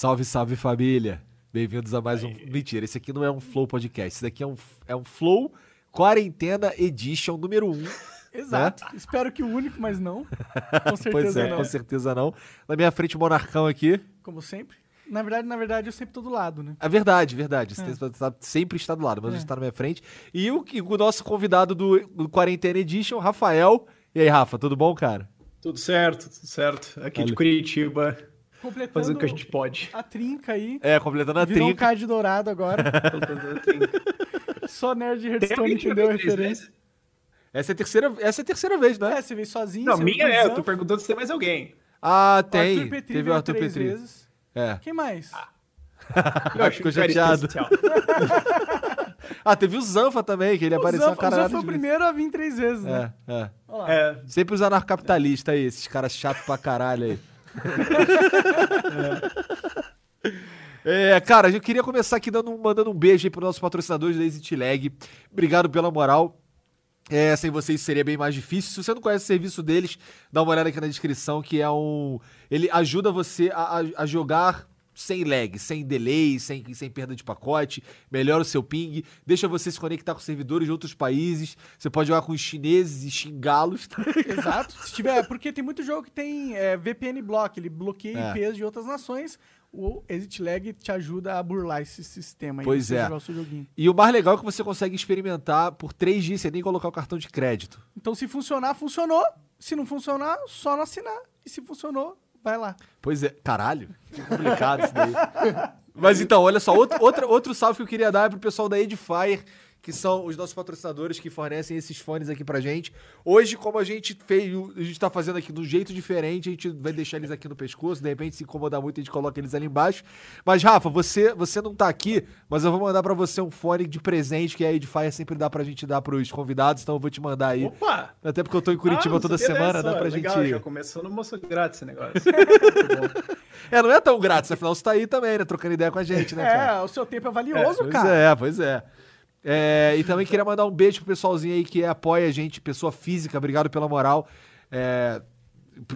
Salve, salve família! Bem-vindos a mais um. Mentira, esse aqui não é um Flow Podcast. Esse daqui é um, é um Flow Quarentena Edition número 1. Um, Exato. Né? Espero que o único, mas não. Com certeza pois é, não. com certeza não. Na minha frente, o Monarcão aqui. Como sempre. Na verdade, na verdade, eu sempre tô do lado, né? É verdade, verdade. Você é. tá, sempre está do lado, mas é. você está na minha frente. E o, o nosso convidado do, do Quarentena Edition, Rafael. E aí, Rafa, tudo bom, cara? Tudo certo, tudo certo. Aqui de Curitiba. Completando fazendo o que a gente pode. A trinca aí. É, completando a Virou trinca. um card dourado agora. Só Nerd Hearthstone entendeu a referência. Né? Essa é a terceira, essa é a terceira vez, né? É, você veio sozinho. Não, minha é, eu tô perguntando se tem mais alguém. Ah, tem. Arthur Petri Teve o Arthur três Petri. vezes. É. Quem mais? Ah. Eu acho Ficou chateado. ah, teve o Zanfa também, que ele o apareceu Zanfa, a O Zanfa foi o primeiro a vir três vezes, né? É, é. é. Sempre os anarcapitalistas aí, esses caras chatos pra caralho aí. É. é, cara, eu queria começar aqui dando, mandando um beijo aí para os nossos patrocinadores da Lag. Obrigado pela moral. É, sem vocês seria bem mais difícil. Se você não conhece o serviço deles, dá uma olhada aqui na descrição, que é um. Ele ajuda você a, a jogar sem lag, sem delay, sem, sem perda de pacote, melhora o seu ping, deixa você se conectar com servidores de outros países, você pode jogar com os chineses e xingá-los. Tá Exato, se tiver, porque tem muito jogo que tem é, VPN block, ele bloqueia é. IPs de outras nações, o Exit Lag te ajuda a burlar esse sistema. Pois é. E o mais legal é que você consegue experimentar por três dias sem nem colocar o cartão de crédito. Então se funcionar, funcionou. Se não funcionar, só não assinar. E se funcionou, Vai lá. Pois é. Caralho, que complicado isso daí. Mas então, olha só, outro, outro, outro salve que eu queria dar é pro pessoal da Edifier que são os nossos patrocinadores que fornecem esses fones aqui pra gente. Hoje, como a gente fez, a gente tá fazendo aqui de um jeito diferente, a gente vai deixar eles aqui no pescoço, de repente se incomodar muito a gente coloca eles ali embaixo. Mas Rafa, você, você não tá aqui, mas eu vou mandar para você um fone de presente que a Edifier sempre dá pra gente dar pros convidados, então eu vou te mandar aí. Opa! Até porque eu tô em Curitiba ah, toda semana, dá pra Legal, gente já começou no moço grátis esse negócio. é, não é tão grátis, afinal você tá aí também, né, trocando ideia com a gente, né, É, cara? o seu tempo é valioso, é, cara. Pois é, pois é. É, e também queria mandar um beijo pro pessoalzinho aí que apoia a gente, pessoa física, obrigado pela moral. É,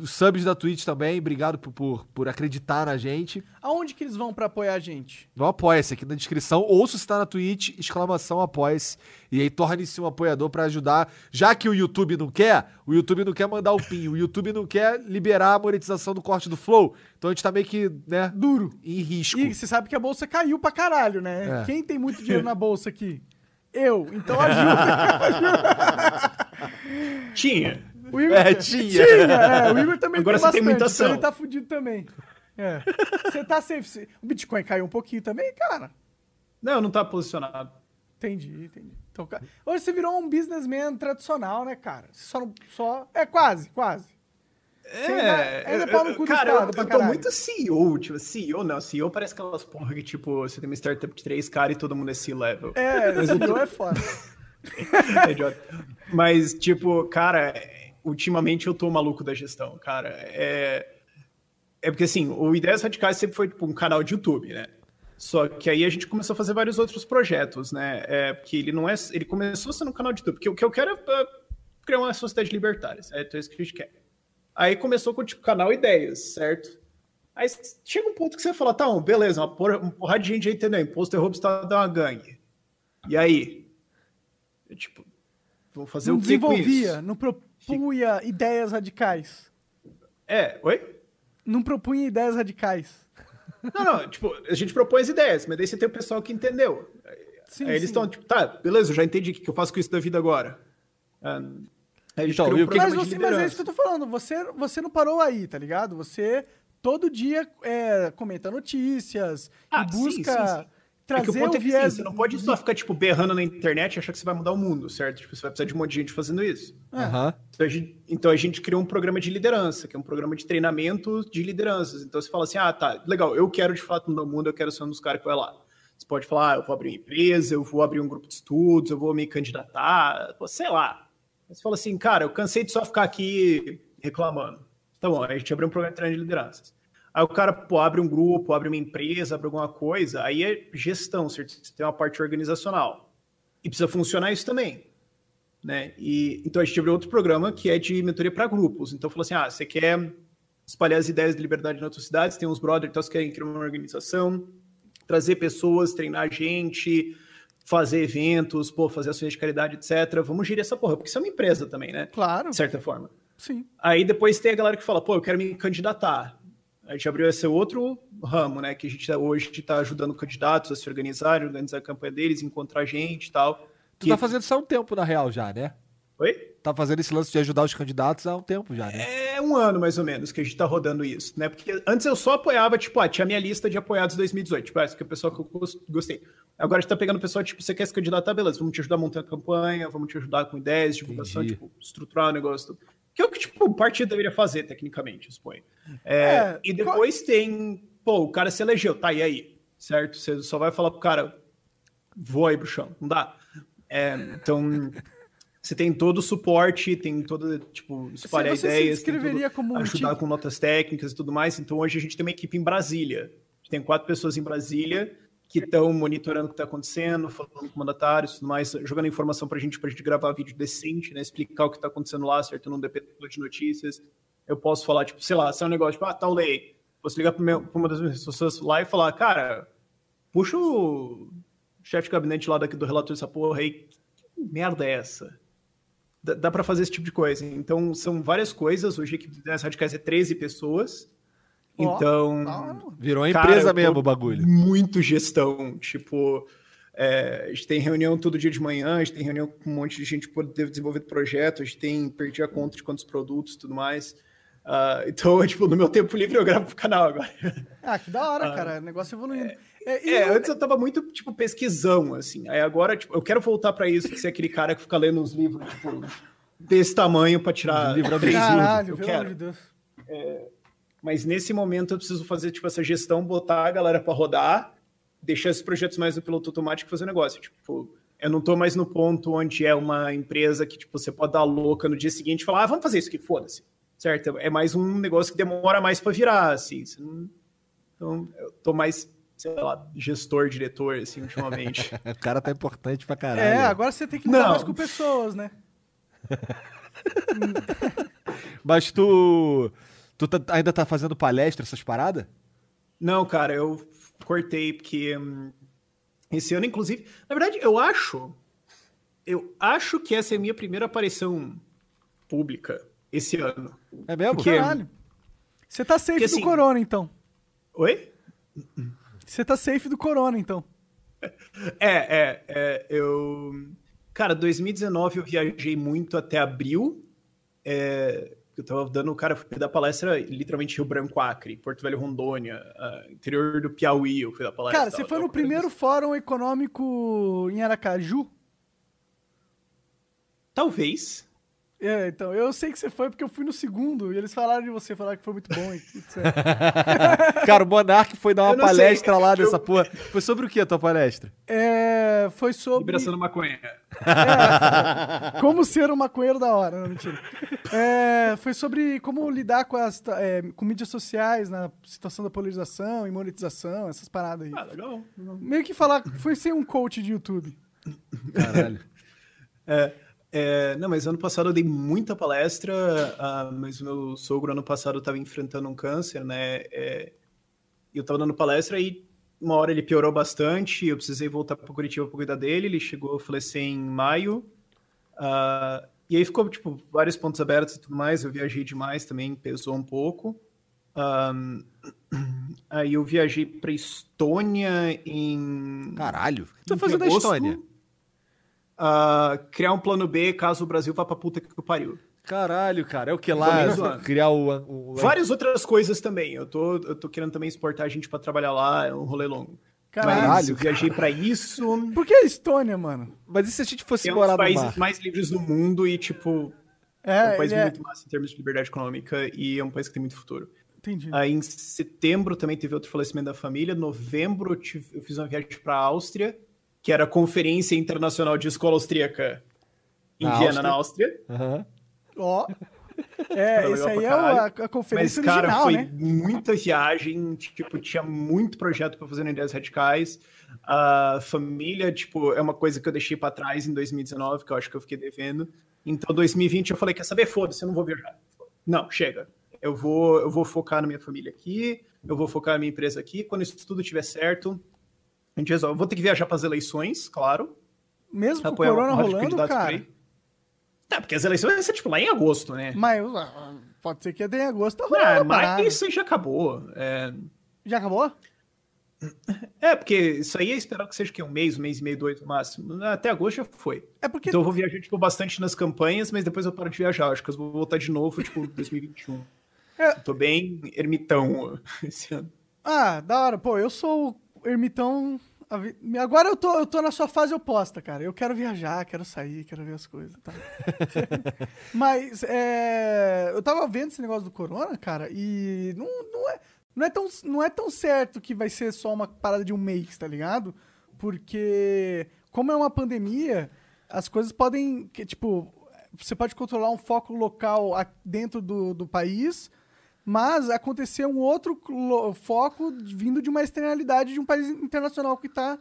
subs da Twitch também, obrigado por, por, por, acreditar na gente. Aonde que eles vão para apoiar a gente? No Apoia-se, aqui na descrição, ou se está na Twitch, exclamação Apoia-se. E aí torne-se um apoiador para ajudar. Já que o YouTube não quer, o YouTube não quer mandar o PIN, o YouTube não quer liberar a monetização do corte do Flow. Então a gente tá meio que, né, duro. Em risco. E você sabe que a bolsa caiu pra caralho, né? É. Quem tem muito dinheiro na bolsa aqui? Eu, então ajuda. tinha. O Igor, é, tinha. tinha é, o Igor também Agora tem você bastante, tem muita ação. Então ele tá fudido também. É. Você tá safe. O Bitcoin caiu um pouquinho também, cara? Não, não tá posicionado. Entendi, entendi. Então, hoje você virou um businessman tradicional, né, cara? Você só, só... É quase, quase. É, cu cara, eu, eu tô muito CEO, tipo, CEO não, CEO parece aquelas porra que, tipo, você tem uma startup de três caras e todo mundo é C-level. É, Mas CEO tô... é foda. é idiota. Mas, tipo, cara, ultimamente eu tô maluco da gestão, cara. É, é porque, assim, o Ideias Radicais sempre foi, tipo, um canal de YouTube, né? Só que aí a gente começou a fazer vários outros projetos, né? É, porque ele não é... Ele começou sendo um canal de YouTube, porque o que eu quero é criar uma sociedade libertária, é Então é isso que a gente quer. Aí começou com, tipo, canal Ideias, certo? Aí chega um ponto que você fala, tá, bom, beleza, uma porra, uma porrada de gente aí entendeu, imposto é roubo, Estado é uma gangue. E aí? Eu, tipo, vou fazer não o que desenvolvia, não propunha Fica... ideias radicais. É, oi? Não propunha ideias radicais. Não, não, tipo, a gente propõe as ideias, mas daí você tem o pessoal que entendeu. Sim, aí eles estão, tipo, tá, beleza, eu já entendi o que eu faço com isso da vida agora. Um, Aí Então, criou um que- Mas, você, mas é isso que eu tô falando. Você, você não parou aí, tá ligado? Você todo dia é, comenta notícias Ah, e sim, busca sim, sim. É trazer que o ponto o é que viés... assim, você não pode só ficar, tipo, berrando na internet e achar que você vai mudar o mundo, certo? Tipo, você vai precisar de um monte de gente fazendo isso. Aham. Então a, gente, então a gente criou um programa de liderança, que é um programa de treinamento de lideranças. Então você fala assim: ah, tá, legal, eu quero de fato mudar o mundo, eu quero ser um dos caras que vai lá. Você pode falar, ah, eu vou abrir uma empresa, eu vou abrir um grupo de estudos, eu vou me candidatar, sei lá. Você fala assim, cara, eu cansei de só ficar aqui reclamando. Tá bom, a gente abriu um programa de treinamento de lideranças. Aí o cara pô, abre um grupo, abre uma empresa, abre alguma coisa, aí é gestão, certo? Você tem uma parte organizacional. E precisa funcionar isso também né? E então a gente abriu outro programa que é de mentoria para grupos. Então falou assim: ah, você quer espalhar as ideias de liberdade na tua cidade, você tem uns brothers então você querem criar uma organização, trazer pessoas, treinar gente, fazer eventos, pô, fazer ações de caridade, etc. Vamos gerir essa porra, porque isso é uma empresa também, né? Claro, De certa forma. sim. Aí depois tem a galera que fala, pô, eu quero me candidatar. A gente abriu esse outro ramo, né? Que a gente tá- hoje está ajudando candidatos a se organizarem, organizar a campanha deles, encontrar gente e tal. Tu tá fazendo isso há um tempo, na real, já, né? Oi? Tá fazendo esse lance de ajudar os candidatos há um tempo já, né? É um ano, mais ou menos, que a gente tá rodando isso, né? Porque antes eu só apoiava, tipo, ah, tinha minha lista de apoiados 2018, tipo, essa que é o pessoal que eu gos- gostei. Agora a gente tá pegando o pessoal, tipo, você quer se candidatar, beleza, vamos te ajudar a montar a campanha, vamos te ajudar com ideias, divulgação, Entendi. tipo, estruturar o negócio. Tudo. Que é o que, tipo, o partido deveria fazer, tecnicamente, eu suponho. É, É, e depois tem, pô, o cara se elegeu, tá, e aí? Certo? Você só vai falar pro cara, voa aí pro chão, não dá. É, então, você tem todo o suporte, tem todo, tipo, espalhar você se ideias, tem descreveria tudo, como um ajudar time? com notas técnicas e tudo mais. Então, hoje a gente tem uma equipe em Brasília. A gente tem quatro pessoas em Brasília que estão monitorando o que está acontecendo, falando com mandatários tudo mais, jogando informação pra gente, pra gente gravar vídeo decente, né? Explicar o que tá acontecendo lá, certo? Não depende de notícias. Eu posso falar, tipo, sei lá, se é um negócio, tipo, ah, tal lei. Posso ligar pra uma das minhas pessoas lá e falar, cara, puxa o chefe de gabinete lá daqui do relator dessa porra aí. Que merda é essa? Dá, pra fazer esse tipo de coisa. Então, são várias coisas. Hoje a equipe das radicais é 13 pessoas. Então, hora. Virou uma Cara, empresa tô mesmo o bagulho. muito gestão. Tipo, é, a gente tem reunião todo dia de manhã, a gente tem reunião com um monte de gente por ter desenvolvido projeto, a gente tem perdi a conta de quantos produtos e tudo mais. Ah, então, tipo, no meu tempo livre eu gravo pro canal agora. Ah, que da hora, cara. O negócio evoluindo. É, É, eu- antes eu tava muito, tipo, pesquisão, assim. Aí agora, tipo, eu quero voltar pra isso, de ser aquele cara que fica lendo uns livros, tipo, desse tamanho pra tirar Livro Caralho, Eu pelo quero. amor de Deus. Mas nesse momento eu preciso fazer tipo essa gestão, botar a galera para rodar, deixar esses projetos mais no piloto automático e fazer negócio. Tipo, eu não tô mais no ponto onde é uma empresa que tipo você pode dar louca no dia seguinte e falar, ah, vamos fazer isso aqui, foda-se. Certo? É mais um negócio que demora mais para virar, assim. Você não- Então, eu tô mais, sei lá, gestor, diretor, assim, ultimamente. O cara tá importante pra caralho. É, agora você tem que lidar mais com pessoas, né? Mas tu. Tu tá- ainda tá fazendo palestra, essas paradas? Não, cara, eu cortei porque hum, esse ano, inclusive, na verdade, eu acho, eu acho que essa é a minha primeira aparição pública esse ano. É mesmo? Porque- Caralho. Você tá safe Porque, do assim- corona, então. Oi? Você tá safe do corona, então. É, é, é, eu, cara, 2019 eu viajei muito até abril. É, eu tava dando, cara, eu fui dar palestra literalmente Rio Branco, Acre, Porto Velho, Rondônia, ah, interior do Piauí, eu fui dar palestra. Cara, você foi no tava- primeiro fórum econômico em Aracaju? Talvez. É, então, eu sei que você foi porque eu fui no segundo e eles falaram de você, falaram que foi muito bom e tudo certo. Cara, o Monark foi dar uma Eu não sei, palestra lá eu- dessa porra. Foi sobre o que a tua palestra? É, foi sobre Liberação da maconha. como ser um maconheiro da hora, não, mentira. É, foi sobre como lidar com as é, com mídias sociais na situação da polarização e monetização, essas paradas aí. Ah, legal. legal. Meio que falar, foi ser um coach de YouTube. Caralho. É, não, mas ano passado eu dei muita palestra, ah, mas o meu sogro ano passado estava enfrentando um câncer, né? É, eu estava dando palestra e uma hora ele piorou bastante, eu precisei voltar para Curitiba para cuidar dele, ele chegou a falecer em maio. ah, e aí ficou, tipo, vários pontos abertos e tudo mais, eu viajei demais também, pesou um pouco. Aí eu viajei para Estônia em Caralho. Em fazendo agosto, Estônia? Ah, criar um plano B caso o Brasil vá pra puta que pariu. Caralho, cara. É o que lá? Criar o. o- Várias outras coisas também. Eu tô, eu tô querendo também exportar gente pra trabalhar lá, é um rolê longo. Mas Caralho. eu viajei pra isso. Por que a Estônia, mano? Mas e se a gente fosse É um morar dos países mais livres do mundo e, tipo, é, É, um país é... muito massa em termos de liberdade econômica e é um país que tem muito futuro. Entendi. Aí em setembro também teve outro falecimento da família. Novembro eu, fiz uma viagem pra Áustria, que era a Conferência Internacional de Escola Austríaca em Na Viena, na Áustria. Ó. É, Foi esse legal aí é a, a Mas, conferência cara, original, foi né? muita viagem, tipo, tinha muito projeto pra fazer no Ideias Radicais. A família, tipo, é uma coisa que eu deixei pra trás em 2019, que eu acho que eu fiquei devendo. Então, 2020 eu falei, quer saber? Foda-se, eu não vou viajar. Não, chega. Eu vou, eu vou focar na minha família aqui, eu vou focar na minha empresa aqui. Quando isso tudo estiver certo, a gente resolve. Eu vou ter que viajar pras eleições, claro. Mesmo com o corona rolando, cara. É, porque as eleições vai ser, tipo, lá em agosto, né? Mas pode ser que até em agosto tá rolando Ah, a parada. mas isso aí já acabou. É, Já acabou? É, porque isso aí é esperar que seja que um mês, um mês e meio, dois no máximo. Até agosto já foi. É porque Então eu vou viajar, tipo, bastante nas campanhas, mas depois eu paro de viajar. Acho que eu vou voltar de novo, tipo, 2021. É. Eu tô bem ermitão esse ano. Ah, da hora. Pô, eu sou ermitão. Agora eu tô, eu tô na sua fase oposta, cara. Eu quero viajar, quero sair, quero ver as coisas. Tá? Mas é, eu tava vendo esse negócio do corona, cara, e não, não, é, não, é tão, não é tão certo que vai ser só uma parada de um mês, tá ligado? Porque, como é uma pandemia, as coisas podem. que, tipo, você pode controlar um foco local dentro do, do país, mas aconteceu um outro foco vindo de uma externalidade de um país internacional que tá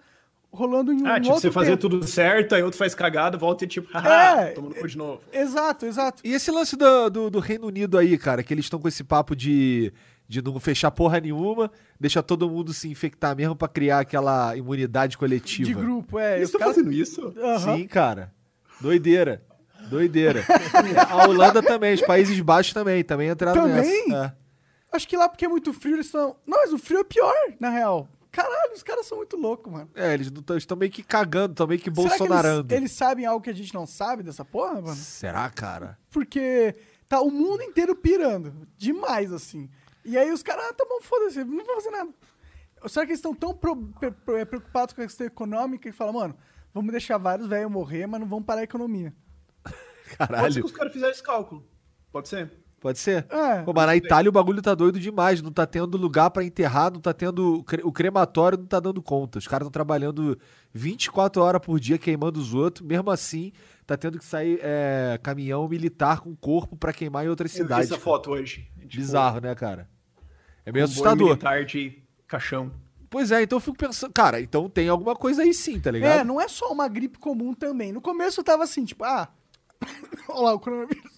rolando em Ah, um tipo, outro você fazer tempo. tudo certo, aí outro faz cagada, volta e tipo, haha, É. tomando cu de novo. Exato, exato. E esse lance do, do, do Reino Unido aí, cara, que eles estão com esse papo de, de não fechar porra nenhuma, deixar todo mundo se infectar mesmo pra criar aquela imunidade coletiva. De grupo, é. Eles estão caras- fazendo isso? Aham. Sim, cara. Doideira. Doideira. A Holanda também, os Países Baixos também, também entraram Também? nessa. Acho que lá porque é muito frio, eles estão. Não, mas o frio é pior, na real. Caralho, os caras são muito loucos, mano. É, eles estão meio que cagando, estão meio que Será que bolsonarando. eles, eles sabem algo que a gente não sabe dessa porra, mano? Será, cara? Porque tá o mundo inteiro pirando. Demais, assim. E aí os caras, ah, tá bom, foda-se, não vou fazer nada. Será que eles estão tão pro- pre- preocupados com a questão econômica que falam, mano, vamos deixar vários velhos morrer, mas não vamos parar a economia? Pode ser Caralho. que os caras fizeram esse cálculo. Pode ser. Pode ser? É. Pô, mas na Itália o bagulho tá doido demais. Não tá tendo lugar pra enterrar, não tá tendo. o cre- O crematório não tá dando conta. Os caras estão trabalhando 24 horas por dia queimando os outros. Mesmo assim, tá tendo que sair é, caminhão militar com corpo pra queimar em outras Eu vi cidades. essa cara. foto hoje. Tipo, Bizarro, né, cara? É meio comboio assustador. militar de caixão. Pois é, então eu fico pensando. Cara, então tem alguma coisa aí sim, tá ligado? É, não é só uma gripe comum também. No começo eu tava assim, tipo, ah. Olha lá, o coronavírus.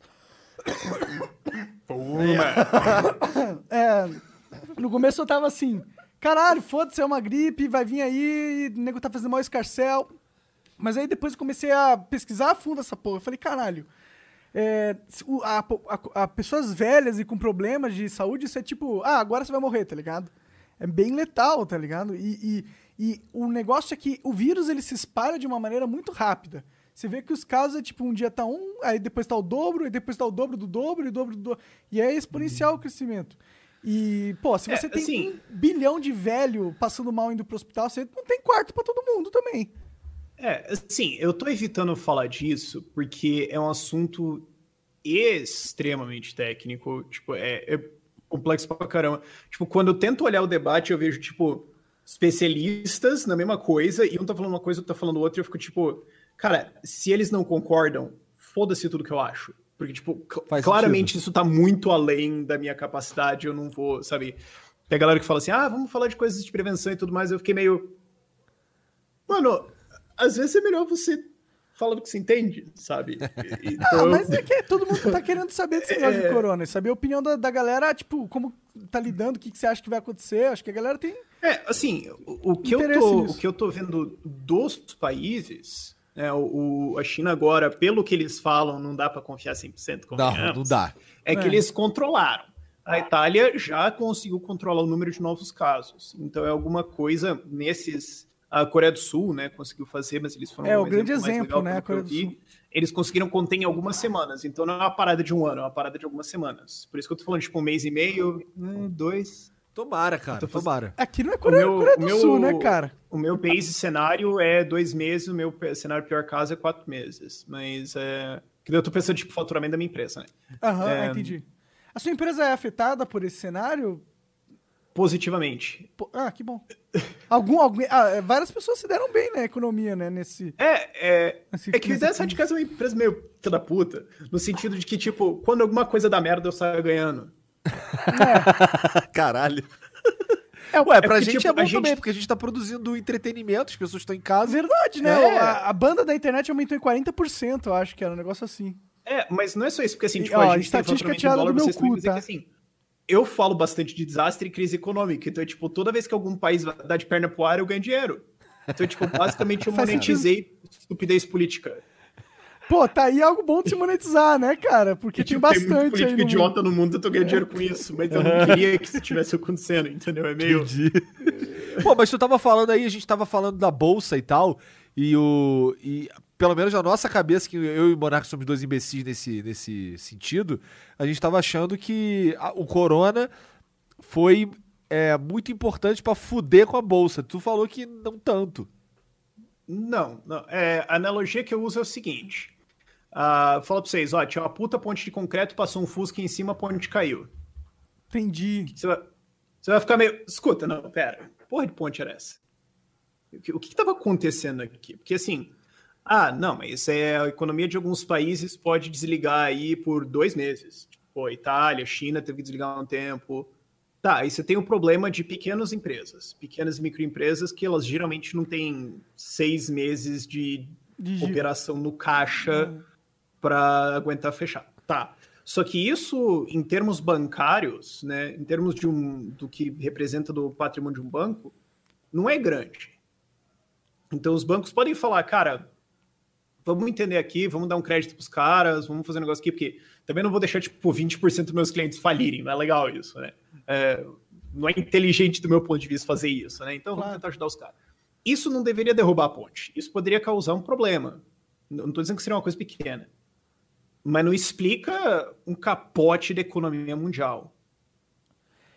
É, no começo eu tava assim, caralho, foda-se, é uma gripe, vai vir aí, o nego tá fazendo mal escarcel. Mas aí depois eu comecei a pesquisar a fundo essa porra. Eu falei, caralho, é, a, a- a pessoas velhas e com problemas de saúde, isso é tipo, ah, agora você vai morrer, tá ligado? É bem letal, tá ligado? E, e, e o negócio é que o vírus ele se espalha de uma maneira muito rápida. Você vê que os casos é tipo, um dia tá um, aí depois tá o dobro, e depois tá o dobro do dobro, e o dobro do dobro. E é exponencial o crescimento. E, pô, se É, você tem assim- um bilhão de velho passando mal indo pro hospital, você não tem quarto pra todo mundo também. É, assim, eu tô evitando falar disso porque é um assunto extremamente técnico, tipo, é, é complexo pra caramba. Tipo, quando eu tento olhar o debate, eu vejo, tipo, especialistas na mesma coisa, e um tá falando uma coisa, outro tá falando outra, e eu fico, tipo, cara, se eles não concordam, foda-se tudo que eu acho. Porque, tipo, Faz claramente isso tá muito além da minha capacidade, eu não vou, sabe? Tem a galera que fala assim, ah, vamos falar de coisas de prevenção e tudo mais, eu fiquei meio... Mano, às vezes é melhor você falar do que você entende, sabe? Ah, Então, mas é que todo mundo tá querendo saber desse negócio de corona. E saber a opinião da, da galera, tipo, como tá lidando, o que, que você acha que vai acontecer. Acho que a galera tem. É, assim, o, o que eu tô, nisso. o que eu tô vendo dos países, né, o, o- a China agora, pelo que eles falam, não dá para confiar 100%, Não, convenhamos, não dá. É que É. eles controlaram. A Itália já conseguiu controlar o número de novos casos. Então é alguma coisa nesses A Coreia do Sul, né, conseguiu fazer, mas eles foram É, um o grande exemplo, legal, né, a que Coreia do. Sul. Eles conseguiram conter em algumas semanas. Então não é uma parada de um ano, é uma parada de algumas semanas. Por isso que eu tô falando, tipo, um mês e meio, né, dois. Tomara, cara, Tô fazendo- tomara. Aqui não é Coreia, meu- Coreia do meu- Sul, né, cara? O meu base cenário é dois meses, o meu cenário pior caso é quatro meses. Mas é. Que daí eu tô pensando, tipo, faturamento da minha empresa, né? Aham, É. entendi. A sua empresa é afetada por esse cenário? Positivamente. Ah, que bom. Algum, algum, ah, é, várias pessoas se deram bem na economia, né? Nesse. É, é. nesse É que nessa Ideia Site crise. Casa é uma empresa meio filha da puta. No sentido de que, tipo, quando alguma coisa dá merda, eu saio ganhando. Caralho. É, Ué, pra porque, gente tipo, é bom gente- também, porque a gente tá produzindo entretenimento, as pessoas estão em casa. Verdade, né? É. A, a banda da internet aumentou em 40%, eu acho que era um negócio assim. É, mas não é só isso, porque assim, E, tipo, ó, a gente tem estatística em tirada dólar, do meu cu, tá? que assim, eu falo bastante de desastre e crise econômica, então, tipo, toda vez que algum país dar de perna pro ar, eu ganho dinheiro. Então, tipo, basicamente eu monetizei estupidez política. Pô, tá aí algo bom de se monetizar, né, cara? Porque E, tem tipo, bastante muito aí político no idiota mundo. no mundo, eu tô ganhando dinheiro com isso, mas eu não queria que isso tivesse acontecendo, entendeu? É meio... Pô, mas tu tava falando aí, a gente tava falando da bolsa e tal, e o. E pelo menos na nossa cabeça, que eu e o Monarca somos dois imbecis nesse, nesse sentido, a gente tava achando que a- o Corona foi é, muito importante pra fuder com a bolsa. Tu falou que não tanto. Não, não. É, a analogia que eu uso é o seguinte. Uh, fala pra vocês, ó, tinha uma puta ponte de concreto, passou um fusca em cima, a ponte caiu. Entendi. Você vai, você vai ficar meio. Escuta, não, pera. Porra de ponte era essa? O que, o que tava acontecendo aqui? Porque assim. Ah, não, mas é, a economia de alguns países pode desligar aí por dois meses. Tipo, Itália, China teve que desligar um tempo. Tá, aí você tem o problema de pequenas empresas, pequenas microempresas que elas geralmente não têm seis meses de De operação no caixa para aguentar fechar. Tá. Só que isso, em termos bancários, né, em termos de um, do que representa do patrimônio de um banco, não é grande. Então os bancos podem falar, cara, vamos entender aqui, vamos dar um crédito para os caras, vamos fazer um negócio aqui, porque também não vou deixar, tipo, 20% dos meus clientes falirem, não é legal isso, né? É, não é inteligente do meu ponto de vista fazer isso, né? Então vamos tentar ajudar os caras. Isso não deveria derrubar a ponte. Isso poderia causar um problema. Não estou dizendo que seria uma coisa pequena. Mas não explica um capote da economia mundial.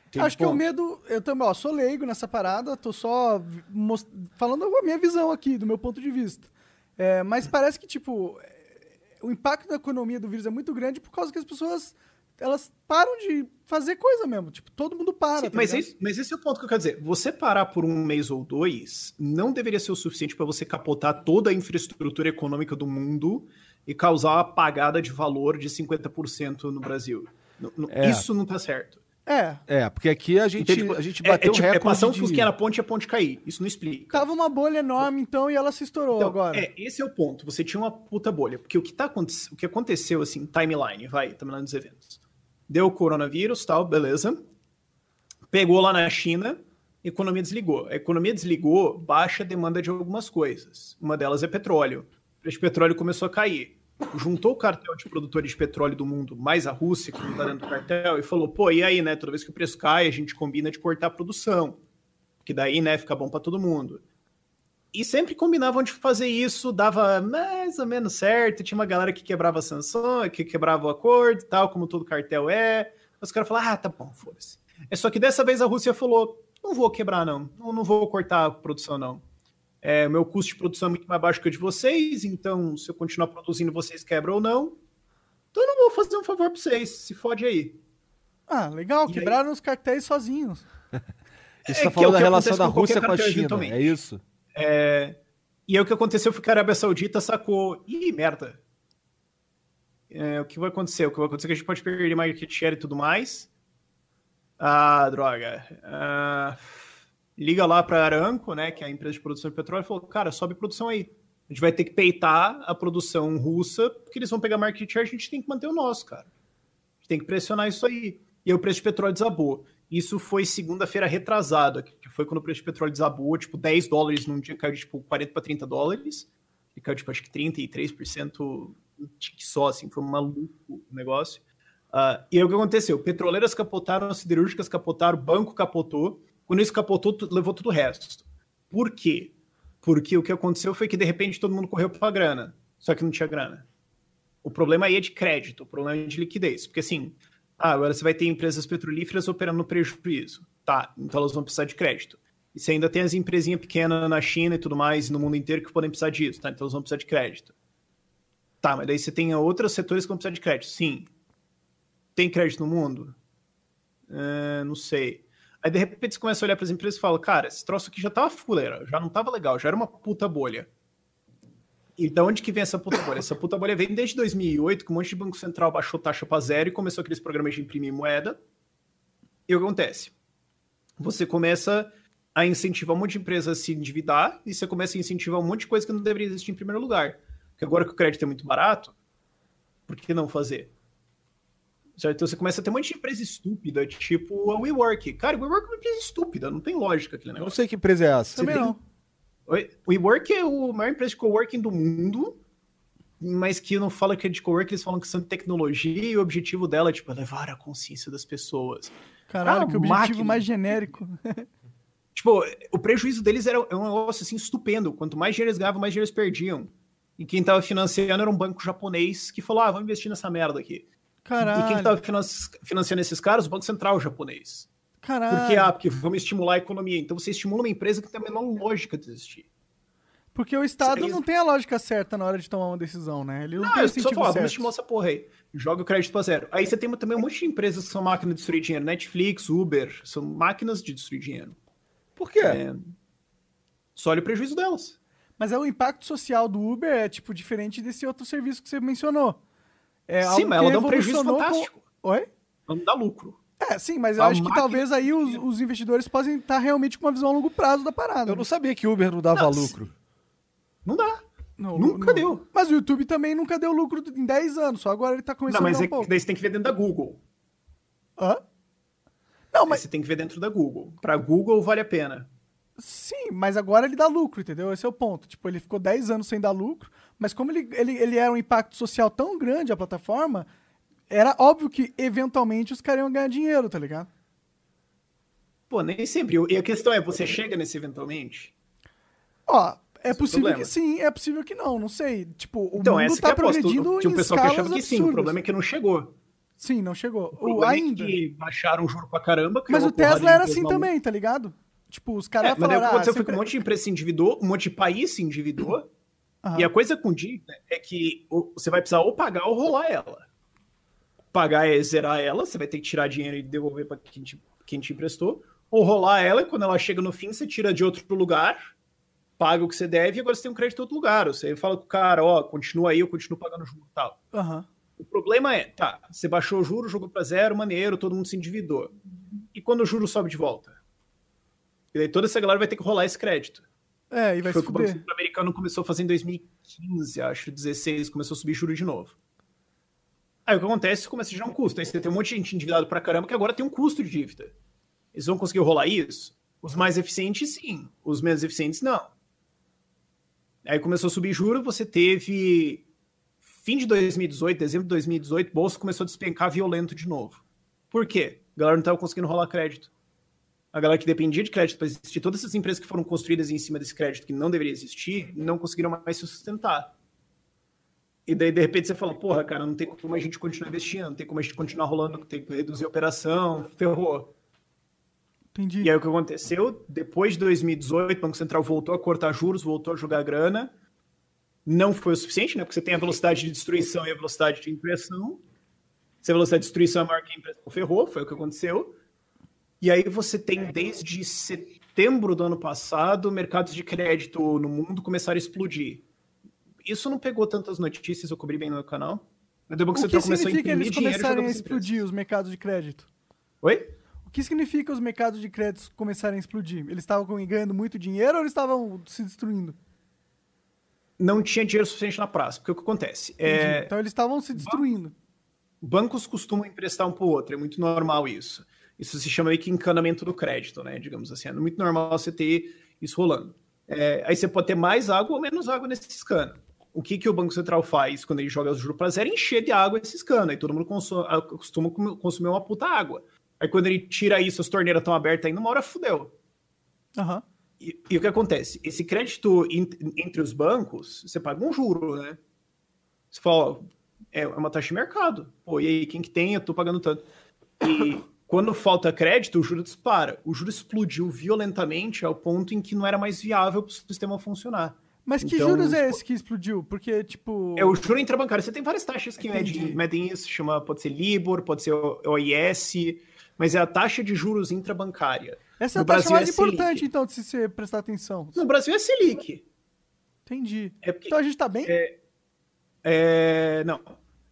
Entende Acho que o medo. Eu também, ó, sou leigo nessa parada, tô só vi- mos- falando a minha visão aqui, do meu ponto de vista. É, mas parece que, tipo, é, o impacto da economia do vírus é muito grande por causa que as pessoas elas param de fazer coisa mesmo. Tipo, todo mundo para. Sim, tá mas, esse, mas esse é o ponto que eu quero dizer. Você parar por um mês ou dois não deveria ser o suficiente para você capotar toda a infraestrutura econômica do mundo e causar uma apagada de valor de 50% no Brasil. É. Isso não tá certo. É, É, porque aqui a gente, Então, tipo, a gente é- bateu é, tipo, recorde é passar um de... fusquinha na ponte e a ponte cair. Isso não explica. tava uma bolha enorme, então, e ela se estourou Então, agora. É, esse é o ponto. Você tinha uma puta bolha. Porque o que, tá, aconte- o que aconteceu, assim, timeline, vai, timeline dos eventos. Deu o coronavírus, tal, beleza. Pegou lá na China, a economia desligou. A economia desligou, baixa a demanda de algumas coisas. Uma delas é petróleo. O preço de petróleo começou a cair. Juntou o cartel de produtores de petróleo do mundo, mais a Rússia, que não tá dentro do cartel, e falou, pô, e aí, né? Toda vez que o preço cai, a gente combina de cortar a produção. Que daí, né, fica bom para todo mundo. E sempre combinavam de fazer isso, dava mais ou menos certo. Tinha uma galera que quebrava a sanção, que quebrava o acordo tal, como todo cartel é. Os caras falaram, ah, tá bom, foda-se. É só que dessa vez a Rússia falou, não vou quebrar não, não, não vou cortar a produção não. É, meu custo de produção é muito mais baixo que o de vocês, então se eu continuar produzindo, vocês quebram ou não. Então eu não vou fazer um favor pra vocês, se fode aí. Ah, legal, E quebraram os cartéis sozinhos. Você É tá é falando o da relação da Rússia com a China, é isso? É, e aí o que aconteceu foi que a Arábia Saudita sacou, ih, merda. É, o que vai acontecer? O que vai acontecer é que a gente pode perder market share e tudo mais. Ah, droga. Ah, liga lá para a Aramco, né, que é a empresa de produção de petróleo, e falou, cara, sobe produção aí. A gente vai ter que peitar a produção russa, porque eles vão pegar market share, a gente tem que manter o nosso, cara. A gente tem que pressionar isso aí. E aí o preço de petróleo desabou. Isso foi segunda-feira retrasada, que foi quando o preço de petróleo desabou, tipo, 10 dólares num dia caiu de tipo 40 para 30 dólares. E caiu, tipo, acho que 33% um tique só, assim, foi um maluco o negócio. Ah, e aí o que aconteceu? Petroleiras capotaram, siderúrgicas capotaram, banco capotou. Quando isso capotou, levou tudo o resto. Por quê? Porque o que aconteceu foi que de repente todo mundo correu para grana, só que não tinha grana. O problema aí é de crédito, o problema é de liquidez. Porque assim, ah, agora você vai ter empresas petrolíferas operando no prejuízo. Tá, então elas vão precisar de crédito. E você ainda tem as empresinhas pequenas na China e tudo mais, no mundo inteiro, que podem precisar disso, tá? Então elas vão precisar de crédito. Tá, mas daí você tem outros setores que vão precisar de crédito. Sim. Tem crédito no mundo? Uh, não sei. Aí de repente você começa a olhar para as empresas e fala, cara, esse troço aqui já tava fuleira, já não tava legal, já era uma puta bolha. E da onde que vem essa puta bolha? Essa puta bolha vem desde 2008, que um monte de banco central baixou taxa para zero e começou aqueles programas de imprimir moeda. E o que acontece? Você começa a incentivar um monte de empresas a se endividar e você começa a incentivar um monte de coisa que não deveria existir em primeiro lugar. Porque agora que o crédito é muito barato, por que não fazer? Certo? Então você começa a ter um monte de empresa estúpida, tipo a WeWork. Cara, o WeWork é uma empresa estúpida, não tem lógica aquele negócio. Eu não sei que empresa é essa. Também Você não. tem- O WeWork é a maior empresa de coworking do mundo, mas que não fala que é de coworking, eles falam que são de tecnologia e o objetivo dela é, tipo, elevar a consciência das pessoas. Caralho, Ah, que objetivo máquina. mais genérico. Tipo, o prejuízo deles era é um negócio assim estupendo. Quanto mais dinheiro eles ganhavam, mais dinheiro eles perdiam. E quem tava financiando era um banco japonês que falou: ah, vamos investir nessa merda aqui. Caralho. E quem tava finan- financiando esses caras? O Banco Central japonês. Caralho. Porque, ah, porque vamos estimular a economia. Então você estimula uma empresa que tem a menor lógica de existir. Porque o Estado Isso- não tem a lógica certa na hora de tomar uma decisão, né? Ele não Ah, tem o falo, certo. vamos estimular essa porra aí. Joga o crédito pra zero. Aí você tem também um monte de empresas que são máquinas de destruir dinheiro. Netflix, Uber, são máquinas de destruir dinheiro. Por quê? É, Só olha o prejuízo delas. Mas é o impacto social do Uber é, tipo, diferente desse outro serviço que você mencionou. É Sim, mas ela dá um prejuízo revolucionou com- fantástico. Oi? Não dá lucro. É, sim, mas eu A acho que talvez aí os, os investidores possam estar realmente com uma visão a longo prazo da parada. Eu não sabia que Uber não dava Não, lucro. Não dá. Não, nunca não- deu. Mas o YouTube também nunca deu lucro em 10 anos, só agora ele tá Não, começando mas a dar é um que pouco. daí você tem que ver dentro da Google. Hã? Não, Mas mas você tem que ver dentro da Google. Pra Google vale a pena. sim, mas agora ele dá lucro, entendeu? Esse é o ponto. Tipo, ele ficou 10 anos sem dar lucro, mas como ele, ele, ele era um impacto social tão grande a plataforma, era óbvio que eventualmente os caras iam ganhar dinheiro, tá ligado? Pô, nem sempre. E a questão é, você chega nesse eventualmente? Ó, é Esse é possível que sim, é possível que não, não sei. Tipo, o então, mundo tá é progredindo Tinha um pessoal que achava que sim, o problema é que não chegou. Sim, não chegou. O O, problema ainda. é que baixaram o juro pra caramba. Mas o Tesla era assim também, tá ligado? Tipo, os É, caras mas daí o falaram, que ah, aconteceu foi sempre... que um monte de empresa se endividou, um monte de país se endividou. Aham. E a coisa com dívida é que o- você vai precisar ou pagar ou rolar ela. Pagar é zerar ela, você vai ter que tirar dinheiro e devolver para quem te, quem te emprestou. Ou rolar ela, e quando ela chega no fim, você tira de outro lugar, paga o que você deve e agora você tem um crédito em outro lugar. Você fala com o cara, ó, continua aí, eu continuo pagando juro e tal. Aham. O problema é, tá, você baixou o juro, jogou para zero, maneiro, todo mundo se endividou. E quando o juro sobe de volta? E daí toda essa galera vai ter que rolar esse crédito. É, e vai Foi se o o fuder. Central americano começou a fazer em 2015, acho, 16, começou a subir juros de novo. Aí o que acontece? Começa a gerar um custo. Aí você tem um monte de gente endividado pra caramba que agora tem um custo de dívida. Eles vão conseguir rolar isso? Os mais eficientes, sim. Os menos eficientes, não. Aí começou a subir juro, você teve fim de 2018, dezembro de 2018, bolsa começou a despencar violento de novo. Por quê? A galera não estava conseguindo rolar crédito. A galera que dependia de crédito para existir, todas essas empresas que foram construídas em cima desse crédito que não deveria existir, não conseguiram mais se sustentar. E daí, de repente, você fala, porra, cara, não tem como a gente continuar investindo, não tem como a gente continuar rolando, tem que reduzir a operação, ferrou. Entendi. E aí o que aconteceu? Depois de 2018, o Banco Central voltou a cortar juros, voltou a jogar grana. Não foi o suficiente, né? Porque você tem a velocidade de destruição e a velocidade de impressão. Se a velocidade de destruição é maior que a impressão, ferrou, foi o que aconteceu. E aí você tem, desde setembro do ano passado, mercados de crédito no mundo começaram a explodir. Isso não pegou tantas notícias, eu cobri bem no canal. Mas o Banco que Central começou a significa imprimir eles começarem a explodir os mercados de crédito? Oi? O que significa os mercados de crédito começarem a explodir? Eles estavam ganhando muito dinheiro ou eles estavam se destruindo? Não tinha dinheiro suficiente na praça. Porque o que acontece? É, Então eles estavam se destruindo. bancos costumam emprestar um para o outro, é muito normal isso. Isso se chama meio que encanamento do crédito, né? Digamos assim. É muito normal você ter isso rolando. É, aí você pode ter mais água ou menos água nesses canos. O que, que o Banco Central faz quando ele joga os juros para zero? Encher de água esses canos. Aí todo mundo conso- ah, costuma consumir uma puta água. Aí quando ele tira isso, as torneiras estão abertas ainda, uma hora fudeu. Aham. E, e, o que acontece? Esse crédito in, entre os bancos, você paga um juro, né? Você fala, ó, é uma taxa de mercado. Pô, e aí, quem que tem? Eu tô pagando tanto. E quando falta crédito, o juro dispara. O juro explodiu violentamente ao ponto em que não era mais viável para o sistema funcionar. Mas que então, juros é esse que explodiu? Porque, tipo. É o juro intrabancário. Você tem várias taxas que medem, medem isso, chama, pode ser Libor, pode ser OIS, mas é a taxa de juros intrabancária. Essa é a taxa mais é importante, então, de se prestar atenção. No Brasil é Selic. Entendi. É porque, então a gente tá bem? É, é, não,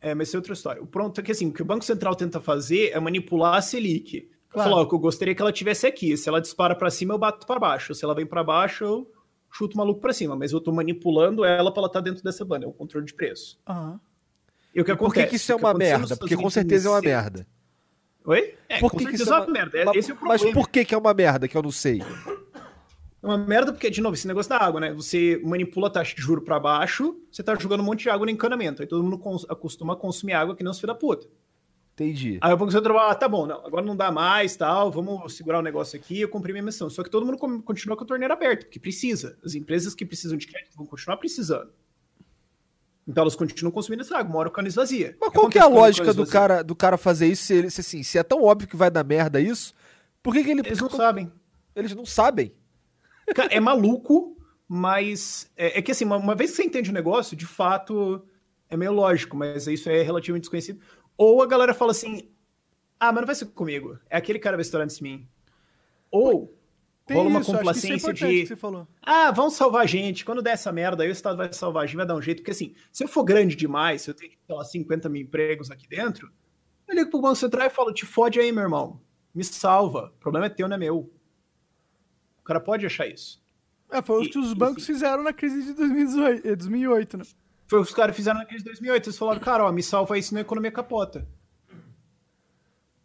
é, mas é outra história. O pronto é que assim, o que o Banco Central tenta fazer é manipular a Selic. Claro. Falar, ó, que eu gostaria que ela tivesse aqui. Se ela dispara para cima, eu bato para baixo. Se ela vem para baixo, eu chuto o maluco para cima. Mas eu tô manipulando ela para ela estar tá dentro dessa banda. É um controle de preço. Uhum. E o que acontece? Por que, que isso é uma merda? Porque com certeza é uma merda. Oi? É, por que com certeza que é, é uma merda. Mas, Esse é o problema. Mas por que, que é uma merda que eu não sei? É uma merda porque, de novo, esse negócio da água, né? Você manipula a taxa de juro para baixo, você tá jogando um monte de água no encanamento. Aí todo mundo cons acostuma a consumir água que não se filho da puta. Entendi. Aí o Banco Central ah, tá bom, não, agora não dá mais, tal, vamos segurar o negócio aqui, eu cumpri minha missão. Só que todo mundo continua com a torneira aberta, porque precisa. As empresas que precisam de crédito vão continuar precisando. Então elas continuam consumindo essa água, uma hora o cano esvazia. Mas qual que é a lógica do cara, do cara fazer isso se, ele, se, assim, se é tão óbvio que vai dar merda isso, por que, que ele... Eles não sabem. Eles não sabem. Cara, é maluco, mas é, é que assim, uma, uma, vez que você entende o negócio, de fato é meio lógico, mas isso é relativamente desconhecido. Ou a galera fala assim: ah, mas não vai ser comigo, é aquele cara antes de mim. Ou Tem rola uma isso, é complacência de. Ah, vão salvar a gente. Quando der essa merda, aí o Estado vai salvar a gente, vai dar um jeito. Porque assim, se eu for grande demais, se eu tenho, sei lá, 50 mil empregos aqui dentro, eu ligo pro Banco Central e falo: te fode aí, meu irmão. Me salva. O problema é teu, não é meu cara pode achar isso. É, foi o que os bancos e, fizeram na crise de 2018, 2008, eh, né? Foi o que os caras fizeram na crise de 2008. Eles falaram, cara, ó, me salva isso na economia capota.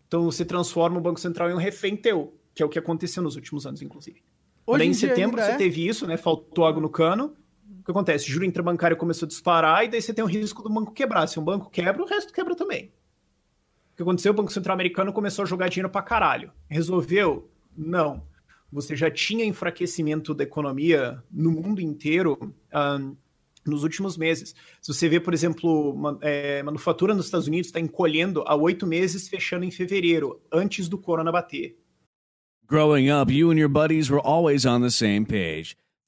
Então você transforma o Banco Central em um refém teu, que é o que aconteceu nos últimos anos, inclusive. Hoje daí, em setembro você é? teve isso, né? Faltou água no cano. O que acontece? O juro interbancário começou a disparar e daí você tem o risco do banco quebrar. Se um banco quebra, o resto quebra também. O que aconteceu? O Banco Central americano começou a jogar dinheiro pra caralho. Resolveu? Não você já tinha enfraquecimento da economia no mundo inteiro nos últimos meses. Se você vê, por exemplo, uma, é, manufatura nos Estados Unidos está encolhendo há oito meses, fechando em fevereiro, antes do corona bater. Growing up, you and your buddies were always on the same page.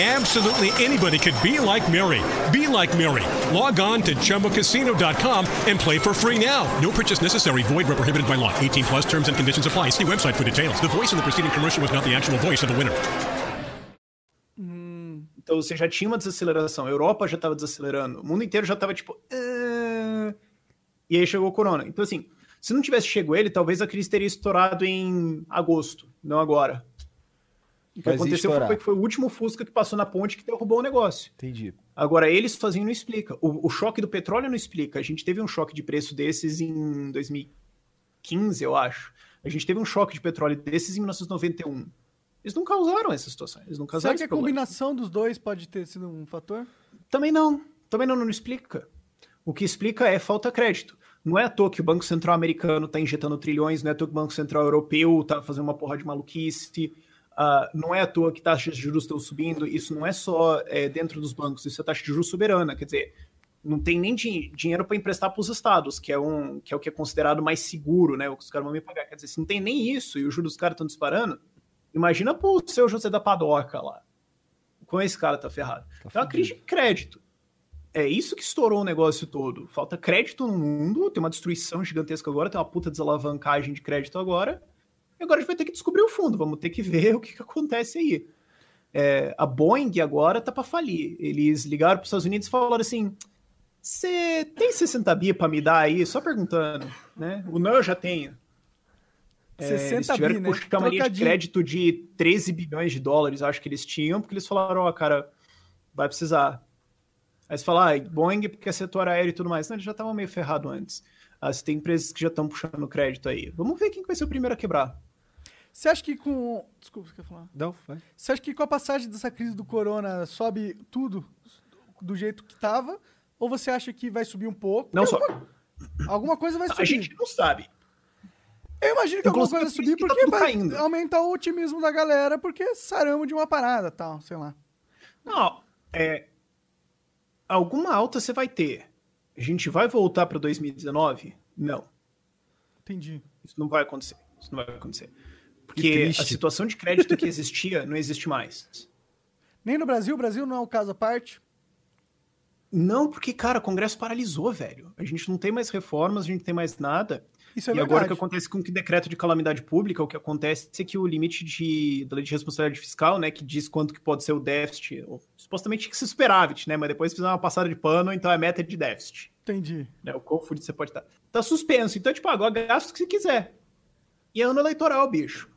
Absolutely anybody could be like Mary. Be like Mary. Log on to ChumboCasino.com and play for free now. No purchase necessary. Void where prohibited by law. 18 plus terms and conditions apply. See website for details. The voice in the preceding commercial was not the actual voice of the winner. Então você já tinha uma desaceleração. A Europa já estava desacelerando. O mundo inteiro já estava tipo. Ah... E aí chegou o corona. Então, assim, se não tivesse chegado ele, talvez a crise teria estourado em agosto, não agora. O que Mas aconteceu foi que foi o último Fusca que passou na ponte que derrubou o negócio. Entendi. Agora, eles sozinhos não explica. O, o, choque do petróleo não explica. A gente teve um choque de preço desses em 2015, eu acho. A gente teve um choque de petróleo desses em 1991. Eles não causaram essa situação. Eles não causaram Será que a combinação dos dois pode ter sido um fator? Também não. Também não, não explica. O que explica é falta de crédito. Não é à toa que o Banco Central americano está injetando trilhões, não é à toa que o Banco Central europeu está fazendo uma porra de maluquice. Uh, não é à toa que taxas de juros estão subindo, isso não é só é, dentro dos bancos, isso é taxa de juros soberana, quer dizer, não tem nem din dinheiro para emprestar para os estados, que é, um, que é o que é considerado mais seguro, né? O que os caras vão me pagar. Quer dizer, se não tem nem isso e os juros dos caras estão disparando, imagina pro seu José da Padoca lá. Como esse cara tá ferrado. Tá então, é uma crise de crédito. É isso que estourou o negócio todo. Falta crédito no mundo, tem uma destruição gigantesca agora, tem uma puta desalavancagem de crédito agora. E agora a gente vai ter que descobrir o fundo, vamos ter que ver o que, que acontece aí. É, a Boeing agora tá para falir. Eles ligaram para os Estados Unidos e falaram assim: você tem 60 bi para me dar aí? Só perguntando, né? O não eu já tenho. É, 60 eles tiveram bi, que puxar né? uma linha de crédito de 13 bilhões de dólares, acho que eles tinham, porque eles falaram, ó, oh, cara, vai precisar. Aí você fala, ah, Boeing porque é setor aéreo e tudo mais. Não, eles já estavam meio ferrado antes. Ah, você tem empresas que já estão puxando crédito aí. Vamos ver quem vai ser o primeiro a quebrar. Você acha que com. Desculpa, você quer falar? Não, vai. Você acha que com a passagem dessa crise do corona sobe tudo do jeito que estava? Ou você acha que vai subir um pouco? Não só. Alguma, alguma coisa vai subir. A gente não sabe. Eu imagino que alguma coisa vai subir tá porque tá vai caindo. aumentar o otimismo da galera, porque saramos de uma parada tal, sei lá. Não, é. Alguma alta você vai ter. A gente vai voltar para 2019? Não. Entendi. Isso não vai acontecer. Isso não vai acontecer. Porque a situação de crédito que existia não existe mais. Nem no Brasil, o Brasil não é um caso à parte. Não, porque, cara, o Congresso paralisou, velho. A gente não tem mais reformas, a gente não tem mais nada. Isso é e verdade. agora o que acontece com o decreto de calamidade pública, o que acontece é que o limite de, da lei de responsabilidade fiscal, né, que diz quanto que pode ser o déficit, ou, supostamente tinha que ser superávit, né, mas depois fizeram uma passada de pano, então é meta de déficit. Entendi. Né, o quão fudido você pode estar. Tá suspenso, então, tipo, agora gasta o que você quiser. E é ano eleitoral, bicho.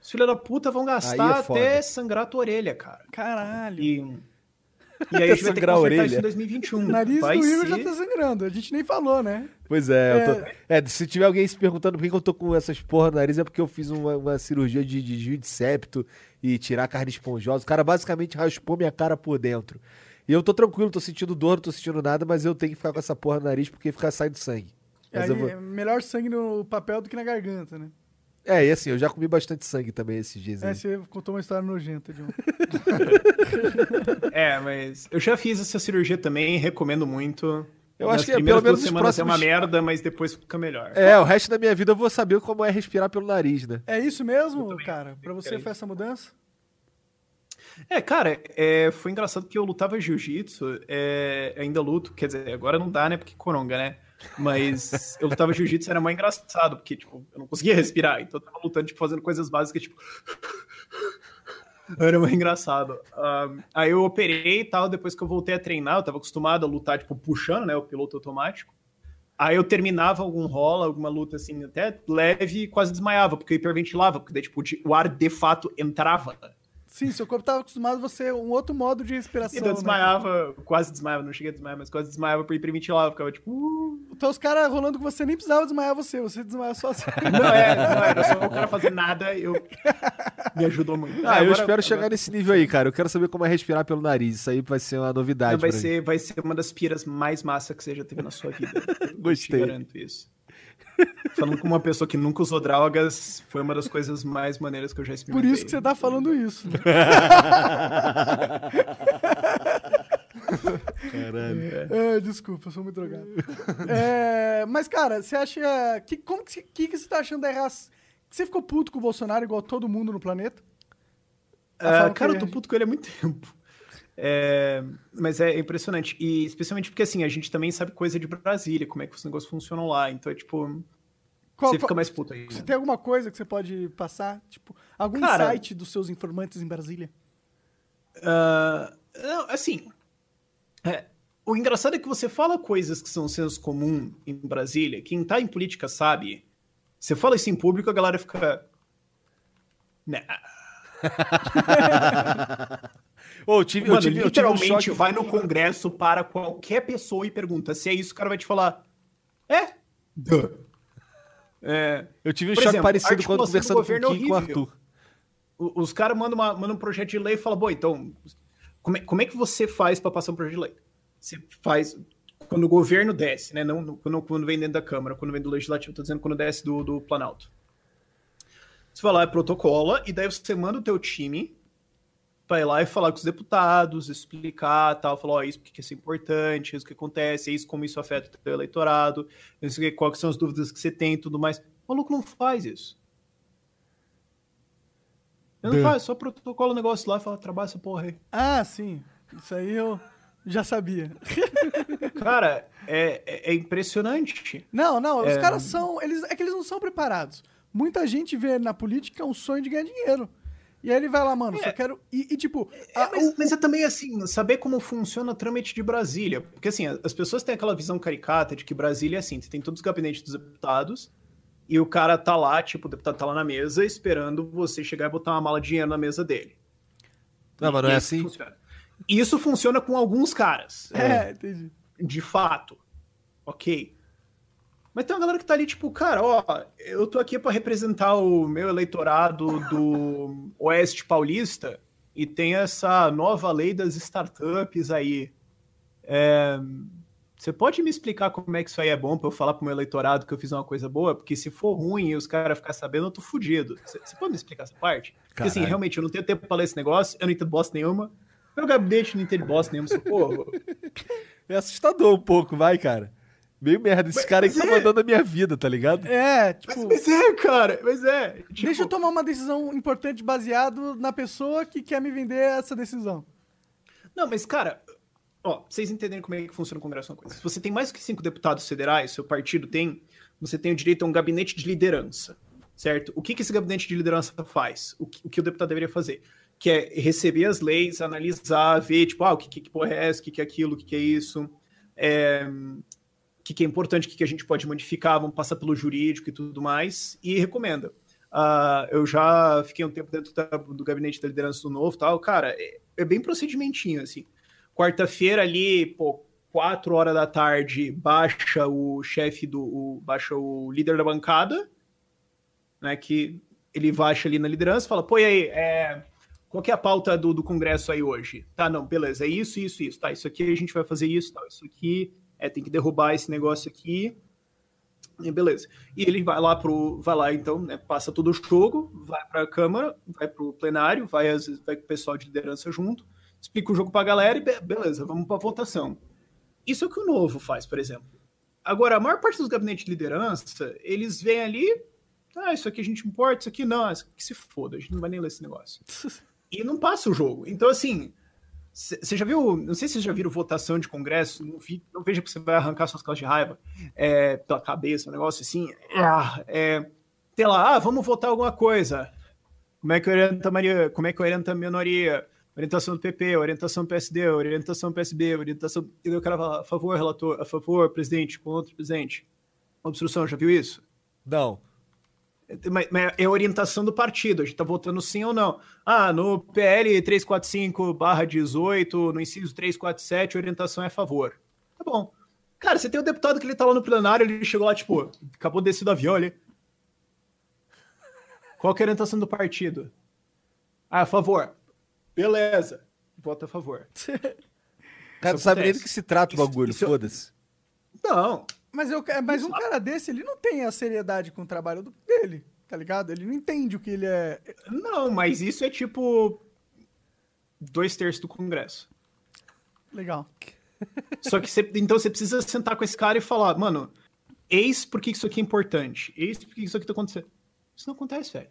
Os filhos da puta vão gastar é até sangrar a tua orelha, cara. Caralho. E... E aí a gente vai ter que consertar isso em 2021. O nariz vai do Igor ser... já tá sangrando. A gente nem falou, né? Pois é, é... Tô... é... se tiver alguém se perguntando por que eu tô com essas porra no nariz, é porque eu fiz uma, uma cirurgia de desvio de septo e tirar a carne esponjosa. O cara basicamente raspou minha cara por dentro. E eu tô tranquilo, tô sentindo dor, não tô sentindo nada, mas eu tenho que ficar com essa porra no nariz porque fica saindo sangue. Mas aí, vou... é melhor sangue no papel do que na garganta, né? É, e assim, eu já comi bastante sangue também esses dias. É, aí. você contou uma história nojenta, John. é, mas eu já fiz essa cirurgia também, recomendo muito. Eu Nas acho que é, pelo menos semanas próximos... é uma merda, mas depois fica melhor. É, o resto da minha vida eu vou saber como é respirar pelo nariz, né? É isso mesmo, cara? Pra você foi essa mudança? É, cara, é, foi engraçado porque eu lutava jiu-jitsu, é, ainda luto, quer dizer, agora não dá, né, porque coronga, né? Mas eu lutava jiu-jitsu, era mais engraçado, porque, tipo, eu não conseguia respirar. Então eu tava lutando, tipo, fazendo coisas básicas, tipo. Era muito engraçado. Aí eu operei e tal, depois que eu voltei a treinar, eu tava acostumado a lutar, tipo, puxando, né, o piloto automático. Aí eu terminava algum rola, alguma luta, assim, até leve e quase desmaiava, porque eu hiperventilava, porque daí, tipo, o ar de fato entrava Sim, seu corpo estava acostumado a você um outro modo de respiração. Então eu desmaiava, né? quase desmaiava, não cheguei a desmaiar, mas quase desmaiava por hiperventilar, ficava tipo. Uh... Então os caras rolando com você nem precisava desmaiar você, você desmaiava só assim. Não é, não era só o cara fazer nada, eu me ajudou muito. Ah, agora, eu espero agora... chegar nesse nível aí, cara. Eu quero saber como é respirar pelo nariz. Isso aí vai ser uma novidade. Não, vai ser, vai ser uma das piras mais massa que você já teve na sua vida. Gostei. Eu te garanto isso. Falando com uma pessoa que nunca usou drogas, foi uma das coisas mais maneiras que eu já experimentei. Por isso que você tá falando isso. Né? Caralho. É, desculpa, eu sou muito drogado. É, mas, cara, você acha. Que, como que, que, que você tá achando da raça? Você ficou puto com o Bolsonaro igual todo mundo no planeta? Uh, cara, eu tô puto com ele há muito tempo. É, mas é impressionante. E especialmente porque, assim, a gente também sabe coisa de Brasília, como é que os negócios funcionam lá. Então é tipo. Qual, você fica mais puto aí. Você né? tem alguma coisa que você pode passar? Tipo, algum Cara, insight dos seus informantes em Brasília? Uh, não, assim. É, o engraçado é que você fala coisas que são senso comum em Brasília, quem tá em política sabe. Você fala isso em público, a galera fica. Nah. Oh, tive, Mano, eu tive, literalmente eu tive um vai no congresso para qualquer pessoa e pergunta se é isso, o cara vai te falar. É? Duh. É, eu tive um choque exemplo, parecido quando conversando com, é com o Arthur. Os caras mandam, uma, mandam um projeto de lei e falam, bom, então, como é, como é que você faz para passar um projeto de lei? Você faz quando o governo desce, né? Não quando, quando vem dentro da Câmara, quando vem do Legislativo, tô dizendo quando desce do, do Planalto. Você vai lá e protocola, e daí você manda o teu time para ir lá e falar com os deputados, explicar tal, falar, ó, isso porque isso é importante, isso que acontece, isso como isso afeta o teu eleitorado, isso que, quais são as dúvidas que você tem e tudo mais. O maluco não faz isso. Ele não faz, só protocola o negócio lá e fala, trabalha essa porra aí. Ah, sim. Isso aí eu já sabia. Cara, é, é, é impressionante. Não, não, os É. caras são. Eles, é que eles não são preparados. Muita gente vê na política um sonho de ganhar dinheiro. E aí ele vai lá, mano, só quero. E, e, tipo. É, a- mas, o- mas é também assim, saber como funciona o trâmite de Brasília. Porque assim, as pessoas têm aquela visão caricata de que Brasília é assim, você tem todos os gabinetes dos deputados, e o cara tá lá, tipo, o deputado tá lá na mesa, esperando você chegar e botar uma mala de dinheiro na mesa dele. Não, mas não é Isso assim? funciona. Isso funciona com alguns caras, É, entendi. de fato. Ok. Mas tem uma galera que tá ali, tipo, cara, ó, eu tô aqui pra representar o meu eleitorado do Oeste Paulista e tem essa nova lei das startups aí. É, Você pode me explicar como é que isso aí é bom pra eu falar pro meu eleitorado que eu fiz uma coisa boa? Porque se for ruim e os caras ficarem sabendo, eu tô fudido. Você pode me explicar essa parte? Porque assim, realmente, eu não tenho tempo pra ler esse negócio, eu não entendo bosta nenhuma. Meu gabinete não entende bosta nenhuma, socorro. É assustador um pouco, vai, cara. Meio merda. Esse cara aí que tá mas é. mandando a minha vida, tá ligado? É, Mas, tipo. mas é, cara, mas é. Tipo, Deixa eu tomar uma decisão importante baseado na pessoa que quer me vender essa decisão. Não, mas, cara, ó, pra vocês entenderem como é que funciona o Congresso é uma coisa. Se você tem mais que cinco deputados federais, seu partido tem, você tem o direito a um gabinete de liderança, certo? O que, que esse gabinete de liderança faz? O que, o que o deputado deveria fazer? Que é receber as leis, analisar, ver, tipo, ah, o que, que porra é essa, o que, que é aquilo, o que, que é isso, é, o que, que é importante, o que, que a gente pode modificar, vamos passar pelo jurídico e tudo mais, e recomenda. Ah, eu já fiquei um tempo dentro da- do gabinete da liderança do novo tal, cara, é, é bem procedimentinho, assim. Quarta-feira ali, pô, quatro horas da tarde, baixa o chefe do. o- baixa o líder da bancada, né? Que ele baixa ali na liderança fala, pô, e aí, é, qual que é a pauta do, do Congresso aí hoje? Tá, não, beleza, é isso, isso, isso. Tá, isso aqui a gente vai fazer isso, isso aqui, é, tem que derrubar esse negócio aqui. E beleza. E ele vai lá pro. Vai lá, então, né, passa todo o jogo, vai pra Câmara, vai pro plenário, vai, às vezes, vai com o pessoal de liderança junto, explica o jogo pra galera e be- beleza, vamos pra votação. Isso é o que o novo faz, por exemplo. Agora, a maior parte dos gabinetes de liderança, eles vêm ali, ah, isso aqui a gente importa, isso aqui não, isso aqui se foda, a gente não vai nem ler esse negócio. E não passa o jogo. Então, assim, você já viu, não sei se vocês já viram votação de congresso, não, vi, não veja que você vai arrancar suas calças de raiva é, pela cabeça, um negócio assim, ah, é, sei lá, ah, vamos votar alguma coisa. Como é que orienta a Maria, como é que orienta a minoria? Orientação do PP, orientação do PSD, orientação do PSB, orientação. E o cara fala, a favor, relator, a favor, presidente, contra, presidente. Obstrução, já viu isso? Não. Mas, mas é orientação do partido, a gente tá votando sim ou não. Ah, no PL 345-18, no inciso 347, a orientação é a favor. Tá bom. Cara, você tem o deputado que ele tá lá no plenário, ele chegou lá, tipo, acabou de descer do avião ali. Qual que é a orientação do partido? Ah, a favor. Beleza. Vota a favor. Cara, não sabe nem do que se trata o bagulho, foda-se. Não. Mas, eu, mas um cara desse, ele não tem a seriedade com o trabalho dele, tá ligado? Ele não entende o que ele é. Não, mas isso é tipo dois terços do Congresso. Legal. Só que você, então você precisa sentar com esse cara e falar, mano, eis por que isso aqui é importante, eis por que isso aqui tá acontecendo. Isso não acontece, velho.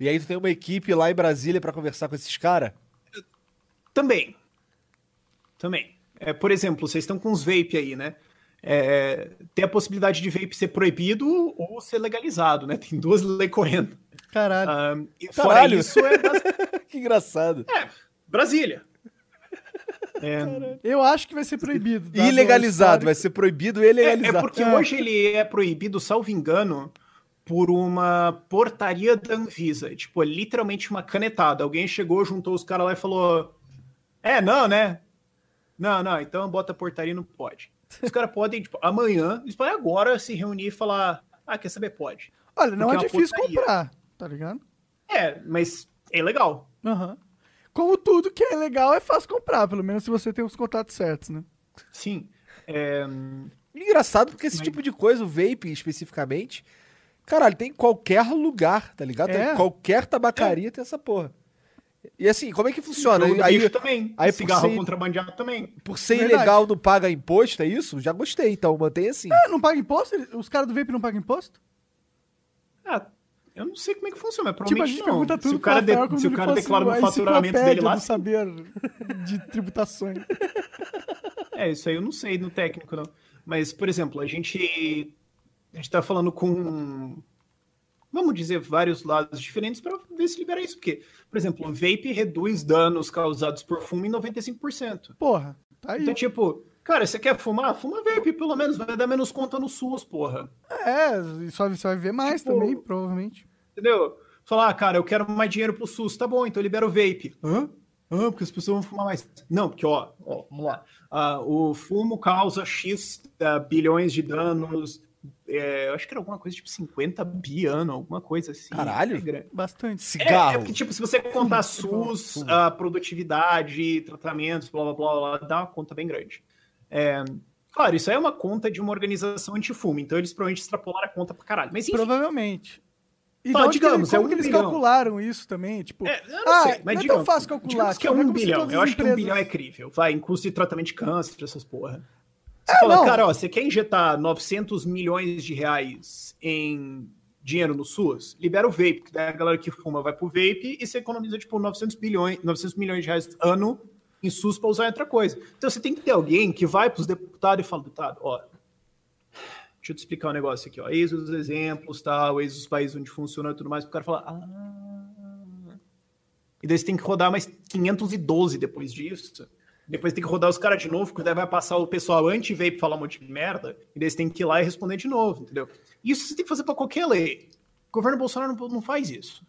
E aí tu tem uma equipe lá em Brasília pra conversar com esses caras? Também. Também. É, por exemplo, vocês estão com os vape aí, né? É, tem a possibilidade de vape ser proibido ou ser legalizado, né? Tem duas leis correndo. Caralho. Ah, e fora Caralho. isso, é que engraçado. Brasília. É, Eu acho que vai ser proibido. E ilegalizado, vai ser proibido e É, legalizado. é porque É. hoje ele é proibido, salvo engano, por uma portaria da Anvisa. Tipo, é literalmente uma canetada. Alguém chegou, juntou os caras lá e falou: É, não, né? Não, não, então bota a portaria e não pode. Os caras podem, tipo, amanhã, eles podem agora se reunir e falar: Ah, quer saber? Pode. Olha, não Porque é é difícil portaria. comprar, tá ligado? É, mas é legal. Aham. Como tudo que é legal é fácil comprar, pelo menos se você tem os contatos certos, né? Sim. É, Engraçado porque esse Mas- tipo de coisa, o vape especificamente, Caralho, tem em qualquer lugar, tá ligado? É. Tem- Qualquer tabacaria tem essa porra. E assim, como é que funciona? Jogo Aí, também. aí cigarro ser- contrabandeado também. por ser Verdade. ilegal não paga imposto, é isso? Já gostei, então mantém assim. Ah, não paga imposto? Os caras do vape não pagam imposto? Ah, eu não sei como é que funciona, mas Tipo, a provavelmente gente não. pergunta tudo se o cara, de- se o cara declara no faturamento dele lá, saber de tributações. É, isso aí eu não sei no técnico, não. Mas, por exemplo, a gente a gente tá falando com vamos dizer vários lados diferentes para ver se libera isso, porque, por exemplo, o vape reduz danos causados por fumo em 95%. Porra, tá aí. Então, tipo, cara, você quer fumar? Fuma vape, pelo menos vai dar menos conta no SUS, porra. É, e só você vai ver mais Tipo- também, provavelmente. Entendeu? Falar, ah, cara, eu quero mais dinheiro pro SUS, tá bom, então libera o vape. Hã? Ah, porque as pessoas vão fumar mais. Não, porque, ó, ó vamos lá. Ah, o fumo causa X ah, bilhões de danos. É, eu acho que era alguma coisa tipo 50 bi ano, alguma coisa assim. Caralho. É grande. Bastante. É, Cigarro. é porque, tipo, se você contar SUS, a produtividade, tratamentos, blá blá blá, blá, dá uma conta bem grande. É, claro, isso aí é uma conta de uma organização antifumo, então eles provavelmente extrapolaram a conta pra caralho. Mas enfim, Provavelmente. E Tá, onde que- digamos, como é um que eles bilhão. calcularam isso também? Tipo, É, eu não ah, sei, mas não é digamos, tão fácil calcular. digamos que é tipo, um bilhão. todas Eu acho que um empresas- bilhão é crível. Vai, em custo de tratamento de câncer, essas porra. É, fala, não. cara, ó, você quer injetar 900 milhões de reais em dinheiro no SUS? Libera o vape, que daí a galera que fuma vai pro vape e você economiza, tipo, 900, bilhões, 900 milhões de reais ano em SUS pra usar em outra coisa. Então você tem que ter alguém que vai pros deputados e fala, deputado, ó, deixa eu te explicar um negócio aqui, ó. Eis os exemplos, tal, eis os países onde funciona e tudo mais, pro cara falar, ah... E daí você tem que rodar mais 512 depois disso. Depois tem que rodar os caras de novo, porque daí vai passar o pessoal anti-vape falar um monte de merda, e daí você tem que ir lá e responder de novo, entendeu? Isso você tem que fazer pra qualquer lei. O governo Bolsonaro não, não faz isso.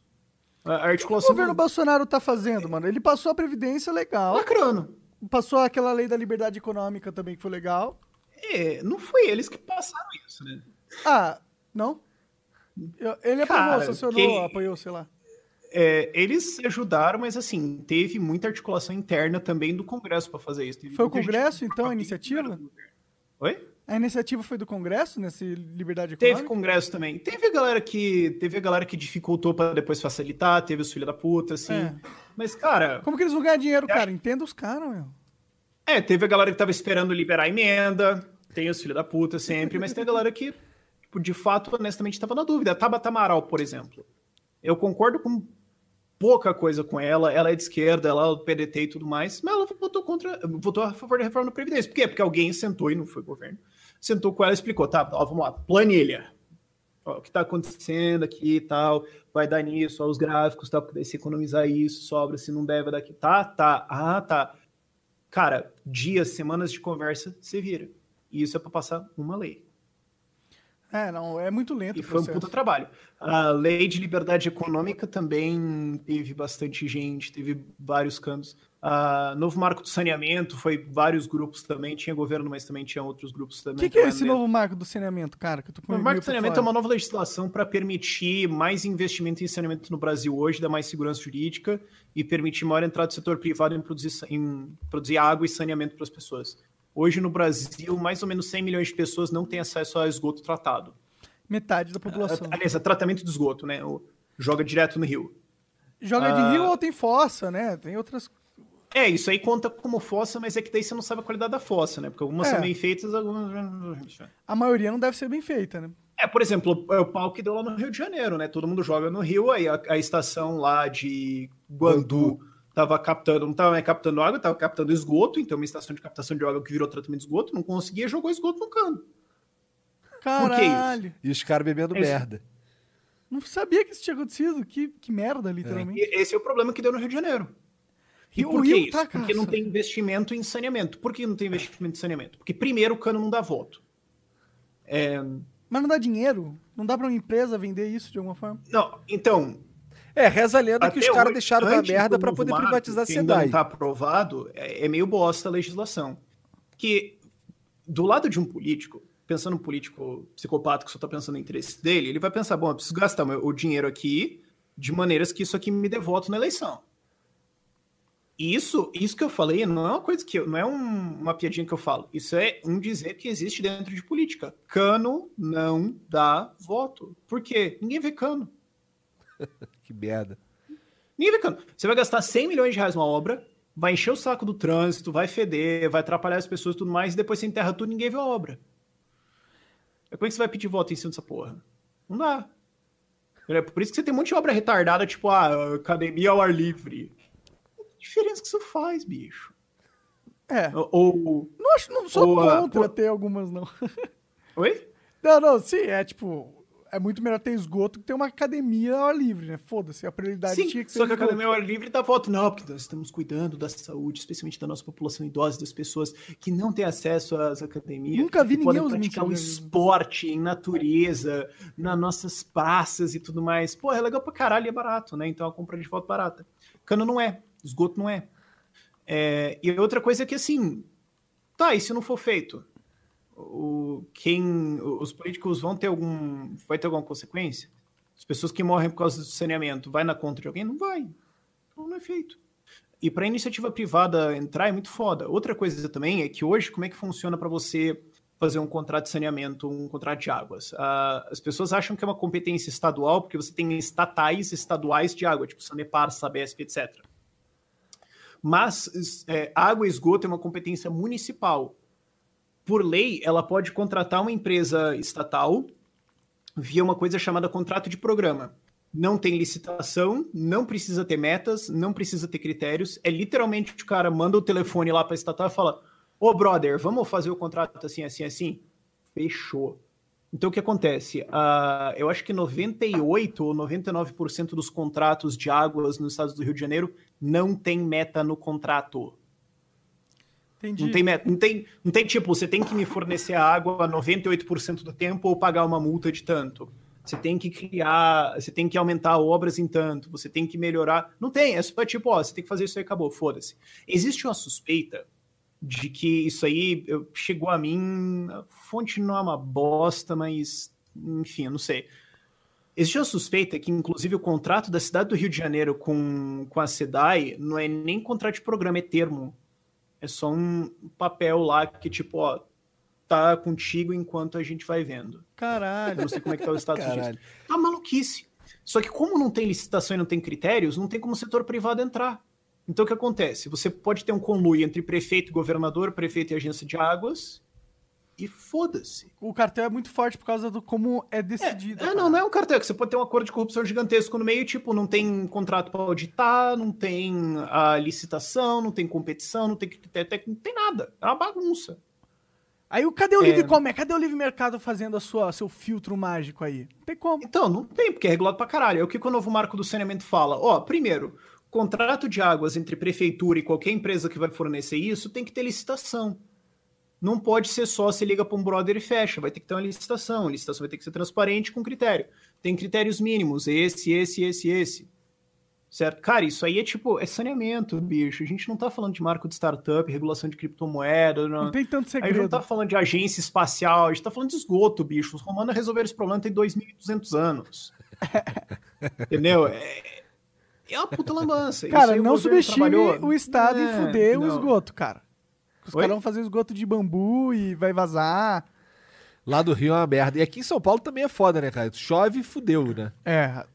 A a O articulação... governo Bolsonaro tá fazendo, mano? Ele passou a Previdência legal. Lacrando. Passou aquela lei da liberdade econômica também, que foi legal. É, não foi eles que passaram isso, né? Ah, não? Ele Cara, aprovou, sancionou, quem- apoiou, sei lá. É, eles ajudaram, mas assim, teve muita articulação interna também do Congresso pra fazer isso. Teve Foi o gente Congresso, que então, a iniciativa? Oi? A iniciativa foi do Congresso, nesse liberdade Teve econômica? congresso também. Teve a galera que teve a galera que dificultou pra depois facilitar, teve os filhos da puta, assim. É. Mas cara, Como que eles vão ganhar dinheiro, cara? Entenda os caras, meu. é, teve a galera que tava esperando liberar a emenda, tem os filhos da puta sempre, mas tem a galera que tipo, de fato, honestamente, tava na dúvida. A Tabata Amaral, por exemplo. Eu concordo com pouca coisa com ela, ela é de esquerda, ela é do PDT e tudo mais, mas ela votou contra, votou a favor da reforma da Previdência. Por quê? Porque alguém sentou e não foi o governo. Sentou com ela e explicou, tá, ó, vamos lá, planilha. Ó, o que tá acontecendo aqui e tal, vai dar nisso, ó, os gráficos, tal, porque daí se economizar isso, sobra, se não deve, daqui. Tá, tá, ah, tá. Cara, dias, semanas de conversa, você vira. E isso é pra passar uma lei. É, não, é muito lento E o foi um puta trabalho. A lei de liberdade econômica também teve bastante gente, teve vários cantos. A novo marco do saneamento foi vários grupos também, tinha governo, mas também tinha outros grupos O também. que, que é esse novo marco do saneamento, cara? O marco do saneamento é uma nova legislação para permitir mais investimento em saneamento no Brasil hoje, dar mais segurança jurídica e permitir maior entrada do setor privado em produzir, em produzir água e saneamento para as pessoas. Hoje no Brasil, mais ou menos 100 milhões de pessoas não têm acesso a esgoto tratado. Metade da população. Aliás, é tratamento de esgoto, né? O- joga direto no rio. Joga de ah, rio ou tem fossa, né? Tem outras. É, isso aí conta como fossa, mas é que daí você não sabe a qualidade da fossa, né? Porque algumas É. são bem feitas, algumas. A maioria não deve ser bem feita, né? É, por exemplo, é o pau que deu lá no Rio de Janeiro, né? Todo mundo joga no Rio, aí a, a estação lá de Guandu tava captando, não tava mais captando água, tava captando esgoto, então uma estação de captação de água que virou tratamento de esgoto, não conseguia, jogou esgoto no cano. que isso? Caralho. E os caras bebendo Esse- merda. Não sabia que isso tinha acontecido. Que, que merda, literalmente. E esse é o problema que deu no Rio de Janeiro. E Rio- por o que Rio isso? tá, Porque não tem investimento em saneamento. Por que não tem investimento em saneamento? Porque primeiro o cano não dá voto. É, Mas não dá dinheiro? Não dá pra uma empresa vender isso de alguma forma? não, então, É, reza a lenda que os Até caras deixaram da merda novo poder privatizar a que ainda não tá aprovado, é, é meio bosta a legislação. Que do lado de um político, pensando um político psicopata que só tá pensando no interesse dele, ele vai pensar, bom, eu preciso gastar meu- o dinheiro aqui de maneiras que isso aqui me dê voto na eleição. Isso, isso que eu falei não é uma coisa que eu, não é um- uma piadinha que eu falo. Isso é um dizer que existe dentro de política. Cano não dá voto. Por quê? Ninguém vê cano. Que merda. Ninguém vê. Você vai gastar 100 milhões de reais numa obra, vai encher o saco do trânsito, vai feder, vai atrapalhar as pessoas e tudo mais, e depois você enterra tudo e ninguém vê a obra. Como é que você vai pedir voto em cima dessa porra? Não dá. É por isso que você tem um monte de obra retardada, tipo, ah, academia ao ar livre. Que diferença que isso faz, bicho? É. Ou. Não, acho, não sou Ou, contra pô- ter algumas, não. Oi? Não, não, sim, é tipo. É muito melhor ter esgoto que ter uma academia ao ar livre, né? Foda-se, a prioridade Sim, tinha que ser. só que a academia ao ar livre dá voto. Não, porque nós estamos cuidando da saúde, especialmente da nossa população idosa, das pessoas que não têm acesso às academias. Nunca vi que podem ninguém praticar um mentindo. esporte em natureza, nas nossas praças e tudo mais. Pô, é legal pra caralho e é barato, né? Então a compra de voto barata. Cano não é, esgoto não é. É, e outra coisa é que assim, tá, e se não for feito? O, quem, os políticos vão ter algum. Vai ter alguma consequência? As pessoas que morrem por causa do saneamento, vai na conta de alguém? Não vai. Então não é feito. E para iniciativa privada entrar é muito foda. Outra coisa também é que hoje, como é que funciona para você fazer um contrato de saneamento, um contrato de águas? Ah, as pessoas acham que é uma competência estadual, porque você tem estatais estaduais de água, tipo Sanepar, Sabesp, etc. Mas é, água e esgoto é uma competência municipal. Por lei, ela pode contratar uma empresa estatal via uma coisa chamada contrato de programa. Não tem licitação, não precisa ter metas, não precisa ter critérios. É literalmente o cara manda o telefone lá para a estatal e fala: Ô brother, vamos fazer o contrato assim, assim, assim? Fechou. Então o que acontece? Ah, eu acho que 98 ou 99% dos contratos de águas nos estados do Rio de Janeiro não tem meta no contrato. Entendi. Não tem, não, tem, não tem tipo, você tem que me fornecer água 98% do tempo ou pagar uma multa de tanto. Você tem que criar, você tem que aumentar obras em tanto, você tem que melhorar. Não tem, é só tipo, ó, você tem que fazer isso aí, acabou, foda-se. Existe uma suspeita de que isso aí chegou a mim, a fonte não é uma bosta, mas enfim, eu não sei. Existe uma suspeita que, inclusive, o contrato da cidade do Rio de Janeiro com, com a SEDAI não é nem contrato de programa, é termo. É só um papel lá que, tipo, ó, tá contigo enquanto a gente vai vendo. Eu Caralho. não sei como é que tá o status Caralho. disso. Tá maluquice. Só que como não tem licitação e não tem critérios, não tem como o setor privado entrar. Então o que acontece? Você pode ter um conluio entre prefeito e governador, prefeito e agência de águas, e foda-se. O cartel é muito forte por causa do como é decidido. É, não, não é um cartel, que você pode ter um acordo de corrupção gigantesco no meio, tipo, não tem contrato para auditar, não tem a licitação, não tem competição, não tem critério técnico, não tem nada. É uma bagunça. Aí o cadê o É. livre comércio? Cadê o livre mercado fazendo a sua, seu filtro mágico aí? Não tem como. Então, não tem, porque é regulado pra caralho. É o que que o novo marco do saneamento fala. Ó, primeiro, contrato de águas entre prefeitura e qualquer empresa que vai fornecer isso tem que ter licitação. Não pode ser só se liga para um brother e fecha. Vai ter que ter uma licitação. A licitação vai ter que ser transparente com critério. Tem critérios mínimos. Esse, esse, esse, esse. Certo? Cara, isso aí é tipo, é saneamento, bicho. A gente não tá falando de marco de startup, regulação de criptomoeda. Não Não. tem tanto A gente não segredo. tá falando de agência espacial, a gente tá falando de esgoto, bicho. Os romanos resolveram esse problema tem 2.200 anos. Entendeu? É, é uma puta lambança. Isso Cara, o não subestime trabalhou. o Estado É, e fuder o não. esgoto, cara. Os caras vão fazer esgoto de bambu e vai vazar. Lá do Rio é uma merda. E aqui em São Paulo também é foda, né, cara? Chove e fudeu, né? É, É, São,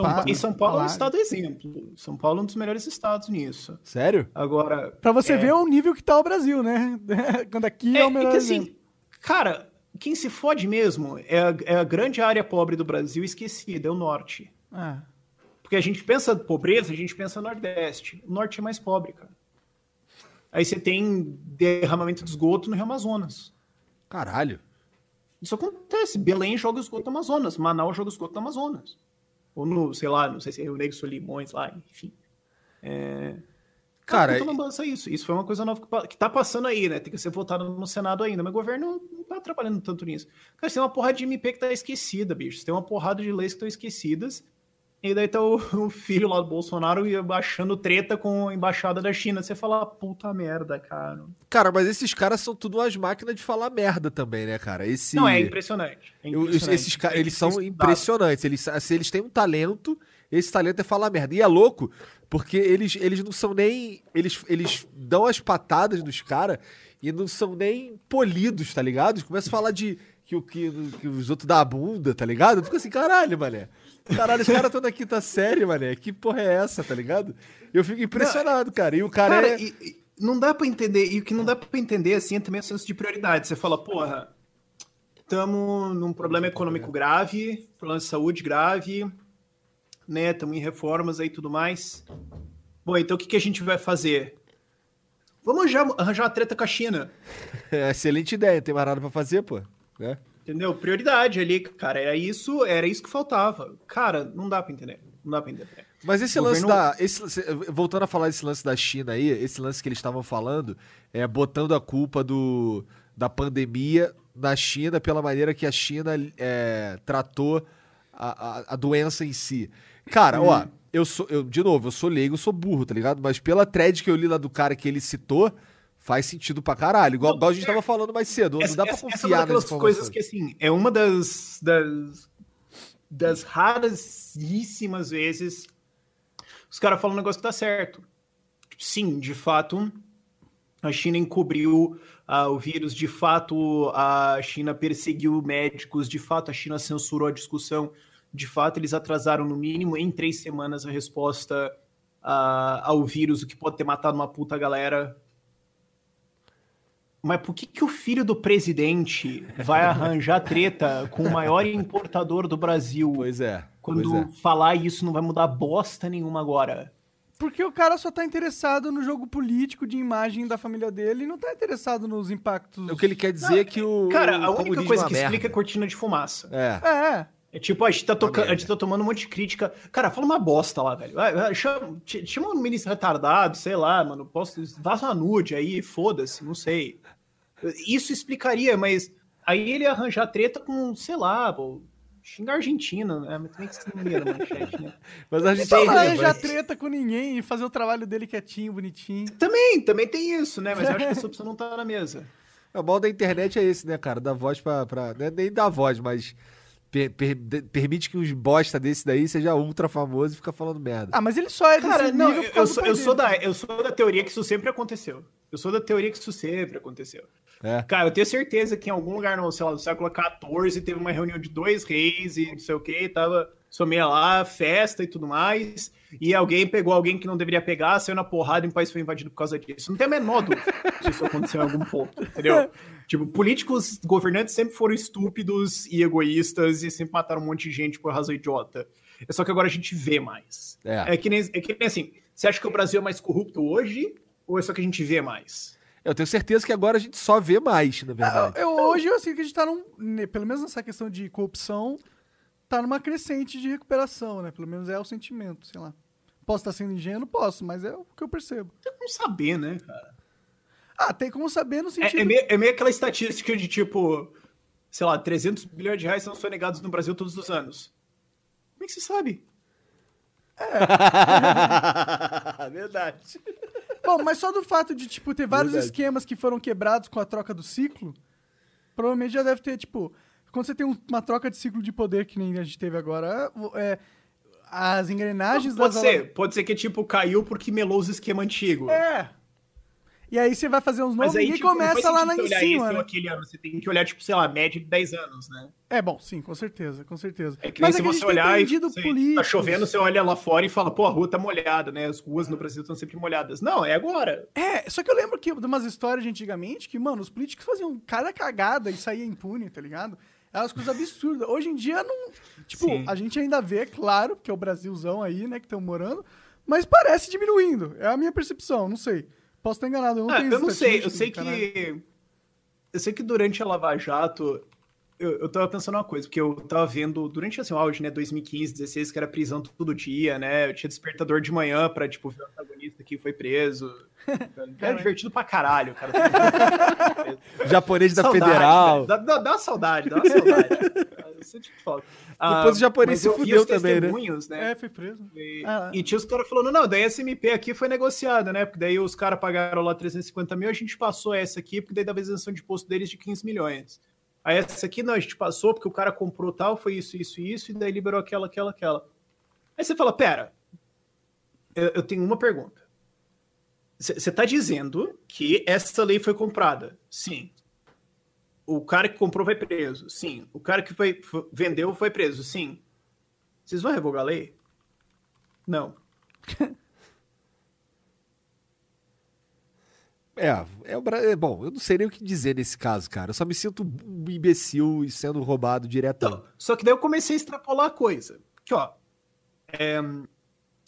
transporte. e São Paulo é um estado exemplo. São Paulo é um dos melhores estados nisso. Sério? Agora. Pra você é, ver o nível que tá o Brasil, né? Quando aqui é, É, o melhor é que exemplo. assim, cara, quem se fode mesmo é a, é a grande área pobre do Brasil esquecida, é o norte. Ah, Porque a gente pensa pobreza, a gente pensa Nordeste. O Norte é mais pobre, cara. Aí você tem derramamento de esgoto no Rio Amazonas. Caralho. Isso acontece. Belém joga esgoto no Amazonas. Manaus joga esgoto no Amazonas. Ou no, sei lá, não sei se é Rio Negro, Solimões lá, enfim. Cara, Cara, lambança isso. Isso foi uma coisa nova que, que tá passando aí, né? Tem que ser votado no Senado ainda. Mas o governo não tá trabalhando tanto nisso. Cara, você tem uma porrada de MP que tá esquecida, bicho. Você tem uma porrada de leis que estão esquecidas. E daí tá o, o filho lá do Bolsonaro baixando treta com a embaixada da China. Você fala, puta merda, cara. cara, mas esses caras são tudo umas máquinas de falar merda também, né, cara? Esse... Não, é impressionante. É impressionante. esses caras, eles são estudado. impressionantes. Eles, assim, eles têm um talento, esse talento é falar merda. E é louco, porque eles, eles não são nem. Eles, eles dão as patadas nos caras e não são nem polidos, tá ligado? Eles começam a falar de. Que, que, que os outros dá a bunda, tá ligado? Eu fico assim, caralho, mané. Caralho, os caras estão na quinta série, mané. Que porra é essa, tá ligado? Eu fico impressionado, cara. E o cara, Cara, é. e- e não dá pra entender, e o que não dá pra entender, assim, é também o senso de prioridade. Você fala, porra, estamos num problema econômico grave, problema de saúde grave, né, estamos em reformas aí e tudo mais. Bom, então o que, que a gente vai fazer? Vamos arranjar, arranjar uma treta com a China, É excelente ideia, não tem mais nada pra fazer, pô. Né? Entendeu? Prioridade ali, cara, era isso, era isso que faltava. Cara, não dá pra entender, não dá pra entender. Mas esse Governo- lance da. esse- se- voltando a falar esse lance da China aí, esse lance que eles estavam falando, é botando a culpa do, da pandemia na China pela maneira que a China é, tratou a, a, a doença em si. Cara, ó, eu sou. Eu, de novo, eu sou leigo, eu sou burro, tá ligado? Mas pela thread que eu li lá do cara que ele citou, faz sentido pra caralho. Igual, igual a gente tava falando mais cedo. não dá pra essa, confiar essa é nessas coisas que, assim, é uma das, das, das raríssimas vezes os caras falam um negócio que tá certo. Sim, de fato, a China encobriu ah, o vírus, de fato, a China perseguiu médicos, de fato, a China censurou a discussão, de fato, eles atrasaram no mínimo em três semanas a resposta ah, ao vírus, o que pode ter matado uma puta galera. Mas por que, que o filho do presidente vai arranjar treta com o maior importador do Brasil? Pois é. Quando pois é. falar isso não vai mudar bosta nenhuma agora. Porque o cara só tá interessado no jogo político de imagem da família dele e não tá interessado nos impactos. O que ele quer dizer é que o. Cara, o a única coisa é que explica é merda. cortina de fumaça. É. É. É tipo, a gente, tá toca- a gente tá tomando um monte de crítica. Cara, fala uma bosta lá, velho. Vai, vai, chama, ch- chama um ministro retardado, sei lá, mano. Posso, vaza uma nude aí, foda-se, não sei. Isso explicaria, mas aí ele arranjar treta com, sei lá, pô, xingar a Argentina, né? Mas também que isso não manchete, né? Mas a gente não arranjar treta com ninguém e fazer o trabalho dele quietinho, bonitinho. Também, também tem isso, né? Mas eu acho que essa opção não tá na mesa. O mal da internet é esse, né, cara? Dar voz pra. pra não é nem dar voz, mas per- per- de- permite que uns bosta desse daí seja ultra famoso e fica falando merda. Ah, mas ele só é Cara, desse não, nível eu, eu do sou, eu, sou da, eu sou da teoria que isso sempre aconteceu. Eu sou da teoria que isso sempre aconteceu. É. Cara, eu tenho certeza que em algum lugar, no, sei lá, no século XIV, teve uma reunião de dois reis e não sei o que, tava somia lá, festa e tudo mais, e alguém pegou alguém que não deveria pegar, saiu na porrada e o país foi invadido por causa disso. Não tem a menor dúvida se isso aconteceu em algum ponto, entendeu? Tipo, políticos, governantes sempre foram estúpidos e egoístas e sempre mataram um monte de gente por razão idiota. É só que agora a gente vê mais. É. É que nem, é que nem assim, você acha que o Brasil é mais corrupto hoje ou é só que a gente vê mais? Eu tenho certeza que agora a gente só vê mais, na Ah, verdade. eu, hoje eu sinto que a gente tá num. Pelo menos nessa questão de corrupção, tá numa crescente de recuperação, né? Pelo menos é o sentimento, sei lá. Posso estar sendo ingênuo? Posso, mas é o que eu percebo. Tem como saber, né, cara? Ah, tem como saber no sentido. É, é meio, é meio aquela estatística de tipo, sei lá, 300 bilhões de reais são sonegados no Brasil todos os anos. Como é que você sabe? verdade. Bom, mas só do fato de, tipo, ter vários Verdade. esquemas que foram quebrados com a troca do ciclo, provavelmente já deve ter, tipo, quando você tem um- uma troca de ciclo de poder que nem a gente teve agora, é, as engrenagens Pode das ser, pode ser que tipo caiu porque melou os esquemas antigos. É. E aí você vai fazer uns novos e ninguém tipo, começa lá na em cima, né? aquele ano. Você tem que olhar, tipo, sei lá, média de 10 anos, né? É bom, sim, com certeza, com certeza. É que nem Mas se é que você olhar e sei, tá chovendo, você olha lá fora e fala, pô, a rua tá molhada, né? As ruas no Brasil estão sempre molhadas. Não, é agora. É, só que eu lembro que de umas histórias de antigamente que, mano, os políticos faziam cada cagada e saía impune, tá ligado? Eram umas coisas absurdas. Hoje em dia não. Tipo, Sim. a gente ainda vê, claro, porque é o Brasilzão aí, né, que estão morando, mas parece diminuindo. É a minha percepção, não sei. Posso estar enganado, eu não Ah, tenho eu não sei, eu sei caralho. que. Eu sei que durante a Lava Jato, eu, eu tava pensando uma coisa, porque eu tava vendo, durante assim, o auge, né, 2015, 16, que era prisão todo dia, né? Eu tinha despertador de manhã pra, tipo, ver o antagonista que foi preso. Era divertido pra caralho, cara. Japonês da Saudade, Federal. Dá, dá, dá uma saudade, dá uma saudade. Eu senti falta. Ah, Depois o japonês se eu vi fudeu os também, né? testemunhos, né? É, foi preso. E, Ah. e tinha os caras falando, não, daí a SMP aqui foi negociada, né? Porque daí os caras pagaram lá 350 mil, a gente passou essa aqui, porque daí dava isenção de imposto deles de 15 milhões. Aí essa aqui, não, a gente passou porque o cara comprou tal, foi isso, isso, isso, e daí liberou aquela, aquela, aquela. Aí você fala, pera, eu, eu tenho uma pergunta. Você está dizendo que essa lei foi comprada? Sim. O cara que comprou vai preso? Sim. O cara que foi, foi, vendeu foi preso? Sim. Vocês vão revogar a lei? Não. É, é, o Bra- é bom, eu não sei nem o que dizer nesse caso, cara. Eu só me sinto um imbecil e sendo roubado diretão. Então, só que daí eu comecei a extrapolar a coisa. Que, ó, é,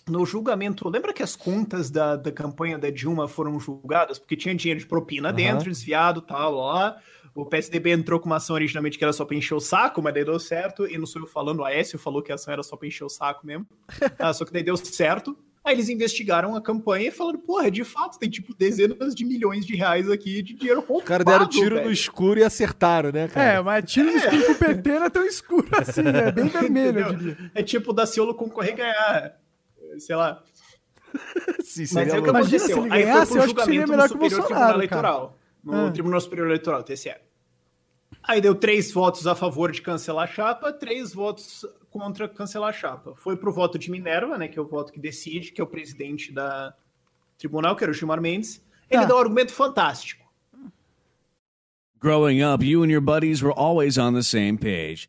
no julgamento, lembra que as contas da, da campanha da Dilma foram julgadas? Porque tinha dinheiro de propina Aham. dentro, desviado tal, lá. O PSDB entrou com uma ação originalmente que era só pra encher o saco, mas daí deu certo. E não sou eu falando, o Aécio falou que a ação era só pra encher o saco mesmo. Ah, só que daí deu certo. Aí eles investigaram a campanha e falaram, porra, de fato, tem tipo dezenas de milhões de reais aqui de dinheiro roubado. Os caras deram tiro velho. no escuro e acertaram, né, cara? É, mas tiro no escuro com o PT não é tão escuro assim, é bem vermelho, eu diria. É tipo o Daciolo concorrer e ganhar, sei lá. Sim, Mas é o que. Imagina aconteceu. se ele Aí ganhasse, foi eu pro acho que seria julgamento melhor no que o Superior Bolsonaro, Tribunal cara. Eleitoral. No Ah. Tribunal Superior Eleitoral, TSE. Aí deu três votos a favor de cancelar a chapa, três votos contra cancelar a chapa. Foi pro voto de Minerva, né, que é o voto que decide, que é o presidente da tribunal, que era o Gilmar Mendes. Ele Tá. dá um argumento fantástico. Growing up, you and your buddies were always on the same page.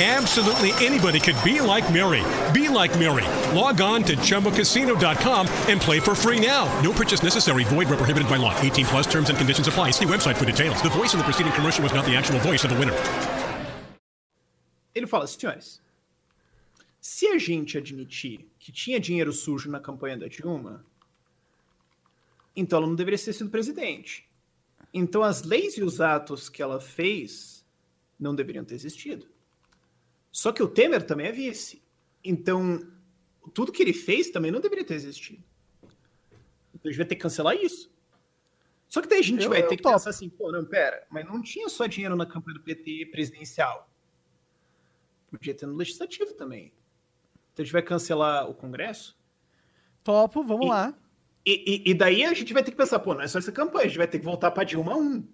Absolutely anybody could be like Mary. Be like Mary. Log on to ChumbaCasino.com and play for free now. No purchase necessary. Void where prohibited by law. 18 plus terms and conditions apply. See website for details. The voice in the preceding commercial was not the actual voice of the winner. Ele fala, senhores, se a gente admitir que tinha dinheiro sujo na campanha da Dilma, então ela não deveria ter sido presidente. Então as leis e os atos que ela fez não deveriam ter existido. Só que o Temer também é vice. Então, tudo que ele fez também não deveria ter existido. Então a gente vai ter que cancelar isso. Só que daí a gente Eu- vai eu ter que topo. pensar assim, pô, não, pera, mas não tinha só dinheiro na campanha do PT presidencial. Podia ter no legislativo também. Então a gente vai cancelar o Congresso? Topo, vamos E- lá. E, e- e daí a gente vai ter que pensar, pô, não é só essa campanha, a gente vai ter que voltar para Dilma 1.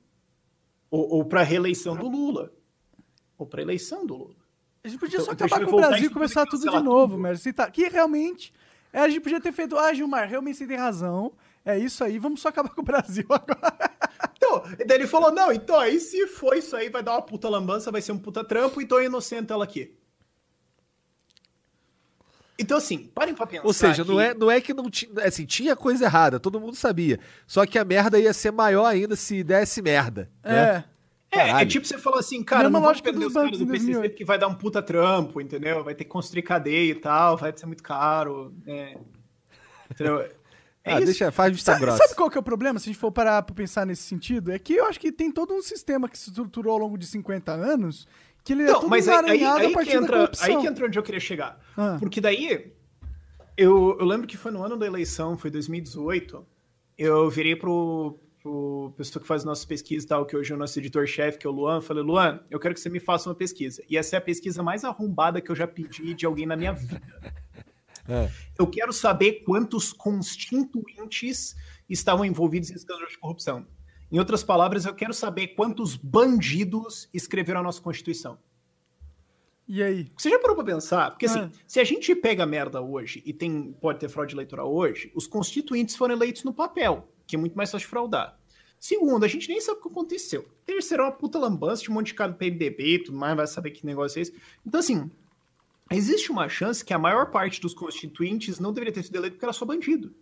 Ou, ou para reeleição do Lula. Ou para eleição do Lula. A gente podia Então- só então acabar com o Brasil e começar tudo de novo, tudo. Tá, que realmente. é, a gente podia ter feito. Ah, Gilmar, realmente você tem razão. É isso aí, vamos só acabar com o Brasil agora. Então, daí ele falou, não, então aí se for isso aí, vai dar uma puta lambança, vai ser um puta trampo, então é inocente ela aqui. Então, assim, parem pra pensar Ou seja, não é, não é que não tinha. Assim, tinha coisa errada, todo mundo sabia. Só que a merda ia ser maior ainda se desse merda. Né? É. É, é tipo você falar assim, cara, Mesma não vamos lógica perder dos os caras do PCC 2008. porque vai dar um puta trampo, entendeu? Vai ter que construir cadeia e tal, vai ser muito caro. É. Entendeu? É ah, isso. deixa, faz vista Sabe, grossa. sabe qual que é o problema, se a gente for parar pra pensar nesse sentido? É que eu acho que tem todo um sistema que se estruturou ao longo de 50 anos que ele é Não, todo mas aí, aí, aí partir que entra, aí que entra onde eu queria chegar. Ah. Porque daí, eu, eu lembro que foi no ano da eleição, foi 2018, eu virei pro, pro pessoa que faz nossas pesquisas e tal, que hoje é o nosso editor-chefe, que é o Luan, falei, Luan, eu quero que você me faça uma pesquisa. E essa é a pesquisa mais arrombada que eu já pedi de alguém na minha vida. É. Eu quero saber quantos constituintes estavam envolvidos em escândalos de corrupção. Em outras palavras, eu quero saber quantos bandidos escreveram a nossa Constituição. E aí? Você já parou pra pensar? Porque assim, Ah. se a gente pega merda hoje e tem, pode ter fraude eleitoral hoje, os constituintes foram eleitos no papel, que é muito mais fácil de fraudar. Segundo, a gente nem sabe o que aconteceu. Terceiro, é uma puta lambança, tinha um monte de cara do PMDB e tudo mais, vai saber que negócio é esse. Então, assim, existe uma chance que a maior parte dos constituintes não deveria ter sido eleito porque era só bandido.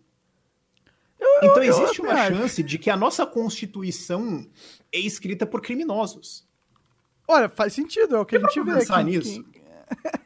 então, eu existe uma acho. chance de que a nossa Constituição é escrita por criminosos. Olha, faz sentido, é o que a gente vê pensar aqui. nisso?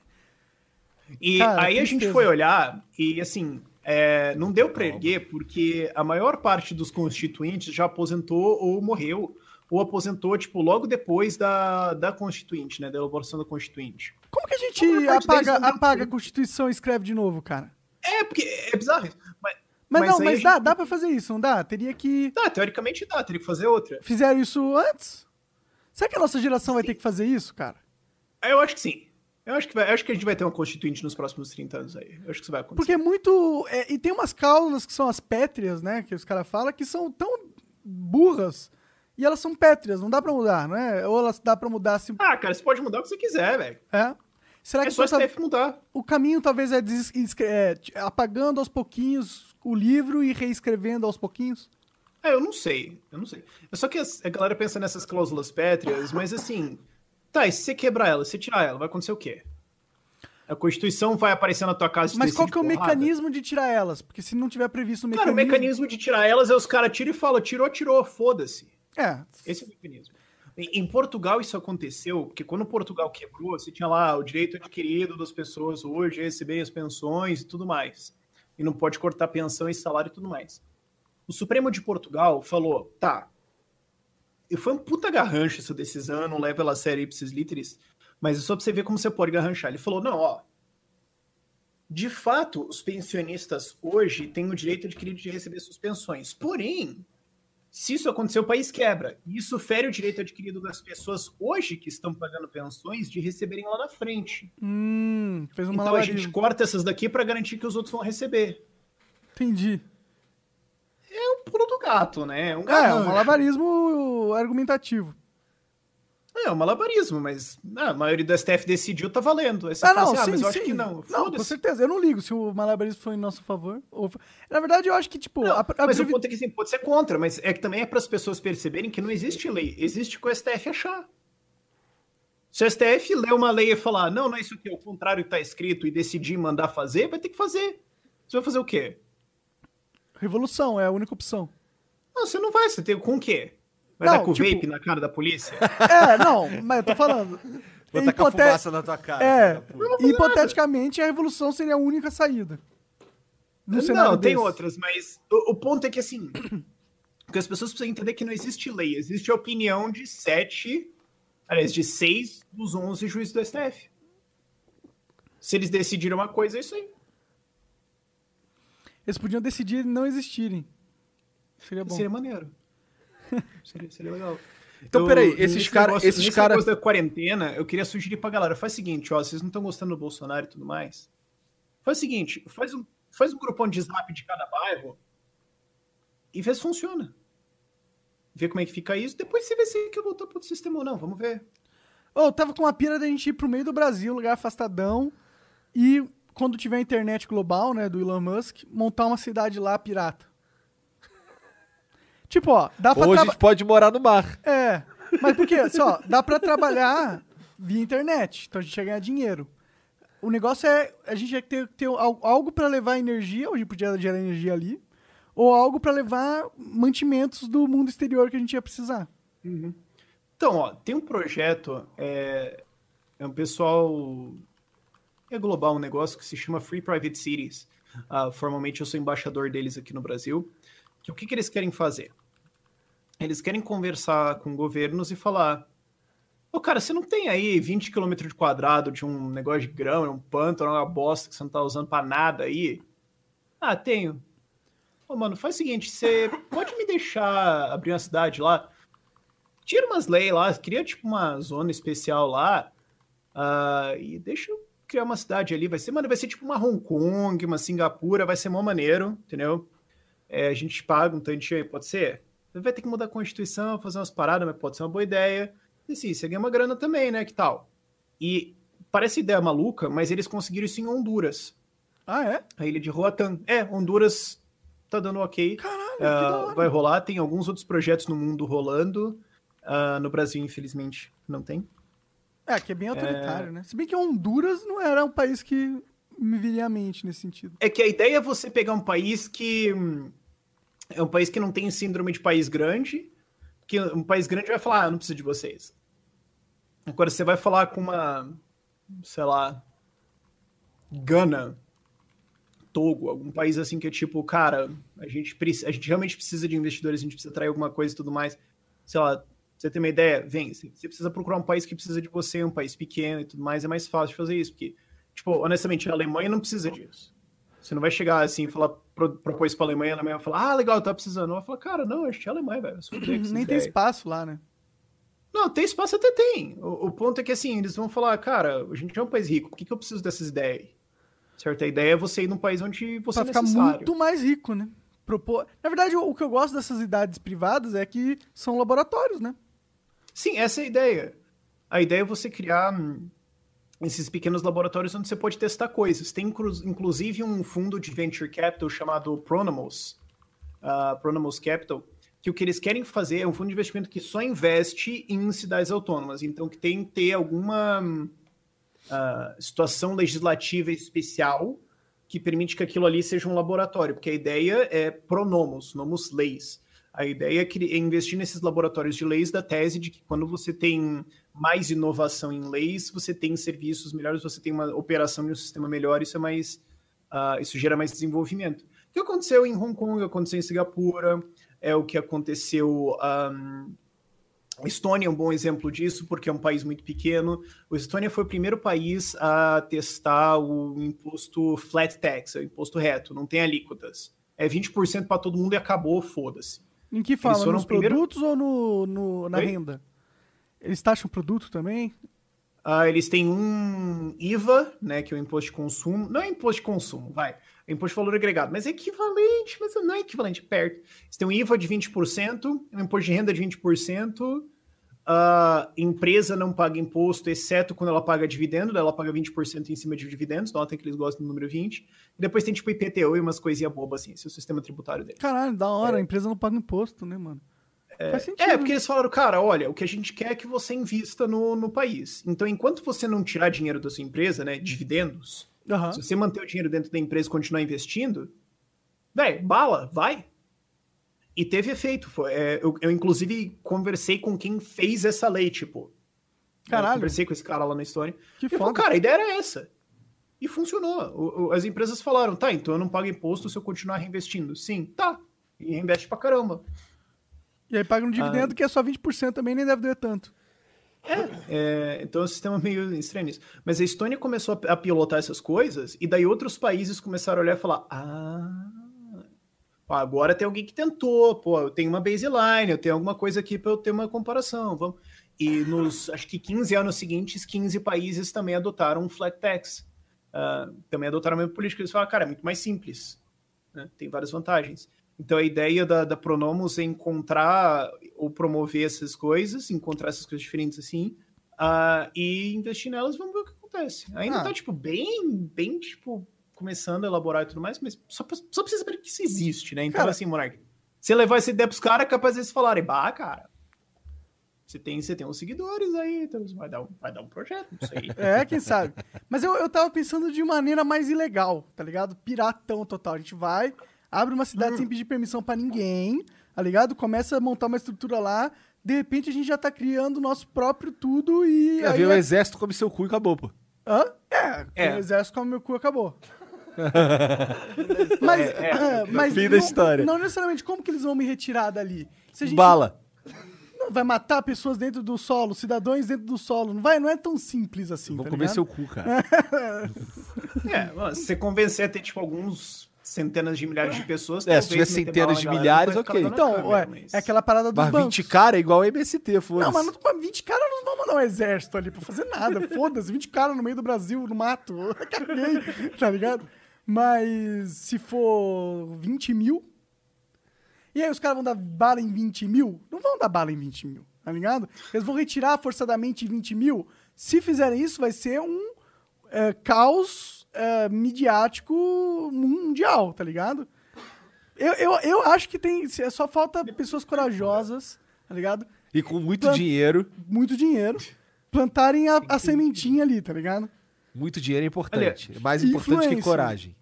E Cara, aí a gente foi olhar e, assim, é, não deu pra erguer porque a maior parte dos constituintes já aposentou ou morreu, ou aposentou, tipo, logo depois da, da constituinte, né, da elaboração da constituinte. Como que a gente A apaga, apaga a. Constituição e escreve de novo, cara? É, porque é bizarro isso. Mas, Mas, Mas não, mas dá, gente- dá pra fazer isso, não dá? Teria que. tá, teoricamente dá, teria que fazer outra. Fizeram isso antes? Será que a nossa geração vai ter que fazer isso, cara? Aí Eu acho que sim. Eu acho que, vai, eu acho que a gente vai ter uma constituinte nos próximos 30 anos aí. Eu acho que isso vai acontecer. Porque é muito. é, e tem umas cláusulas que são as pétreas, né? Que os caras falam, que são tão burras. E elas são pétreas, não dá pra mudar, não é? Ou elas dá pra mudar se. Ah, cara, você pode mudar o que você quiser, velho. É? Será É que só o tá- STF mudar. o caminho talvez é, des- é, apagando aos pouquinhos o livro e reescrevendo aos pouquinhos? É, eu não sei, eu não sei. É só que a galera pensa nessas cláusulas pétreas, mas assim, tá, e se você quebrar ela, se você tirar ela, vai acontecer o quê? A Constituição vai aparecer na tua casa e Mas qual que é o porrada? mecanismo de tirar elas? Porque se não tiver previsto o Cara, mecanismo... o mecanismo de tirar elas é os caras tiram e falam, tirou, tirou, foda-se. É, Esse é o mecanismo. Em, em Portugal isso aconteceu, porque quando Portugal quebrou, você tinha lá o direito adquirido das pessoas hoje a receber as pensões e tudo mais. E não pode cortar pensão e salário e tudo mais. O Supremo de Portugal falou, tá, foi um puta garrancho essa decisão, não levo ela a sério ipsis literis, mas é só pra você ver como você pode garranchar. Ele falou, não, ó, de fato, os pensionistas hoje têm o direito adquirido de receber suas pensões. Porém, se isso acontecer, o país quebra. E isso fere o direito adquirido das pessoas hoje que estão pagando pensões de receberem lá na frente. hum, fez um então a gente corta essas daqui para garantir que os outros vão receber. Entendi. Pulo do gato, né? É um É, um malabarismo argumentativo. É, um malabarismo, mas ah, a maioria do STF decidiu, tá valendo. Aí você Ah, não, assim, ah, sim, mas eu acho sim. que não. Não, com certeza. Eu não ligo se o malabarismo foi em nosso favor. Ou... Na verdade, eu acho que, tipo... Não, a- a mas o previ- ponto é que assim, pode ser contra, mas é que também é para as pessoas perceberem que não existe lei, existe o que o STF achar. Se o STF ler uma lei e falar, não, não é isso aqui, é o contrário que está escrito e decidir mandar fazer, vai ter que fazer. Você vai fazer o quê? Revolução é a única opção. Não, você não vai, você tem com o quê? Vai Não, dar com o tipo- vape na cara da polícia? É, não, mas eu tô falando. Vou tacar Hipote- fumaça na tua cara. É, hipoteticamente, a revolução seria a única saída. No não, tem desse. outras, mas o, o ponto é que assim, que as pessoas precisam entender que não existe lei, existe a opinião de sete, aliás, de seis dos onze juízes do STF. Se eles decidiram uma coisa, é isso aí. Eles podiam decidir não existirem. Seria bom. Seria maneiro. seria, seria legal. Então, peraí, esses nesse cara- negócio- esses nesse cara- negócio da quarentena, eu queria sugerir pra galera, faz o seguinte, ó, vocês não estão gostando do Bolsonaro e tudo mais, faz o seguinte, faz um, faz um grupão de zap de cada bairro e vê se funciona. Vê como é que fica isso, depois você vê se quer voltar pro outro sistema ou não, vamos ver. Ô, eu tava com uma pira da gente ir pro meio do Brasil, lugar afastadão, e quando tiver internet global, né, do Elon Musk, montar uma cidade lá pirata. tipo, ó, dá pra Ou a gente pode morar no mar. É, mas por quê? Assim, ó, dá pra trabalhar via internet, então a gente ia ganhar dinheiro. O negócio é, a gente ia ter, ter al- algo pra levar energia, hoje podia gerar energia ali, ou algo pra levar mantimentos do mundo exterior que a gente ia precisar. Então, ó, tem um projeto, é, é um pessoal, é global um negócio que se chama Free Private Cities. Ah, formalmente eu sou embaixador deles aqui no Brasil. Que o que, que eles querem fazer? Eles querem conversar com governos e falar: Ô, cara, você não tem aí 20 km de quadrado de um negócio de grão, um pântano, uma bosta que você não tá usando pra nada aí? Ah, tenho. Ô, mano, faz o seguinte: você pode me deixar abrir uma cidade lá? Tira umas leis lá, cria tipo uma zona especial lá ah, e deixa eu criar uma cidade ali. Vai ser, mano, vai ser tipo uma Hong Kong, uma Singapura, vai ser mó maneiro, entendeu? É, a gente paga um tantinho aí, pode ser? Vai ter que mudar a Constituição, fazer umas paradas, mas pode ser uma boa ideia. E sim, você ganha uma grana também, né? Que tal? E parece ideia maluca, mas eles conseguiram isso em Honduras. Ah, é? A ilha de Roatán. É, Honduras tá dando ok. Caralho, hora. vai rolar. Tem alguns outros projetos no mundo rolando. Ah, no Brasil, infelizmente, não tem. É, que é bem autoritário, né? Se bem que Honduras não era um país que me viria à mente nesse sentido. É que a ideia é você pegar um país que. É um país que não tem síndrome de país grande. Que um país grande vai falar, ah, não preciso de vocês. Agora você vai falar com uma. Sei lá. Gana. Togo, algum país assim que é tipo, cara, a gente, a gente realmente precisa de investidores, a gente precisa atrair alguma coisa e tudo mais. Sei lá, você tem uma ideia? Vem. Você precisa procurar um país que precisa de você, um país pequeno e tudo mais. É mais fácil de fazer isso, porque, tipo, honestamente, a Alemanha não precisa disso. Você não vai chegar assim e falar, pro, propor isso pra Alemanha, a Alemanha vai falar, ah, legal, tá precisando. Ela vai falar, cara, não, a gente é Alemanha, velho. Nem tem ideias." espaço lá, né? Não, tem espaço até tem. O, o ponto é que assim, eles vão falar, cara, a gente é um país rico, por que, que eu preciso dessas ideias aí? Certo? A ideia é você ir num país onde você Pra é ficar muito mais rico, né? Propor... Na verdade, o, o que eu gosto dessas idades privadas é que são laboratórios, né? Sim, essa é a ideia. A ideia é você criar hum, esses pequenos laboratórios onde você pode testar coisas. Tem inclu- inclusive um fundo de venture capital chamado Pronomos, ah, Pronomos Capital, que o que eles querem fazer é um fundo de investimento que só investe em cidades autônomas. Então, que tem que ter alguma ah, situação legislativa especial que permite que aquilo ali seja um laboratório, porque a ideia é pronomos, nomos leis. A ideia é, é investir nesses laboratórios de leis da tese de que quando você tem mais inovação em leis, você tem serviços melhores, você tem uma operação de um sistema melhor, isso é mais ah, isso gera mais desenvolvimento. O que aconteceu em Hong Kong, aconteceu em Singapura, é o que aconteceu a Estônia é um bom exemplo disso, porque é um país muito pequeno. A Estônia foi o primeiro país a testar o imposto flat tax, o imposto reto, não tem alíquotas. É 20% para todo mundo e acabou, foda-se. Em que fala? Nos primeiro- produtos ou no, no- na Oi? renda? Eles taxam produto também? Ah, eles têm um IVA, né, que é o imposto de consumo. Não é imposto de consumo, vai. É imposto de valor agregado, mas é equivalente, mas não é equivalente, perto. Eles têm um IVA de 20%, um imposto de renda de 20%. A empresa não paga imposto, exceto quando ela paga dividendo, ela paga 20% em cima de dividendos, notem que eles gostam do número 20. E depois tem tipo IPTU e umas coisinhas bobas assim, esse é o sistema tributário deles. Caralho, da hora. A empresa não paga imposto, né, mano? Faz sentido. É, porque eles falaram, cara, olha, o que a gente quer é que você invista no, no país. Então, enquanto você não tirar dinheiro da sua empresa, né, dividendos, Aham. se você manter o dinheiro dentro da empresa e continuar investindo, velho, bala, vai. E teve efeito. Foi, é, eu, eu, inclusive, conversei com quem fez essa lei, tipo. Caralho. conversei com esse cara lá na história. Que falou, foda. cara, a ideia era essa. E funcionou. O- o- as empresas falaram, tá, então eu não pago imposto se eu continuar reinvestindo. Sim, tá. E reinveste pra caramba. E aí paga um Ah. dividendo que é só 20% também, nem deve doer tanto. É, então é um sistema meio estranho nisso. Mas a Estônia começou a, a pilotar essas coisas, e daí outros países começaram a olhar e falar: ah, agora tem alguém que tentou, pô, eu tenho uma baseline, eu tenho alguma coisa aqui para eu ter uma comparação. Vamos. E nos, acho que 15 anos seguintes, 15 países também adotaram um flat tax. Ah, também adotaram a mesma política. Eles falaram, cara, é muito mais simples. né? Tem várias vantagens. Então a ideia da, da Pronomos é encontrar ou promover essas coisas, encontrar essas coisas diferentes assim, ah, e investir nelas e vamos ver o que acontece. Ainda Ah. tá, tipo, bem, bem, tipo, começando a elaborar e tudo mais, mas só, pra- só precisa saber que isso existe, né? Então, Cara- assim, Monark, você levar essa ideia pros caras, é capaz deles falarem, bah, cara, você tem, você tem uns seguidores aí, então vai dar um, vai dar um projeto, não sei. É, quem sabe. Mas eu, eu tava pensando de maneira mais ilegal, tá ligado? Piratão total. A gente vai, abre uma cidade Hum. sem pedir permissão pra ninguém, tá ligado? Começa a montar uma estrutura lá. De repente a gente já tá criando o nosso próprio tudo e. Quer aí ver o é- exército come seu cu e acabou, pô. Hã? É, É. o exército come meu cu acabou. mas, É, é. ah, mas Fim da não- história. Não necessariamente como que eles vão me retirar dali. Se a gente Bala. não vai matar pessoas dentro do solo, cidadãos dentro do solo, não vai, não é tão simples assim, Vou tá comer ligado? seu cu, cara. É, mano, se você convencer a ter, tipo, alguns centenas de milhares de pessoas... É, se tiver centenas de galera, milhares, ok. Então, câmera, ué, mas- é aquela parada dos Mas bancos. 20 cara é igual MST, foda-se. Não, mas não, mas 20 caras não vão mandar um exército ali pra fazer nada. Foda-se, 20 caras no meio do Brasil, no mato. Caguei, tá ligado? Mas se for 20 mil. E aí os caras vão dar bala em 20 mil? Não vão dar bala em 20 mil, tá ligado? Eles vão retirar forçadamente 20 mil. Se fizerem isso, vai ser um, é, caos é, midiático mundial, tá ligado? Eu, eu, eu acho que tem. Só falta pessoas corajosas, tá ligado? E com muito Plan- dinheiro. Muito dinheiro. Plantarem a, a sementinha ali, tá ligado? Muito dinheiro é importante. É mais importante que coragem.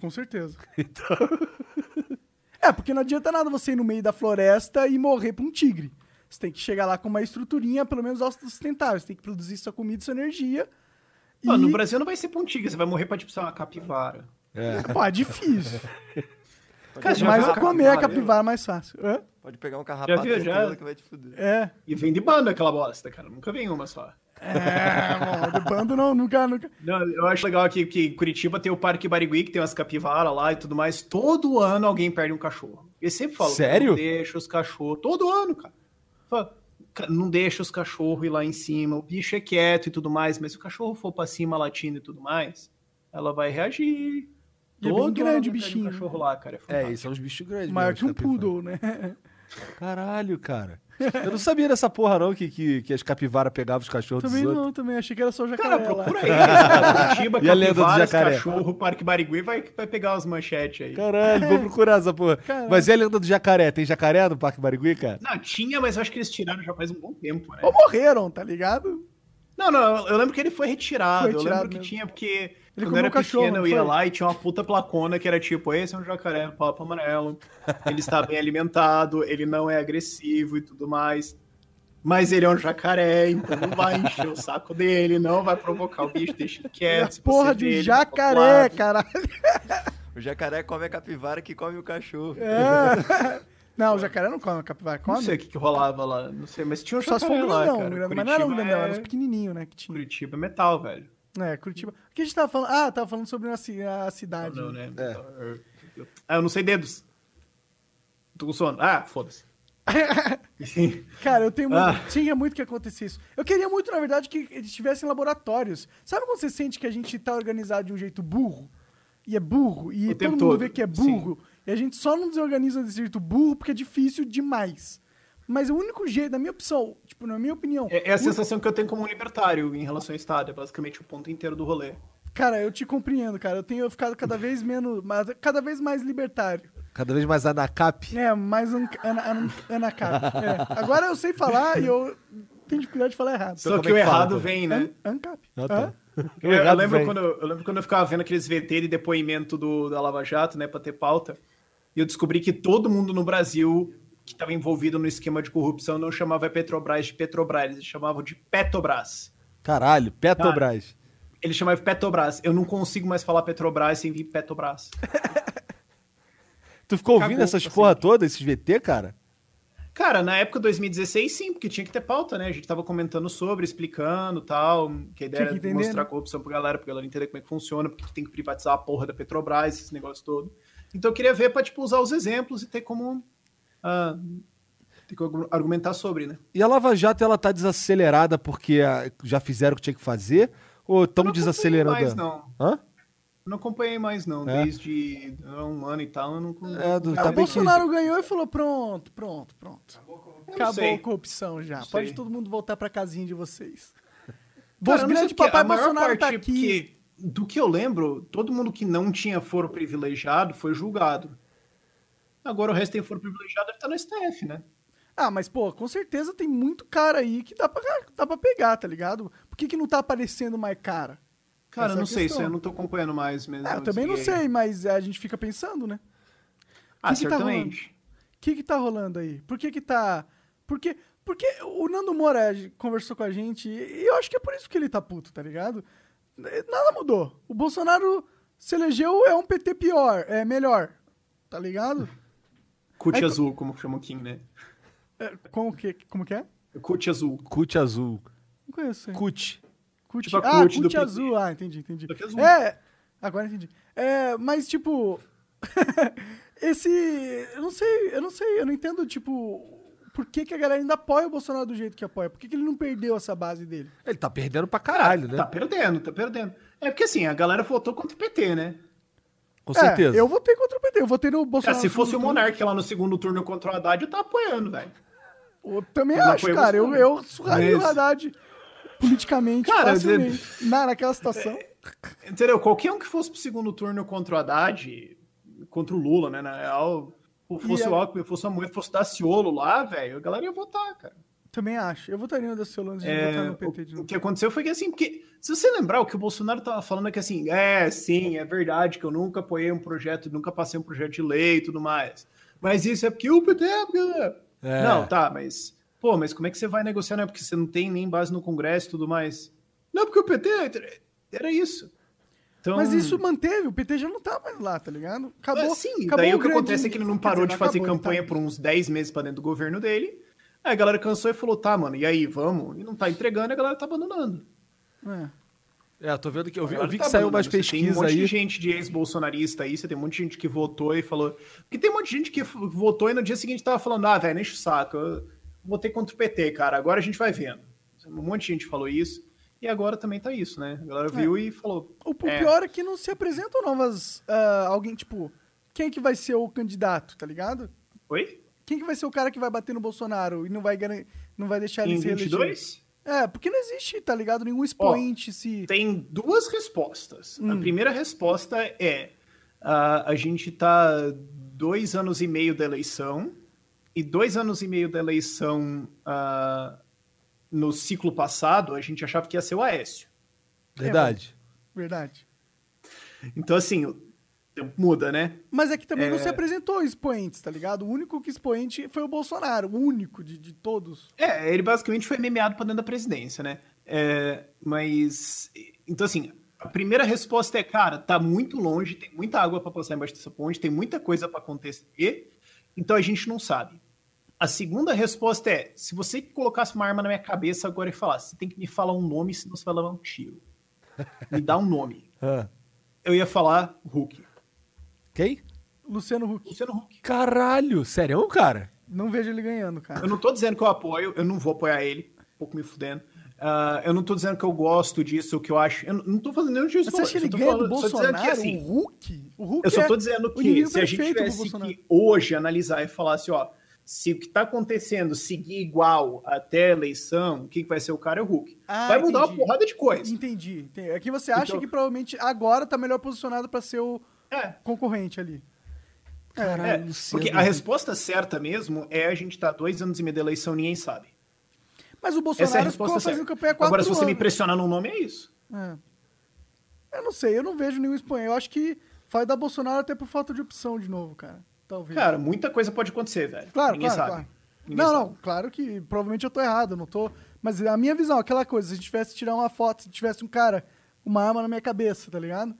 Com certeza. É, porque não adianta nada você ir no meio da floresta e morrer pra um tigre. Você tem que chegar lá com uma estruturinha, pelo menos autossustentável. Você tem que produzir sua comida e sua energia. Mano, e... no Brasil não vai ser pontiga, você vai morrer pra, tipo, ser uma capivara. É. Pô, é difícil. Cara, já Mas comer a capivara? capivara é mais fácil. Hã? Pode pegar um carrapato viu, já? que vai te fuder. É. E vem de banda aquela bosta, cara. Nunca vem uma só. É, mano, do bando não, nunca, nunca. Não, eu acho legal aqui que em Curitiba tem o Parque Barigui, que tem umas capivaras lá e tudo mais. Todo ano alguém perde um cachorro. E sempre fala, Sério? não deixa os cachorros. Todo ano, cara. Fala, "Ca- Não deixa os cachorros ir lá em cima. O bicho é quieto e tudo mais, mas se o cachorro for pra cima latindo e tudo mais, ela vai reagir. E é bem Todo grande ano bichinho. Um cachorro lá, cara. É, É, fantástico. e são os bichos grandes. Maior que um capivara. poodle, né? Caralho, cara. Eu não sabia dessa porra, não, que, que, que as capivaras pegavam os cachorros Também dos não, outros. também. Achei que era só o Cara, jacaré lá. procura aí. cara. Curitiba, E a lenda do capivaras, jacaré? cachorro, Parque Barigui, vai, vai pegar as manchetes aí. Caralho, vou procurar essa porra. Caralho. Mas e a lenda do jacaré? Tem jacaré no Parque Barigui, cara? Não, tinha, mas eu acho que eles tiraram já faz um bom tempo, né? Ou morreram, tá ligado? Não, não, eu lembro que ele foi retirado. Foi eu retirado lembro que mesmo. tinha, porque Ele quando comeu eu era um cachorro, pequeno, eu não ia lá e tinha uma puta placona que era tipo, esse é um jacaré no papo amarelo, ele está bem alimentado, ele não é agressivo e tudo mais. Mas ele é um jacaré, então não vai encher o saco dele, não vai provocar o bicho, deixa ele quieto. Porra de jacaré, caralho. O jacaré come a capivara que come o cachorro. É. Não, o jacaré não come a capivara, Não come. sei o que, que rolava lá, não sei, mas tinha um Só se for jacaré lá, cara. grandão, mas não era um grandão, é- era os pequenininhos, né, que tinha. Curitiba é metal, velho. É, Curitiba. O que a gente tava falando? Ah, tava falando sobre a, ci- a cidade. Não, né? É. Ah, eu não sei dedos. Tô com sono. Ah, foda-se. Cara, eu tenho muito, Ah. tinha muito que acontecer isso. Eu queria muito, na verdade, que eles tivessem laboratórios. Sabe quando você sente que a gente tá organizado de um jeito burro? E é burro, e O todo tempo mundo todo, vê que é burro, e a gente só não desorganiza desse jeito burro porque é difícil demais. Mas o único jeito, na minha opção, tipo, na minha opinião, É, é a o- sensação que eu tenho como um libertário em relação ao Estado. É basicamente o ponto inteiro do rolê. cara, eu te compreendo, cara. Eu tenho ficado cada vez menos, mas cada vez mais libertário. Cada vez mais anacap. É, mais an, ana, ana, anacap. É. Agora eu sei falar e eu tenho dificuldade de falar errado. Só que é o que fala, errado então? vem, né? An, ancap. Ah, tá. Eu, eu errado lembro vem. quando, eu lembro quando eu ficava vendo aqueles VT de depoimento do, da Lava Jato, né, pra ter pauta, e eu descobri que todo mundo no Brasil que estava envolvido no esquema de corrupção não chamava a Petrobras de Petrobras, eles chamavam de Petrobras. Caralho, Petrobras. Eles chamavam de Petrobras. Eu não consigo mais falar Petrobras sem vir Petrobras. Tu ficou ouvindo Cagou, essas assim. porra todas, esses VT, cara? Cara, na época 2016, sim, porque tinha que ter pauta, né? A gente tava comentando sobre, explicando tal, que a ideia que era entender, mostrar né? a corrupção pra galera, pra galera entender como é que funciona, porque tem que privatizar a porra da Petrobras, esse negócio todo. Então eu queria ver pra, tipo, usar os exemplos e ter como. Ah, ter como argumentar sobre, né? E a Lava Jato, ela tá desacelerada porque ah, já fizeram o que tinha que fazer? Ou não desacelerando? acompanhei mais, não. Hã? Eu não acompanhei mais, não. É? Desde ah, um ano e tal, eu não. É, do- tá o bem Bolsonaro ganhou e falou: pronto, pronto, pronto. Acabou a corrupção já. Não Pode sei. todo mundo voltar pra casinha de vocês. Cara, Bolso eu não sei grande porque papai a maior Bolsonaro tá aqui. porque do que eu lembro, todo mundo que não tinha foro privilegiado foi julgado. Agora o resto tem foro privilegiado, deve estar no STF, né? Ah, mas, pô, com certeza tem muito cara aí que dá pra, dá pra pegar, tá ligado? Por que, que não tá aparecendo mais cara? Cara, Essa eu é não sei, isso eu não tô acompanhando mais mesmo. Ah, eu também não sei, mas a gente fica pensando, né? Ah, que que tá certamente. O que que tá rolando aí? Por que que tá... Porque, porque o Nando Moura conversou com a gente e eu acho que é por isso que ele tá puto, tá ligado? Nada mudou. O Bolsonaro se elegeu, é um PT pior, é melhor, tá ligado? Cut É- azul, como chama o Kim, né? É, como, que, como que é? Cut azul. Cut azul. Não conheço. hein? Cut. Cut, Tipo a ah, CUT do CUT PT. azul. Ah, entendi, entendi. Só que azul. É, agora entendi. É, mas, tipo, esse... Eu não sei, eu não sei, eu não entendo, tipo... Por que, que a galera ainda apoia o Bolsonaro do jeito que apoia? Por que, que ele não perdeu essa base dele? Ele tá perdendo pra caralho, né? Tá perdendo, tá perdendo. É porque assim, a galera votou contra o PT, né? Com certeza. É, eu votei contra o PT, eu votei no Bolsonaro. se no fosse o. Monark lá no segundo turno contra o Haddad, eu tava apoiando, velho. Eu também Eu acho, cara. Eu, Bolsonaro. eu surraria o Mas- Haddad politicamente Cara, facilmente. Na, naquela situação. Entendeu? Qualquer um que fosse pro segundo turno contra o Haddad, contra o Lula, né? Na real, fosse E o a- Alckmin, fosse a mulher, fosse Daciolo lá, velho, a galera ia votar, cara. Também acho. Eu votaria no Daciolo antes de É, votar no PT de o, o novo. que aconteceu foi que assim, porque se você lembrar, o que o Bolsonaro tava falando é que assim, é, sim, é verdade que eu nunca apoiei um projeto, nunca passei um projeto de lei e tudo mais. Mas isso é porque o PT. é porque- É. Não, tá, mas. Pô, mas como é que você vai negociar, né? Porque você não tem nem base no Congresso e tudo mais. Não, porque o PT era isso. Então, Mas isso manteve, o PT já não tá mais lá, tá ligado? Acabou. é, sim, acabou daí o que grande- acontece é que ele não parou dizer, de fazer acabou, campanha tá- por uns 10 meses pra dentro do governo dele. Aí a galera cansou e falou, tá, mano, e aí, vamos? E não tá entregando, e a galera tá abandonando. É. É, tô vendo que eu vi, eu vi tá que saiu abandonando. umas Você Tem um pesquisas monte de aí. gente de ex-bolsonarista aí, você tem um monte de gente que votou e falou. Porque tem um monte de gente que votou e no dia seguinte tava falando, ah, velho, enche o saco. Eu votei contra o PT, cara. Agora a gente vai vendo. Um monte de gente falou isso. E agora também tá isso, né? A galera viu e falou. O, é, pior é que não se apresentam novas. ah, alguém, tipo, quem que vai ser o candidato, tá ligado? Oi? Quem que vai ser o cara que vai bater no Bolsonaro e não vai, não vai deixar ele Em se reeleger? 22? É, porque não existe, tá ligado? Nenhum expoente se. Tem duas respostas. A Hum. primeira resposta é: ah, a gente tá dois anos e meio da eleição, e dois anos e meio da eleição ah, no ciclo passado, a gente achava que ia ser o Aécio. Verdade. Verdade. Então, assim, tempo muda, né? Mas é que também não É. se apresentou expoentes, tá ligado? O único que expoente foi o Bolsonaro, o único de, de todos. É, ele basicamente foi memeado para dentro da presidência, né? É, mas, então assim, a primeira resposta é, cara, tá muito longe, tem muita água para passar embaixo dessa ponte, tem muita coisa para acontecer, então a gente não sabe. A segunda resposta é, se você colocasse uma arma na minha cabeça agora e falasse, você tem que me falar um nome, senão você vai levar um tiro. Me dá um nome. Eu ia falar Hulk. Quem? Luciano Huck. Luciano Huck. Caralho, sério, cara? Não vejo ele ganhando, cara. Eu não tô dizendo que eu apoio, eu não vou apoiar ele, um pouco me fudendo. Ah, eu não tô dizendo que eu gosto disso, que eu acho. Eu não- tô fazendo nenhum. Mas você acha que ele eu tô ganha do falando- dizendo Bolsonaro? que, assim, o Hulk? O Hulk eu só é tô dizendo o que inimigo se a gente tivesse que hoje analisar e falar assim, ó, se o que tá acontecendo seguir igual até a eleição, quem que vai ser o cara é o Hulk. Ah, vai mudar entendi. uma porrada de coisa. Entendi. entendi. É que você acha Então- que provavelmente agora tá melhor posicionado pra ser o É. concorrente ali. Caralho, É, Luciano porque a resposta certa mesmo é a gente tá dois anos e meio da eleição ninguém sabe. Mas o Essa é a Bolsonaro resposta ficou fazendo campanha há quatro Agora, se você me anos. pressionar num nome, é isso. É. Eu não sei, eu não vejo nenhum espanhol. Eu acho que vai dar Bolsonaro até por falta de opção de novo, cara. Talvez. Cara, muita coisa pode acontecer, velho. Claro, Ninguém claro, sabe. claro. Ninguém não, sabe. não, claro que provavelmente eu tô errado, eu não tô. Mas a minha visão, aquela coisa, se a gente tivesse tirar uma foto, se tivesse um cara, uma arma na minha cabeça, tá ligado?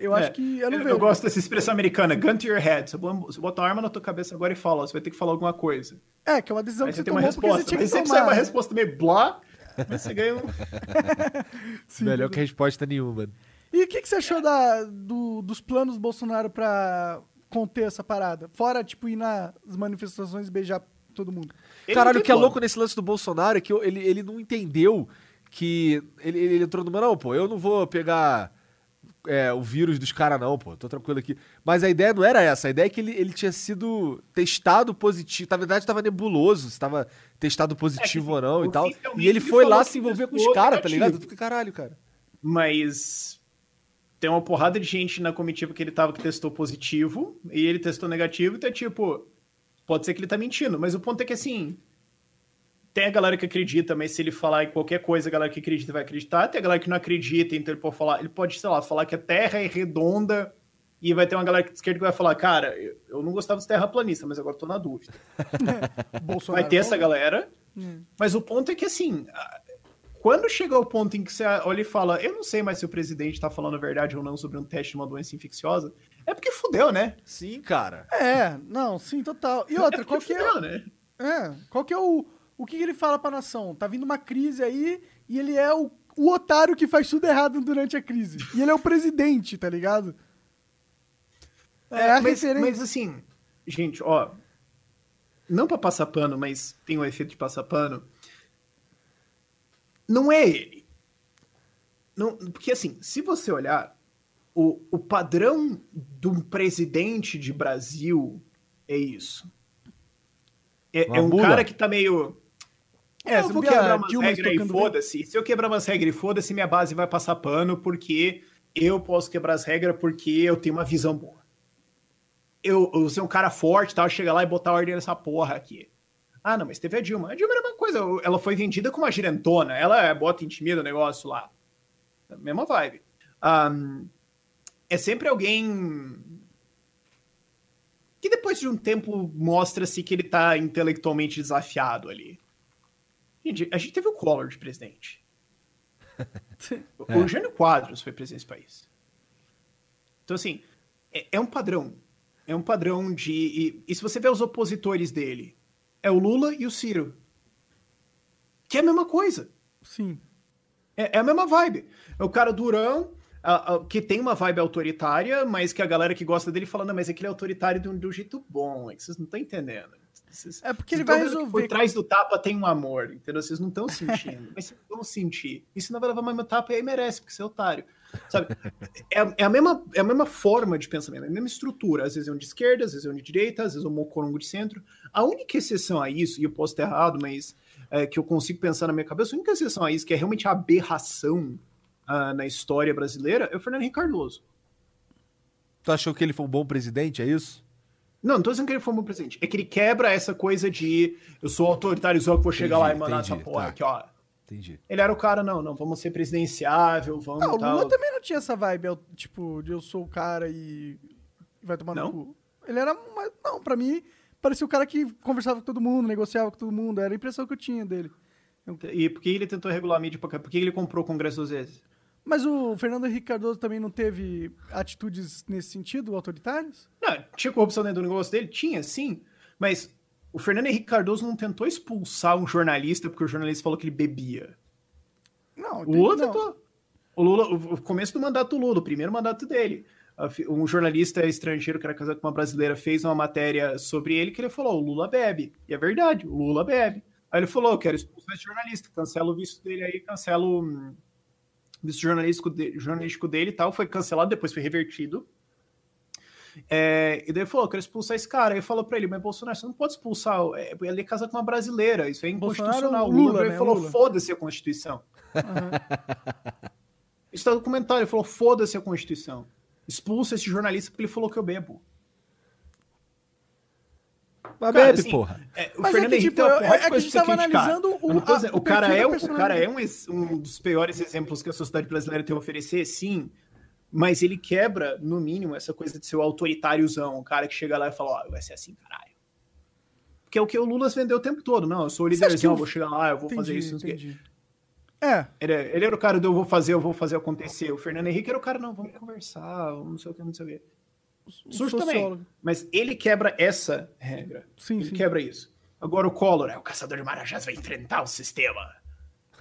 Eu É, acho que eu não eu, vejo. gosto dessa expressão americana, gun to your head. Você bota uma arma na tua cabeça agora e fala, ó, você vai ter que falar alguma coisa. É, que é uma decisão Aí que você tem uma resposta. você tinha que Mas sempre sai uma resposta meio blá, mas você ganha um... Sim, Melhor tudo. que resposta nenhuma. E o que, que você achou da, do- dos planos do Bolsonaro pra conter essa parada? Fora, tipo, ir nas manifestações e beijar todo mundo. Ele Caralho, o que é louco nesse lance do Bolsonaro é que eu- ele, ele não entendeu que. Ele, ele entrou numa. Não, pô, eu não vou pegar é, o vírus dos caras, não, pô, tô tranquilo aqui. Mas a ideia não era essa. A ideia é que ele, ele tinha sido testado positivo. Na verdade, tava nebuloso se tava testado positivo ou não e tal. oficialmente E ele foi lá se que envolver com os caras, tá ligado? Eu fiquei, caralho, cara. Mas tem uma porrada de gente na comitiva que ele tava que testou positivo, e ele testou negativo, então é tipo, pode ser que ele tá mentindo, mas o ponto é que assim, tem a galera que acredita, mas se ele falar em qualquer coisa, a galera que acredita vai acreditar, tem a galera que não acredita, então ele pode falar, ele pode, sei lá, falar que a Terra é redonda, e vai ter uma galera de esquerda que vai falar, cara, eu- não gostava dos terraplanistas, mas agora eu tô na dúvida. Bolsonaro. Vai ter essa galera. Hum. Mas o ponto é que, assim, quando chega o ponto em que você olha e fala, eu não sei mais se o presidente tá falando a verdade ou não sobre um teste de uma doença infecciosa, é porque fudeu, né? Sim, cara. É, não, sim, total. E outra, é qual porque que é, fudeu, né? é, qual que é o... O que que ele fala pra nação? Tá vindo uma crise aí e ele é o, o otário que faz tudo errado durante a crise. E ele é o presidente, tá ligado? É, a mas, referência. mas assim, gente, ó, não pra passar pano, mas tem o efeito de passar pano, não é ele. Não, porque assim, se você olhar, o, o padrão de um presidente de Brasil é isso. É, é um cara que tá meio. É, É, eu vou quebrar umas regras e foda-se. Se eu quebrar umas regras e foda-se, minha base vai passar pano, porque eu posso quebrar as regras porque eu tenho uma visão boa. Eu, eu sou um cara forte, tal, chega lá e botar ordem nessa porra aqui. Ah, não, mas teve a Dilma. A Dilma era a mesma coisa. Ela foi vendida como uma girantona. Ela bota intimida o negócio lá. Mesma vibe. Um, é sempre alguém que depois de um tempo mostra-se que ele tá intelectualmente desafiado ali. Gente, a gente teve o Collor de presidente. o É. Jânio Quadros foi presidente desse país. Então, assim, é, é um padrão. É um padrão de. E, e se você vê os opositores dele, é o Lula e o Ciro. Que é a mesma coisa. Sim. É, é a mesma vibe. É o cara durão, a- a- que tem uma vibe autoritária, mas que a galera que gosta dele fala, não, mas é que ele é autoritário de um, de um jeito bom, é que vocês não estão entendendo. Vocês- É porque ele vai resolver. Por trás do tapa tem um amor, entendeu? Vocês não estão sentindo, mas vocês vão sentir. E se não vai levar mais meu tapa, aí merece, porque você é otário. Sabe? É, é a mesma, é a mesma forma de pensamento, é a mesma estrutura. Às vezes é um de esquerda, às vezes é um de direita, às vezes é um mocorongo de centro. A única exceção a isso, e eu posso estar errado, mas é, que eu consigo pensar na minha cabeça, a única exceção a isso, que é realmente a aberração ah, na história brasileira, é o Fernando Henrique Cardoso. Tu achou que ele foi um bom presidente, é isso? Não, não tô dizendo que ele foi um bom presidente. É que ele quebra essa coisa de eu sou autoritáriozão que vou chegar lá e Entendi, mandar entendi, essa porra tá. aqui, ó. Entendi. Ele era o cara, não, não, vamos ser presidenciável, vamos Ah, o. Lula também não tinha essa vibe, eu- tipo, de eu sou o cara e vai tomar Não? no cu. Ele era uma... Não, pra mim, parecia o cara que conversava com todo mundo, negociava com todo mundo. Era a impressão que eu tinha dele. E por que ele tentou regular a mídia? pra cá? Por que ele comprou o Congresso duas vezes? Mas o Fernando Henrique Cardoso também não teve atitudes nesse sentido, autoritárias? Não, tinha corrupção dentro do negócio dele? Tinha, sim. Mas o Fernando Henrique Cardoso não tentou expulsar um jornalista porque o jornalista falou que ele bebia. Não, O Lula não. tentou. O Lula, o começo do mandato do Lula, o primeiro mandato dele. Um jornalista estrangeiro que era casado com uma brasileira fez uma matéria sobre ele que ele falou: o Lula bebe. E é verdade, o Lula bebe. Aí ele falou: eu quero expulsar esse jornalista, cancela o visto dele aí, cancela o visto jornalístico, de- jornalístico dele e tal. Foi cancelado, depois foi revertido. É, e daí ele falou: eu quero expulsar esse cara. Aí falou pra ele: mas Bolsonaro, você não pode expulsar. é, Ele é casado com uma brasileira, isso é inconstitucional. Lula, Lula, ele né, falou: foda-se a Constituição. Isso tá no documentário, ele falou: foda-se a Constituição. Expulsa esse jornalista porque ele falou que eu bebo. Mas Cara, bebe, assim, porra. É, o Mas é Fernando que, Henrique tipo, tem uma é- porrada é de que a coisa gente tava criticar. analisando o- Eu a- dizendo- o o cara é um, o cara é um, um dos piores exemplos que a sociedade brasileira tem a oferecer, sim. Mas ele quebra, no mínimo, essa coisa de ser o autoritáriozão, o cara que chega lá e fala, ó, vai ser assim, caralho. Porque é o que o Lula vendeu o tempo todo. Não, eu sou o que líderzão, o- eu vou chegar lá, eu vou fazer Entendi, isso. não sei o quê. entendi. É, Ele, é- ele era o cara do eu vou fazer, eu vou fazer acontecer. O Fernando Henrique era o cara, não, vamos conversar, não sei o que, não sei o que. Sujo também. sociólogo. Mas ele quebra essa regra. Sim, ele sim. quebra isso. Agora o Collor é o caçador de marajás, vai enfrentar o sistema.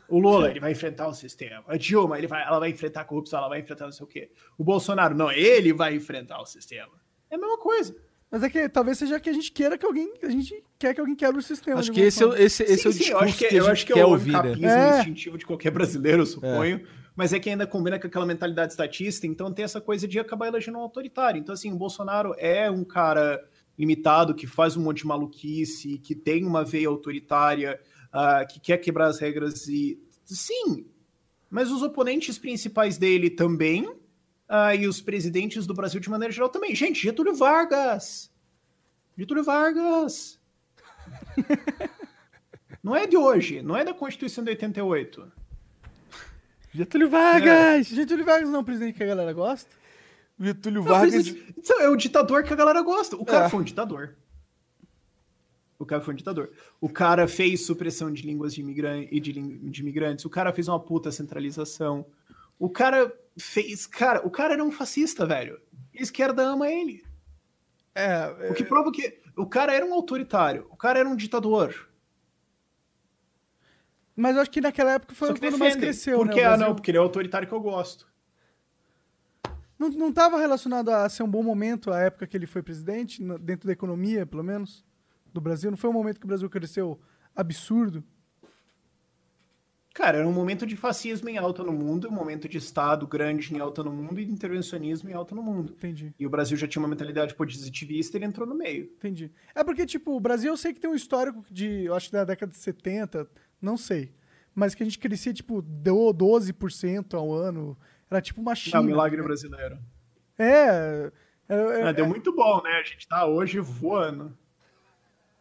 O Lula, ele vai enfrentar o sistema. A Dilma, ele vai, ela vai enfrentar a corrupção, ela vai enfrentar não sei o quê. O Bolsonaro, não, ele vai enfrentar o sistema. É a mesma coisa. mas é que talvez seja que a gente queira que alguém. A gente quer que alguém quebre o sistema. Acho que esse é, esse, esse é o Sim, sim, discurso eu acho que, que, a eu gente acho que quer é o ouvir, né? capismo É. instintivo de qualquer brasileiro, eu suponho. Mas é que ainda combina com aquela mentalidade estatista, então tem essa coisa de acabar elegendo um autoritário. Então, assim, o Bolsonaro é um cara limitado, que faz um monte de maluquice, que tem uma veia autoritária, ah, que quer quebrar as regras e. Sim, mas os oponentes principais dele também, ah, e os presidentes do Brasil de maneira geral também. Gente, Getúlio Vargas! Getúlio Vargas! Não é de hoje, não é da Constituição de 88. Getúlio Vargas! Getúlio Vargas não é um presidente que a galera gosta? Getúlio Não, Vargas. presidente- é o ditador que a galera gosta. O cara É. foi um ditador. O cara foi um ditador. O cara fez supressão de línguas de, imigran- e de, de imigrantes. O cara fez uma puta centralização. O cara fez. Cara, o cara era um fascista, velho. A esquerda ama ele. É, O que prova que. O cara era um autoritário. O cara era um ditador. Mas eu acho que naquela época foi quando mais defendem. cresceu. Por né, que? o Ah, não, porque ele é o autoritário que eu gosto. Não, não tava relacionado a ser um bom momento a época que ele foi presidente, dentro da economia, pelo menos, do Brasil? Não foi um momento que o Brasil cresceu absurdo? Cara, era um momento de fascismo em alta no mundo, um momento de Estado grande em alta no mundo e de intervencionismo em alta no mundo. Entendi, E o Brasil já tinha uma mentalidade positivista e ele entrou no meio. entendi. É porque, tipo, o Brasil eu sei que tem um histórico de, eu acho que da década de 70, não sei. Mas que a gente crescia, tipo, do 12% ao ano. Era tipo uma China. Não, milagre né? brasileiro. É. é, é- Ah, deu muito bom, né? A gente tá hoje voando.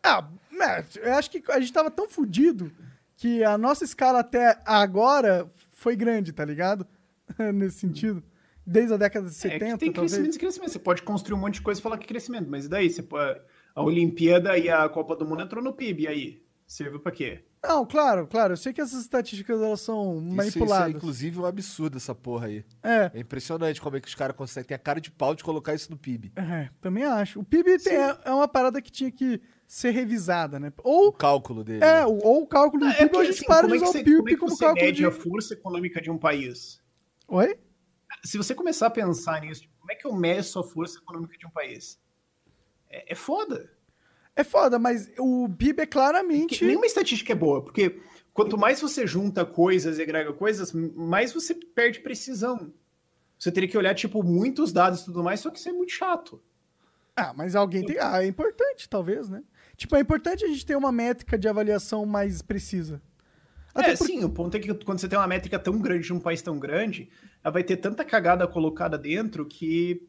Ah, mas eu acho que a gente tava tão fudido que a nossa escala até agora foi grande, tá ligado? Nesse sentido. Desde a década de 70, é tem talvez. crescimento e crescimento. Você pode construir um monte de coisa e falar que é crescimento, mas e daí? Você pode... A Olimpíada e a Copa do Mundo entrou no PIB, e aí? Serviu pra quê? Não, claro, claro. Eu sei que essas estatísticas elas são Isso, isso manipuladas. é inclusive um absurdo, essa porra aí. É, É impressionante como é que os caras conseguem. Tem a cara de pau de colocar isso no PIB. é, também acho. O PIB tem- é, é uma parada que tinha que ser revisada, né? O Ou, cálculo dele. é, né? o- ou o cálculo do É PIB, porque, ou a gente assim, para como de é que usar você, o PIB como é que como você cálculo mede de... a força econômica de um país? Oi? Se você começar a pensar nisso, tipo, como é que eu meço a força econômica de um país? É, é foda. É foda, mas o PIB é claramente... nenhuma estatística é boa, porque quanto mais você junta coisas e agrega coisas, mais você perde precisão. Você teria que olhar, tipo, muitos dados e tudo mais, só que isso é muito chato. Ah, mas alguém tem... Ah, é importante, talvez, né? Tipo, é importante a gente ter uma métrica de avaliação mais precisa. Até é, sim, o ponto é que quando você tem uma métrica tão grande de um país tão grande, ela vai ter tanta cagada colocada dentro que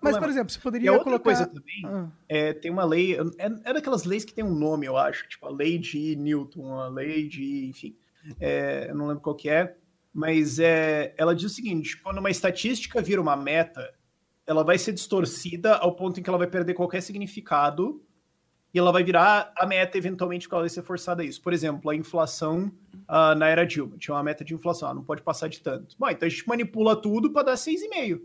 Mas, por exemplo, você poderia outra colocar... coisa também, Ah, é, tem uma lei, é, é daquelas leis que tem um nome, eu acho, tipo a lei de Newton, a lei de, enfim, é, eu não lembro qual que é, mas é, ela diz o seguinte, quando uma estatística vira uma meta, ela vai ser distorcida ao ponto em que ela vai perder qualquer significado e ela vai virar a meta eventualmente porque ela vai ser forçada a isso. Por exemplo, a inflação ah, na era Dilma, tinha uma meta de inflação, ah, não pode passar de tanto. Bom, então a gente manipula tudo para dar 6,5.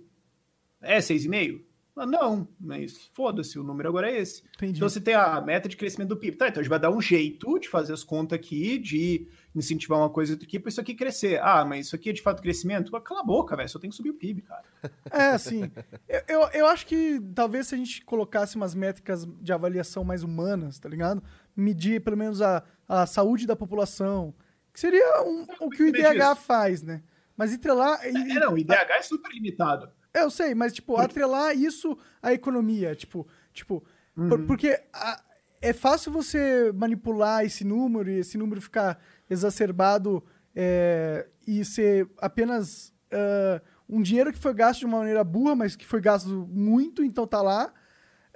É 6,5? Ah, não, mas foda-se, o número agora é esse. entendi. Então você tem a meta de crescimento do PIB. Tá, então a gente vai dar um jeito de fazer as contas aqui, de incentivar uma coisa aqui para isso aqui crescer. Ah, mas isso aqui é de fato crescimento? Cala a boca, velho, só tem que subir o PIB, cara. É, assim. eu, eu, eu acho que talvez se a gente colocasse umas métricas de avaliação mais humanas, tá ligado? Medir pelo menos a, a saúde da população. Que seria um- o que o IDH faz, né? Mas entrelar. e- É, não, o IDH é super limitado. É, eu sei, mas, tipo, atrelar isso à economia. Tipo, tipo por- porque a- é fácil você manipular esse número e esse número ficar exacerbado é, e ser apenas ah, um dinheiro que foi gasto de uma maneira burra, mas que foi gasto muito, então tá lá.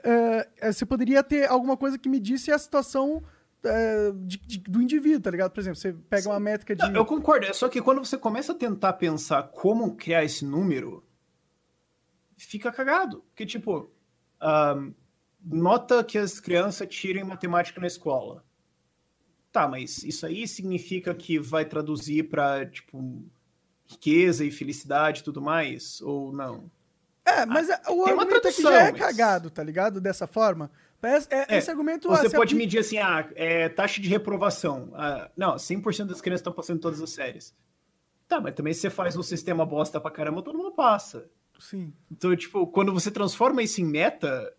É, você poderia ter alguma coisa que medisse a situação é, de- de- do indivíduo, tá ligado? Por exemplo, você pega uma métrica de. Não, eu concordo, é só que quando você começa a tentar pensar como criar esse número, fica cagado. Porque, tipo, nota que as crianças tirem matemática na escola. Tá, mas isso aí significa que vai traduzir para tipo, riqueza e felicidade e tudo mais? Ou não? É, mas é- o argumento é que tradução, já é mas- cagado, tá ligado? Dessa forma. Parece, é, É, esse argumento... Você ah, pode medir assim, ah, é, taxa de reprovação. Ah, não, 100% das crianças estão passando todas as séries. Tá, mas também se você faz um sistema bosta pra caramba, todo mundo passa. Sim. Então, tipo, quando você transforma isso em meta,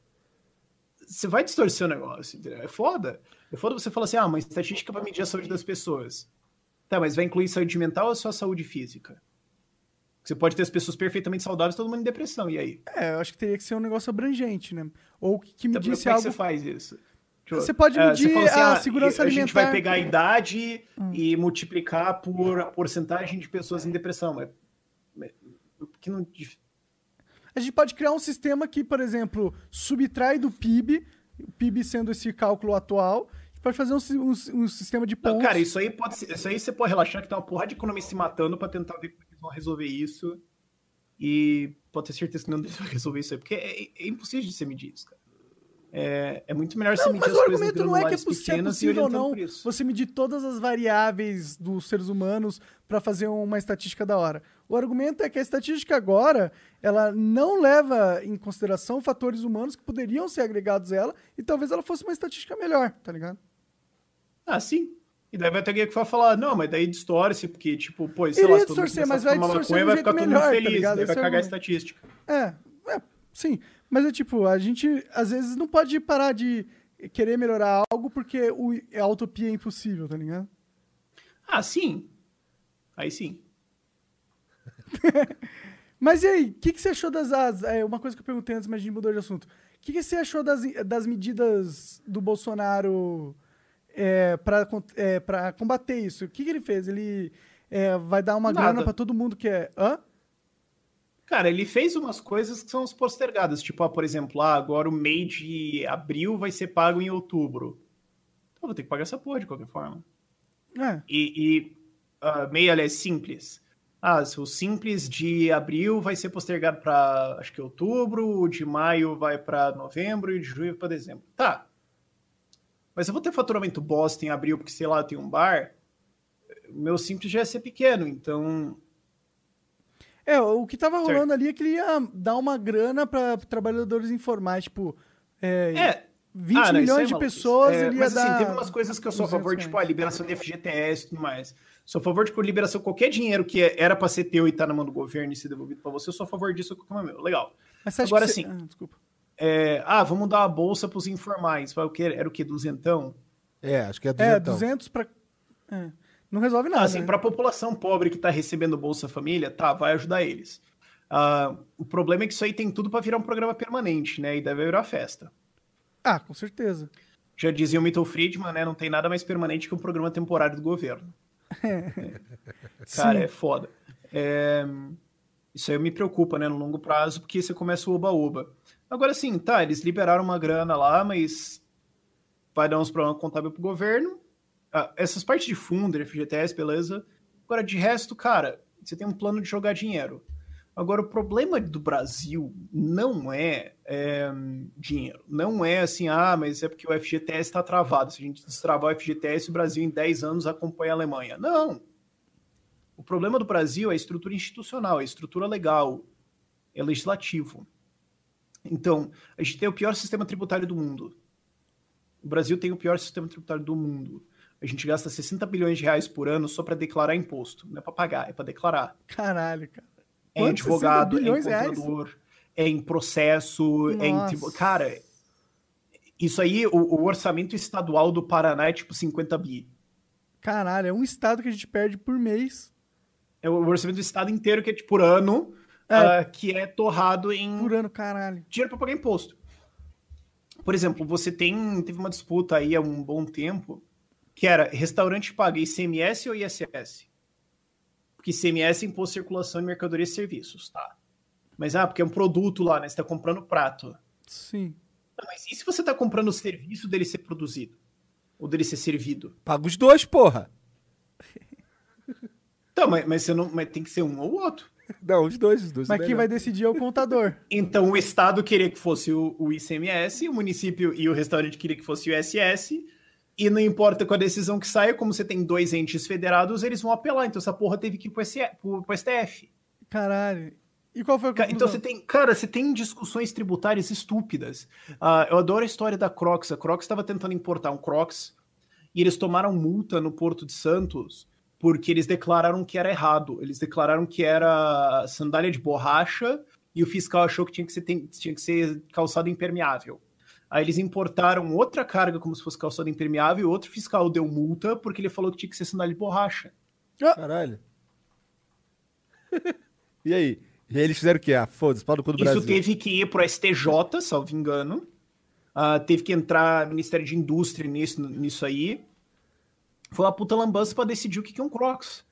você vai distorcer o negócio, entendeu? É foda. É foda você falar assim, ah, uma estatística pra medir a saúde das pessoas. Tá, mas vai incluir saúde mental ou só saúde física? Você pode ter as pessoas perfeitamente saudáveis, todo mundo em depressão, e aí? É, eu acho que teria que ser um negócio abrangente, né? Ou que, que Então, como é que algo... você faz isso? Tipo, Você pode é, medir fala assim, a ah, segurança A gente vai alimentar. Hum. pegar a idade e multiplicar por a porcentagem de pessoas em depressão. Mas, mas- que não, A gente pode criar um sistema que, por exemplo, subtrai do PIB, o PIB sendo esse cálculo atual, pode fazer um, um, um sistema de Não, pontos. cara, isso aí pode ser, isso aí você pode relaxar que tem uma porrada de economia se matando pra tentar ver como é eles vão resolver isso. E pode ter certeza que não vai resolver isso aí, porque é, é impossível de você medir isso, cara. É, é muito melhor você Não, medir mas as o coisas em argumento não é que é, granulares poss- se é possível ou não você medir todas as variáveis dos seres humanos para fazer uma estatística da hora. O argumento é que a estatística agora, ela não leva em consideração fatores humanos que poderiam ser agregados a ela e talvez ela fosse uma estatística melhor, tá ligado? Ah, sim. E daí vai ter alguém que vai falar, não, mas daí distorce, porque, tipo, pô, sei Iria lá, se todo distorcer, mas a vai distorcer maconha, um vai ficar todo melhor, mundo tá feliz, ligado? daí vai é cagar a argumento. estatística. É, é, sim. Mas é tipo, a gente às vezes não pode parar de querer melhorar algo porque o, a utopia é impossível, tá ligado? Ah, sim. Aí sim. Mas e aí, o que, que você achou das. As, é, uma coisa que eu perguntei antes, mas a gente mudou de assunto. O que, que você achou das, das medidas do Bolsonaro é, para é, pra combater isso? O que, que ele fez? Ele é, vai dar uma Nada. grana pra todo mundo que é. Hã? Cara, ele fez umas coisas que são as postergadas. Tipo, ah, por exemplo, ah, agora o mês de abril vai ser pago em outubro. Então vou ter que pagar essa porra de qualquer forma. É. E, e uh, MEI, aliás, simples. Ah, o simples de abril vai ser postergado para acho que outubro, o de maio vai para novembro e o de junho para dezembro. Tá. Mas eu vou ter faturamento bosta em abril porque, sei lá, tem um bar. Meu simples já ia ser pequeno, então É, o que tava Certo. rolando ali é que ele ia dar uma grana pra trabalhadores informais, tipo, é, É. 20 Ah, não, isso milhões é de pessoas, É, ele ia mas dar... assim, teve umas coisas que eu sou a 200 favor, tipo, a reais. liberação de FGTS e tudo mais. Sou a favor de liberação de qualquer dinheiro que era pra ser teu e tá na mão do governo e ser devolvido pra você, eu sou a favor disso com o meu. Legal. Mas Agora que você- sim. Ah, desculpa. É, ah, vamos dar uma bolsa pros informais. Vai o quê? Era o quê? Duzentão? É, acho que é É, duzentão. 200 pra... é, Não resolve nada, assim, né? pra população pobre que tá recebendo Bolsa Família, tá, vai ajudar eles. Ah, o problema é que isso aí tem tudo pra virar um programa permanente, né? E deve virar festa. Ah, com certeza. Já dizia o Milton Friedman, né? Não tem nada mais permanente que um programa temporário do governo. Cara, Sim. é foda. É, Isso aí me preocupa, né, no longo prazo, porque você começa o oba-oba. Agora sim, tá, eles liberaram uma grana lá, mas vai dar uns problemas contábeis pro governo. Ah, essas partes de fundo, FGTS, beleza. Agora, de resto, cara, você tem um plano de jogar dinheiro. Agora, o problema do Brasil não é, é, dinheiro. Não é assim, ah, mas é porque o FGTS está travado. Se a gente destravar o FGTS, o Brasil em 10 anos acompanha a Alemanha. Não. O problema do Brasil é a estrutura institucional, é a estrutura legal, é legislativo. Então, a gente tem o pior sistema tributário do mundo. O Brasil tem o pior sistema tributário do mundo. A gente gasta 60 bilhões de reais por ano só para declarar imposto. Não é para pagar, é para declarar. Caralho, cara. É em Quanto? 60 advogado, é em reais? contador, é em processo, é em. Nossa. tribu- Cara, isso aí, o, o orçamento estadual do Paraná é tipo 50 bi. Caralho, é um estado que a gente perde por mês. É o orçamento do estado inteiro que é tipo por ano, É. ah, que é torrado em Por ano, caralho. dinheiro para pagar imposto. Por exemplo, você tem teve uma disputa aí há um bom tempo que era restaurante paga ICMS ou ISS? Porque ICMS é imposto de circulação de mercadorias e serviços, tá? Mas ah, porque é um produto lá, né? Você tá comprando prato. Sim. Não, mas e se você tá comprando o serviço dele ser produzido? Ou dele ser servido? Paga os dois, porra. Então, mas, mas, você não, mas tem que ser um ou o outro. Não, os dois, os dois. Mas são quem vai decidir é o contador. Então o Estado queria que fosse o, o ICMS, o município e o restaurante queria que fosse o ISS, e não importa com a decisão que saia, como você tem dois entes federados, eles vão apelar. Então essa porra teve que ir pro, SE pro, pro STF. Caralho. E qual foi a conclusão? Então você tem, cara, você tem discussões tributárias estúpidas. Ah, eu adoro a história da Crocs. A Crocs estava tentando importar um Crocs e eles tomaram multa no Porto de Santos porque eles declararam que era errado. Eles declararam que era sandália de borracha e o fiscal achou que tinha que ser, tem- tinha que ser calçado impermeável. Aí eles importaram outra carga como se fosse calçado impermeável e outro fiscal deu multa porque ele falou que tinha que ser sandália de borracha. Caralho. e aí? E aí eles fizeram o quê? Ah, foda-se, pau no cu do Isso Brasil. teve que ir pro STJ, salvo engano. Ah, teve que entrar Ministério de Indústria nisso, nisso aí. Foi uma puta lambança pra decidir o que que é um Crocs.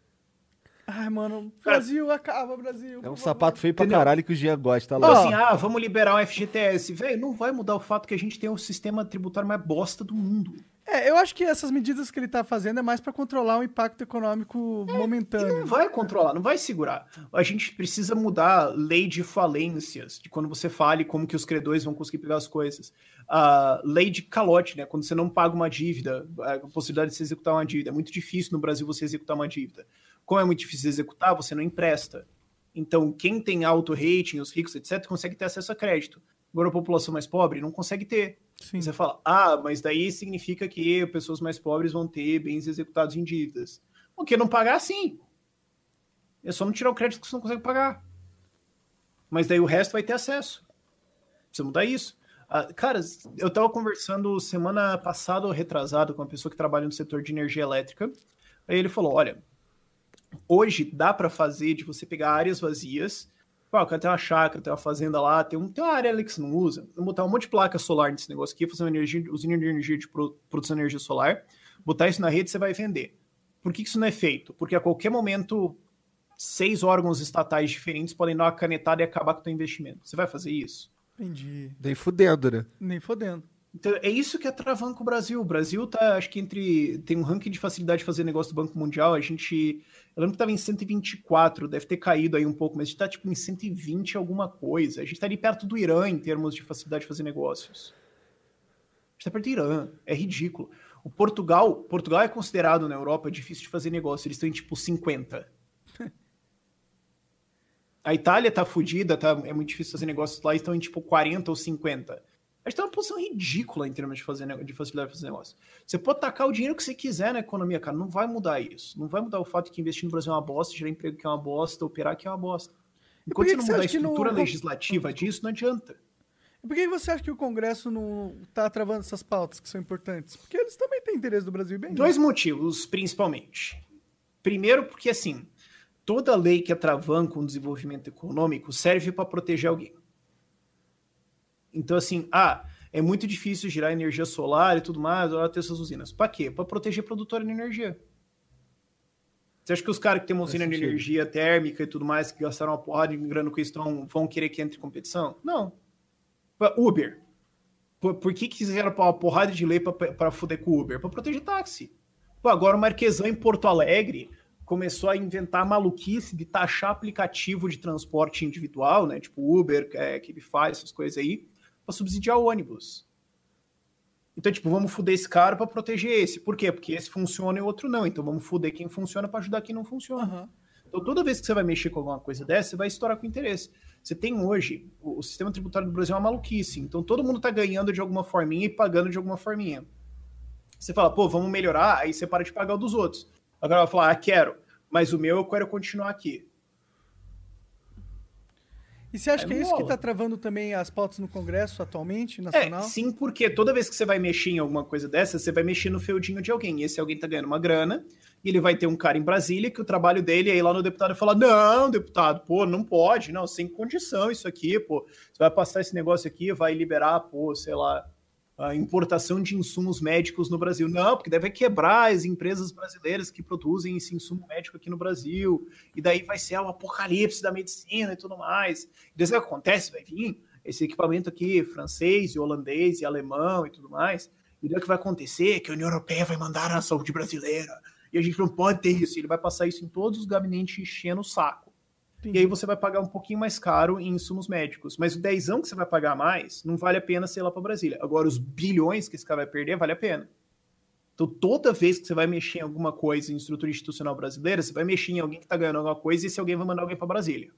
Ai, mano, Brasil, acaba, Brasil. É um sapato feio pra Entendeu? caralho que o Jean gosta lá. assim, ah, vamos liberar o FGTS. Velho, não vai mudar o fato que a gente tem o sistema tributário mais bosta do mundo. É, eu acho que essas medidas que ele tá fazendo é mais pra controlar o impacto econômico não momentâneo. vai controlar, não vai segurar. A gente precisa mudar a lei de falências, de quando você fale como que os credores vão conseguir pegar as coisas. A lei de calote, né? Quando você não paga uma dívida, a possibilidade de você executar uma dívida. É muito difícil no Brasil você executar uma dívida. Como é muito difícil executar, você não empresta. Então, quem tem alto rating, os ricos, etc., consegue ter acesso a crédito. Agora, a população mais pobre não consegue ter. Sim. Você fala, ah, mas daí significa que pessoas mais pobres vão ter bens executados em dívidas. Porque não pagar, sim. É só não tirar o crédito que você não consegue pagar. Mas daí o resto vai ter acesso. Precisa mudar isso. Ah, cara, eu tava conversando semana passada ou retrasada com uma pessoa que trabalha no setor de energia elétrica. Aí ele falou: olha, hoje dá para fazer de você pegar áreas vazias. Pô, o cara tem uma chácara, tem uma fazenda lá, tem, um, tem uma área ali que você não usa. Vou botar um monte de placa solar nesse negócio aqui, fazer uma energia, usina de energia de pro- produção de energia solar, botar isso na rede você vai vender. Por que isso não é feito? Porque a qualquer momento seis órgãos estatais diferentes podem dar uma canetada e acabar com o teu investimento. Você vai fazer isso? Entendi. Nem fudendo, né? Nem fodendo. Então, é isso que atravanca o Brasil. O Brasil tá, acho que entre. Tem um ranking de facilidade de fazer negócio do Banco Mundial. A gente. Eu lembro que tava em 124, deve ter caído aí um pouco, mas a gente tá tipo em 120 alguma coisa. A gente tá ali perto do Irã em termos de facilidade de fazer negócios. A gente tá perto do Irã. É ridículo. O Portugal. Portugal é considerado na Europa difícil de fazer negócio. Eles estão em tipo 50. A Itália tá fodida, tá, é muito difícil fazer negócios lá, estão em tipo 40 ou 50. A gente tá numa posição ridícula em termos de, fazer, de facilidade de fazer negócio. Você pode tacar o dinheiro que você quiser na economia, cara. Não vai mudar isso. Não vai mudar o fato de que investir no Brasil é uma bosta, gerar emprego que é uma bosta, operar que é uma bosta. Enquanto você não mudar a que não- estrutura legislativa disso, não adianta. E por que você acha que o Congresso não tá travando essas pautas que são importantes? Porque eles também têm interesse do Brasil bem. né? Dois motivos, principalmente. Primeiro, porque assim, toda lei que atravanca um desenvolvimento econômico serve para proteger alguém. Então, assim, ah, é muito difícil gerar energia solar e tudo mais, ou ter essas usinas. Para quê? Para proteger produtora de energia. Você acha que os caras que têm uma usina de energia térmica e tudo mais, que gastaram uma porrada de grana com isso, vão querer que entre em competição? Não. Uber. Por, por que, que fizeram uma porrada de lei para fuder com o Uber? Para proteger táxi. Pô, agora o Marquesão em Porto Alegre começou a inventar maluquice de taxar aplicativo de transporte individual, né? Tipo Uber, é, Cabify, essas coisas aí, para subsidiar o ônibus. Então, tipo, vamos fuder esse cara para proteger esse. Por quê? Porque esse funciona e o outro não. Então vamos fuder quem funciona para ajudar quem não funciona. Aham. Então, toda vez que você vai mexer com alguma coisa dessa, você vai estourar com interesse. Você tem hoje, o, o sistema tributário do Brasil é uma maluquice. Então, todo mundo está ganhando de alguma forminha e pagando de alguma forminha. Você fala, pô, vamos melhorar, aí você para de pagar o dos outros. Agora vai falar, ah, quero, mas o meu eu quero continuar aqui. E você acha É que é isso que mola. tá travando também as pautas no Congresso atualmente, É, nacional? sim, porque toda vez que você vai mexer em alguma coisa dessa, você vai mexer no feudinho de alguém. E esse alguém tá ganhando uma grana, e ele vai ter um cara em Brasília que o trabalho dele é ir lá no deputado e falar: não, deputado, pô, não pode, não, sem condição isso aqui, pô. Você vai passar esse negócio aqui, vai liberar, pô, sei lá, a importação de insumos médicos no Brasil. Não, porque deve quebrar as empresas brasileiras que produzem esse insumo médico aqui no Brasil. E daí vai ser o apocalipse da medicina e tudo mais. E daí sabe o que acontece? Vai vir esse equipamento aqui, francês e holandês e alemão e tudo mais. E daí o que vai acontecer é que a União Europeia vai mandar a saúde brasileira. E a gente não pode ter isso. Ele vai passar isso em todos os gabinetes enchendo o saco. E aí você vai pagar um pouquinho mais caro em insumos médicos. Mas o dezão que você vai pagar mais, não vale a pena ser lá para Brasília. Agora, os bilhões que esse cara vai perder, vale a pena. Então, toda vez que você vai mexer em alguma coisa em estrutura institucional brasileira, você vai mexer em alguém que tá ganhando alguma coisa e esse alguém vai mandar alguém para Brasília.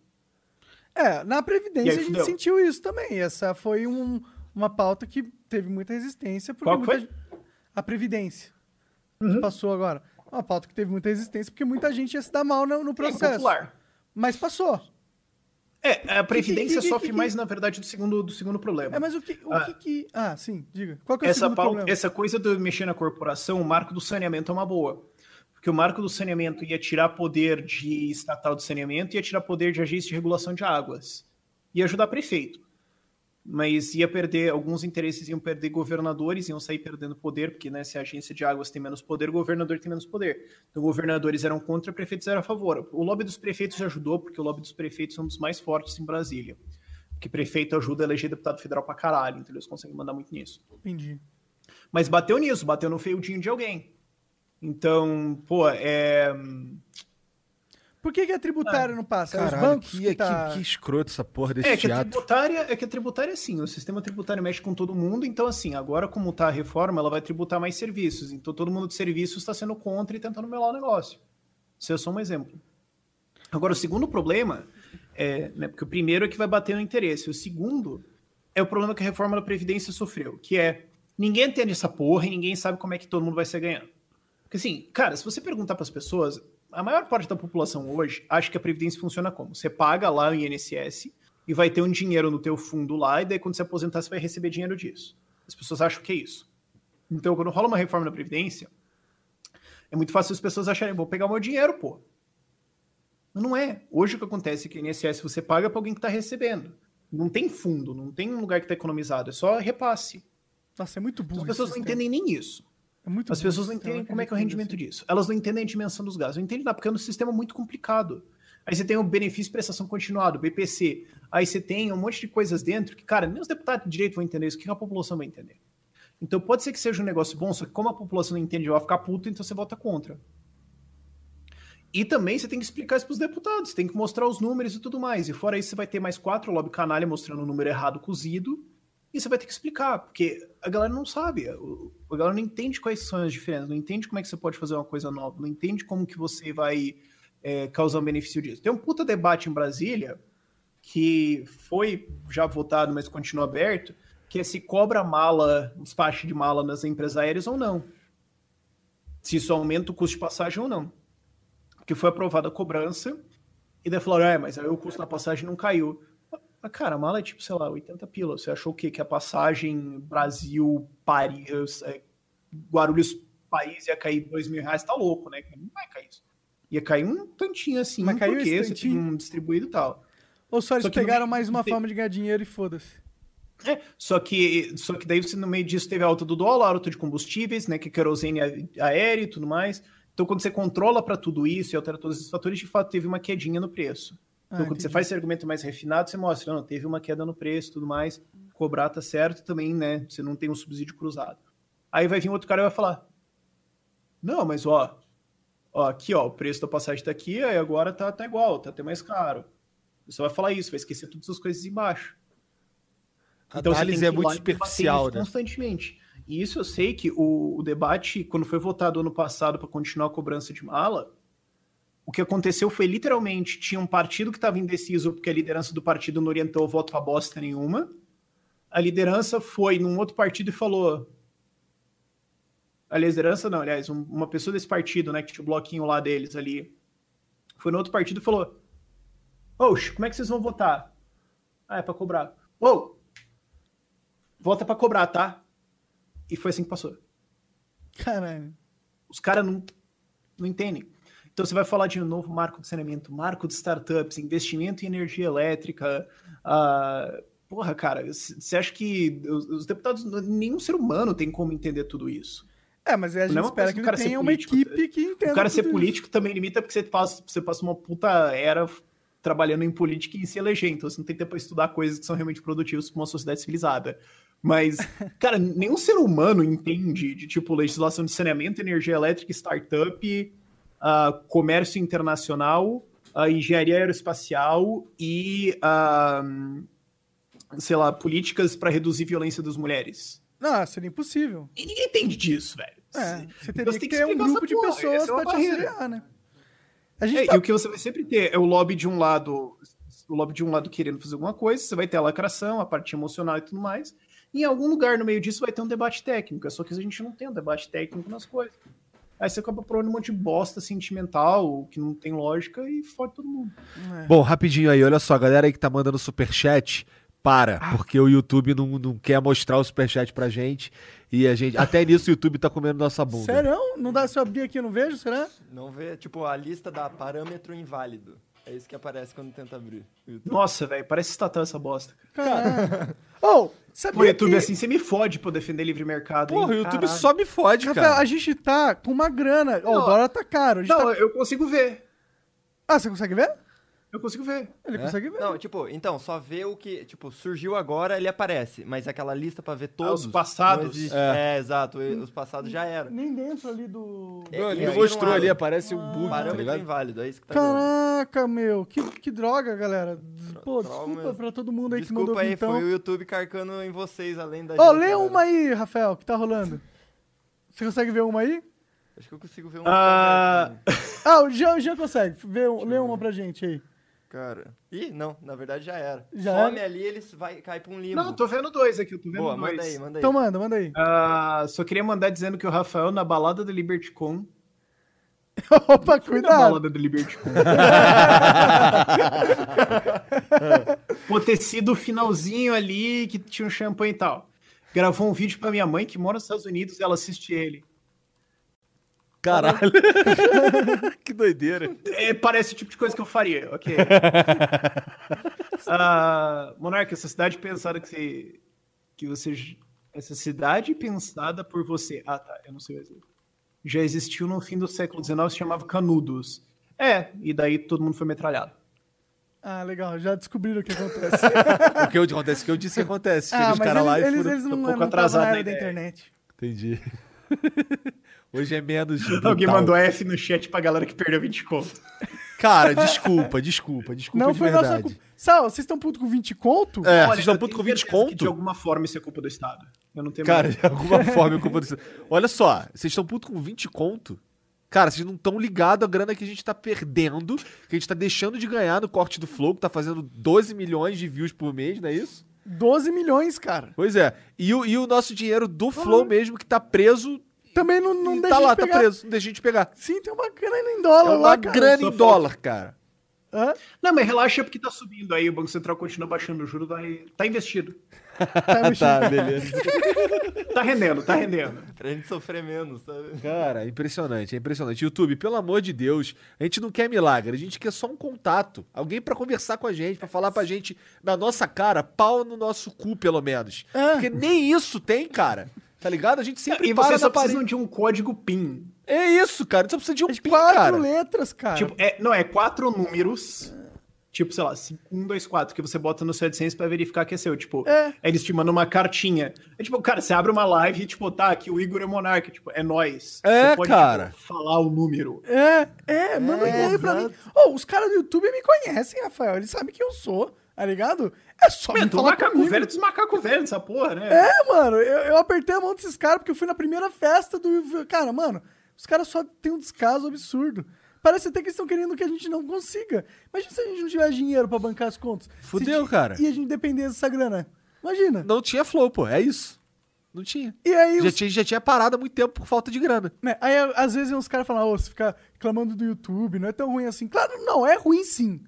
É, na Previdência aí, a gente sentiu isso também. Essa foi um- uma pauta que teve muita resistência. Porque Qual muita foi? A Previdência. Uhum. Que passou agora. Uma pauta que teve muita resistência porque muita gente ia se dar mal no, no É processo. popular. Mas passou. É, a Previdência que- que- sofre que- mais, na verdade, do segundo, do segundo problema. É, mas o que. O Ah. que, Ah, sim, diga. Qual que é o essa, pauta- problema? essa coisa de mexer na corporação, o marco do saneamento é uma boa. Porque o marco do saneamento ia tirar poder de estatal de saneamento e ia tirar poder de agência de regulação de águas. Ia ajudar prefeito. Mas ia perder, alguns interesses iam perder governadores, iam sair perdendo poder, porque né, se a agência de águas tem menos poder, o governador tem menos poder. Então, governadores eram contra, prefeitos eram a favor. O lobby dos prefeitos ajudou, porque o lobby dos prefeitos é um dos mais fortes em Brasília. Porque prefeito ajuda a eleger deputado federal pra caralho, então eles conseguem mandar muito nisso. Entendi. Mas bateu nisso, bateu no feudinho de alguém. Então, pô, é. Por que, que a tributária não passa? É os Caralho, bancos que, que, que, tá... que escroto essa porra desse É que, a tributária, é que a tributária é assim, o sistema tributário mexe com todo mundo, então assim, agora como tá a reforma, ela vai tributar mais serviços, então todo mundo de serviços está sendo contra e tentando melar o negócio. Isso é só um exemplo. Agora, o segundo problema, é, né, porque o primeiro é que vai bater no interesse, o segundo é o problema que a reforma da Previdência sofreu, que é, ninguém entende essa porra e ninguém sabe como é que todo mundo vai ser ganhando. Porque assim, cara, se você perguntar para as pessoas, a maior parte da população hoje acha que a Previdência funciona como? Você paga lá o INSS e vai ter um dinheiro no teu fundo lá, e daí quando você aposentar, você vai receber dinheiro disso. As pessoas acham que é isso. Então, quando rola uma reforma da Previdência, é muito fácil as pessoas acharem, vou pegar o meu dinheiro, pô. Mas não é. Hoje o que acontece é que o INSS você paga para alguém que está recebendo. Não tem fundo, não tem um lugar que está economizado, é só repasse. Nossa, é muito Então, burro. as pessoas não entendem nem isso. É As pessoas não entendem como é que é o rendimento nisso. disso. Elas não entendem a dimensão dos gastos. Não entendem nada, porque é um sistema muito complicado. Aí você tem o benefício prestação continuada, o BPC. Aí você tem um monte de coisas dentro que, cara, nem os deputados de direito vão entender isso, que a população vai entender. Então pode ser que seja um negócio bom, só que como a população não entende, vai ficar puta, então você vota contra. E também você tem que explicar isso para os deputados, tem que mostrar os números e tudo mais. E fora isso, você vai ter mais quatro lobby canalha mostrando o número errado cozido, e você vai ter que explicar, porque a galera não sabe, a galera não entende quais são as diferenças, não entende como é que você pode fazer uma coisa nova, não entende como que você vai é, causar um benefício disso. Tem um puta debate em Brasília, que foi já votado, mas continua aberto, que é se cobra mala, despacho de mala nas empresas aéreas ou não. Se isso aumenta o custo de passagem ou não que foi aprovada a cobrança, e daí falaram, é, mas aí o custo da passagem não caiu. Mas, cara, a mala é tipo, sei lá, 80 pila. Você achou o quê? Que a passagem Brasil, Paris, é, Guarulhos, país ia cair 2 mil reais? Tá louco, né? Não vai cair isso. Ia cair um tantinho assim, Mas caiu porque esse você tantinho? um distribuído e tal. Ou só eles Só no pegaram meio mais uma forma de ganhar dinheiro e foda-se. É, só que, só que daí você no meio disso teve a alta do dólar, alta de combustíveis, né, que é querosene aéreo e tudo mais. Então, quando você controla para tudo isso e altera todos esses fatores, de fato teve uma quedinha no preço. Então, Ah, quando você faz esse argumento mais refinado, você mostra, não, teve uma queda no preço e tudo mais, cobrar tá certo também, né, você não tem um subsídio cruzado. Aí vai vir outro cara e vai falar, não, mas ó, ó, aqui ó, o preço da passagem tá aqui, aí agora tá, tá igual, tá até mais caro. Você vai falar isso, vai esquecer todas as coisas embaixo. A Então, análise é muito superficial, né? Constantemente. E isso eu sei que o, o debate, quando foi votado ano passado para continuar a cobrança de mala, o que aconteceu foi literalmente: tinha um partido que estava indeciso porque a liderança do partido não orientou o voto para bosta nenhuma. A liderança foi num outro partido e falou. A liderança, não, aliás, um- uma pessoa desse partido, né, que tinha o bloquinho lá deles ali, foi no outro partido e falou: Oxe, como é que vocês vão votar? Ah, é para cobrar. Ô, vota para cobrar, tá? E foi assim que passou. Caralho. Os caras não, não entendem. Então você vai falar de um novo marco de saneamento, marco de startups, investimento em energia elétrica. ah, porra, cara, você acha que os, os deputados, nenhum ser humano tem como entender tudo isso? É, mas a gente Não é espera que cara tenha uma político, equipe que entenda. o cara ser tudo isso. político também limita porque você passa, você passa uma puta era trabalhando em política e se eleger, então você não tem tempo pra estudar coisas que são realmente produtivas para uma sociedade civilizada. Mas, cara, nenhum ser humano entende de tipo legislação de saneamento, energia elétrica, startup, ah, comércio internacional, ah, engenharia aeroespacial e, ah, sei lá, políticas para reduzir violência das mulheres. Não, seria impossível. E ninguém entende disso, velho. É, você teria Então que tem que ter um grupo de porra, pessoas é uma pra te auxiliar, né? A gente É, tá... E o que você vai sempre ter é o lobby de um lado, o lobby de um lado querendo fazer alguma coisa, você vai ter a lacração, a parte emocional e tudo mais. E em algum lugar no meio disso vai ter um debate técnico. é Só que a gente não tem um debate técnico nas coisas. Aí você acaba provando um monte de bosta sentimental, que não tem lógica, e fode todo mundo. Bom, rapidinho aí, olha só, a galera aí que tá mandando superchat, para, Ah. porque o YouTube não, não quer mostrar o superchat pra gente. E a gente. Até nisso o YouTube tá comendo nossa bunda. Sério? Não dá se eu abrir aqui, eu não vejo, será? Não vê, tipo, a lista da parâmetro inválido. É isso que aparece quando tenta abrir o YouTube. Nossa, velho, parece estatal essa bosta. Caralho. oh, sabia O YouTube, que... assim, você me fode pra eu defender livre mercado. hein? Porra, o YouTube Caralho. só me fode, cara. a gente tá com uma grana. Ó, o Não. dólar tá caro. A gente Não, tá- eu consigo ver. Ah, você consegue ver? Eu consigo ver. Ele consegue ver. Não, tipo, então, só vê o que, tipo, surgiu agora, ele aparece. Mas aquela lista pra ver todos... os passados. existe. É. exato. Os passados já eram. Nem dentro ali do... É, ele mostrou ali, aparece um bug, tá Parâmetro ligado? inválido, é isso que tá. Caraca, meu. Que, que droga, galera. Pô, desculpa mesmo. pra todo mundo aí que mandou Desculpa aí, então. foi o YouTube carcando em vocês, além da Ó, gente, lê galera. uma aí, Rafael, que tá rolando. Você consegue ver uma aí? Acho que eu consigo ver um Ah, Ah, o Jean, o Jean consegue. Vê, um- lê uma pra gente aí. Cara. Ih, não, na verdade já era. Já Some ali, ele vai cair pra um limbo. Não, tô vendo dois aqui, eu tô vendo Boa, dois. manda aí, manda aí. Então manda, manda aí. Ah, só queria mandar dizendo que o Rafael, na balada do LibertyCon, Opa, Fui na cuidado. balada do LibertyCon. Pode ter sido o finalzinho ali, que tinha um champanhe e tal. Gravou um vídeo pra minha mãe, que mora nos Estados Unidos, e ela assiste ele. Caralho. que doideira. É, parece o tipo de coisa que eu faria, ok. Ah, Monarca, essa cidade pensada que você, que você. Essa cidade pensada por você. Ah, tá, eu não sei o exemplo. Já existiu no fim do século XIX, se chamava Canudos. É, e daí todo mundo foi metralhado. Ah, legal, já descobriram o que acontece. O que acontece? O que eu disse que acontece. Chega ah, os mas caras eles, lá e eles, furam. eles não, um não pouco estavam atrasado na internet. Entendi. Hoje é menos. Alguém brutal. mandou F no chat pra galera que perdeu 20 conto. Cara, desculpa, desculpa, desculpa Não de foi nossa verdade. culpa. Sal, vocês estão putos com 20 conto? É, Olha, vocês estão puto com 20 certeza que De conto? alguma forma isso é culpa do Estado. Eu não tenho Cara, mais- de alguma forma eu culpa do... Olha só, vocês estão puto com 20 conto? Cara, vocês não estão ligados à grana que a gente tá perdendo, que a gente tá deixando de ganhar no corte do Flow, que tá fazendo 12 milhões de views por mês, não é isso? 12 milhões, cara. Pois é. E o, e o nosso dinheiro do Flow mesmo, que tá preso, Também não, não e deixa tá lá, de pegar. tá preso, não deixa a gente pegar. Sim, tem uma grana em É dólar uma lá, cara. grana em dólar, cara. Hã? Não, mas relaxa porque tá subindo aí, o Banco Central continua baixando o juro, vai... tá investido. Tá. Tá, beleza. Tá rendendo, tá rendendo. Pra gente sofrer menos, sabe? Cara, é impressionante, é impressionante. YouTube, pelo amor de Deus, a gente não quer milagre, a gente quer só um contato. Alguém pra conversar com a gente, pra falar pra gente na nossa cara, pau no nosso cu, pelo menos. É. Porque nem isso tem, cara. Tá ligado? A gente sempre E para vocês só parede. precisam de um código PIN. É isso, cara. Você precisa de um PIN, Quatro cara. letras, cara. Tipo, é, não, é quatro números. Tipo, sei lá, 1, 2, 4, que você bota no seu AdSense pra verificar que é seu. Tipo, É. aí eles te mandam uma cartinha. É tipo, cara, você abre uma live e, tipo, tá, aqui o Igor é Monarca. Tipo, é nós. É, você pode, cara. Tipo, falar o número. É, é, manda um e-mail pra mim. Ô, os caras do YouTube me conhecem, Rafael. Eles sabem quem eu sou, tá ligado? É só me Mano, falar macaco comigo. velho dos macacos velhos dessa porra, né? É, mano, eu, eu apertei a mão desses caras porque eu fui na primeira festa do. Cara, mano, os caras só têm um descaso absurdo. Parece até que eles estão querendo que a gente não consiga. Imagina se a gente não tiver dinheiro pra bancar as contas. Fudeu, Se- cara. E a gente depender dessa grana. Imagina. Não tinha Flow, pô. É isso. Não tinha. E aí, Já os- tinha, já tinha parado há muito tempo por falta de grana. né, aí às vezes uns caras falam, ô, você fica reclamando do YouTube, não é tão ruim assim. Claro, não, é ruim sim.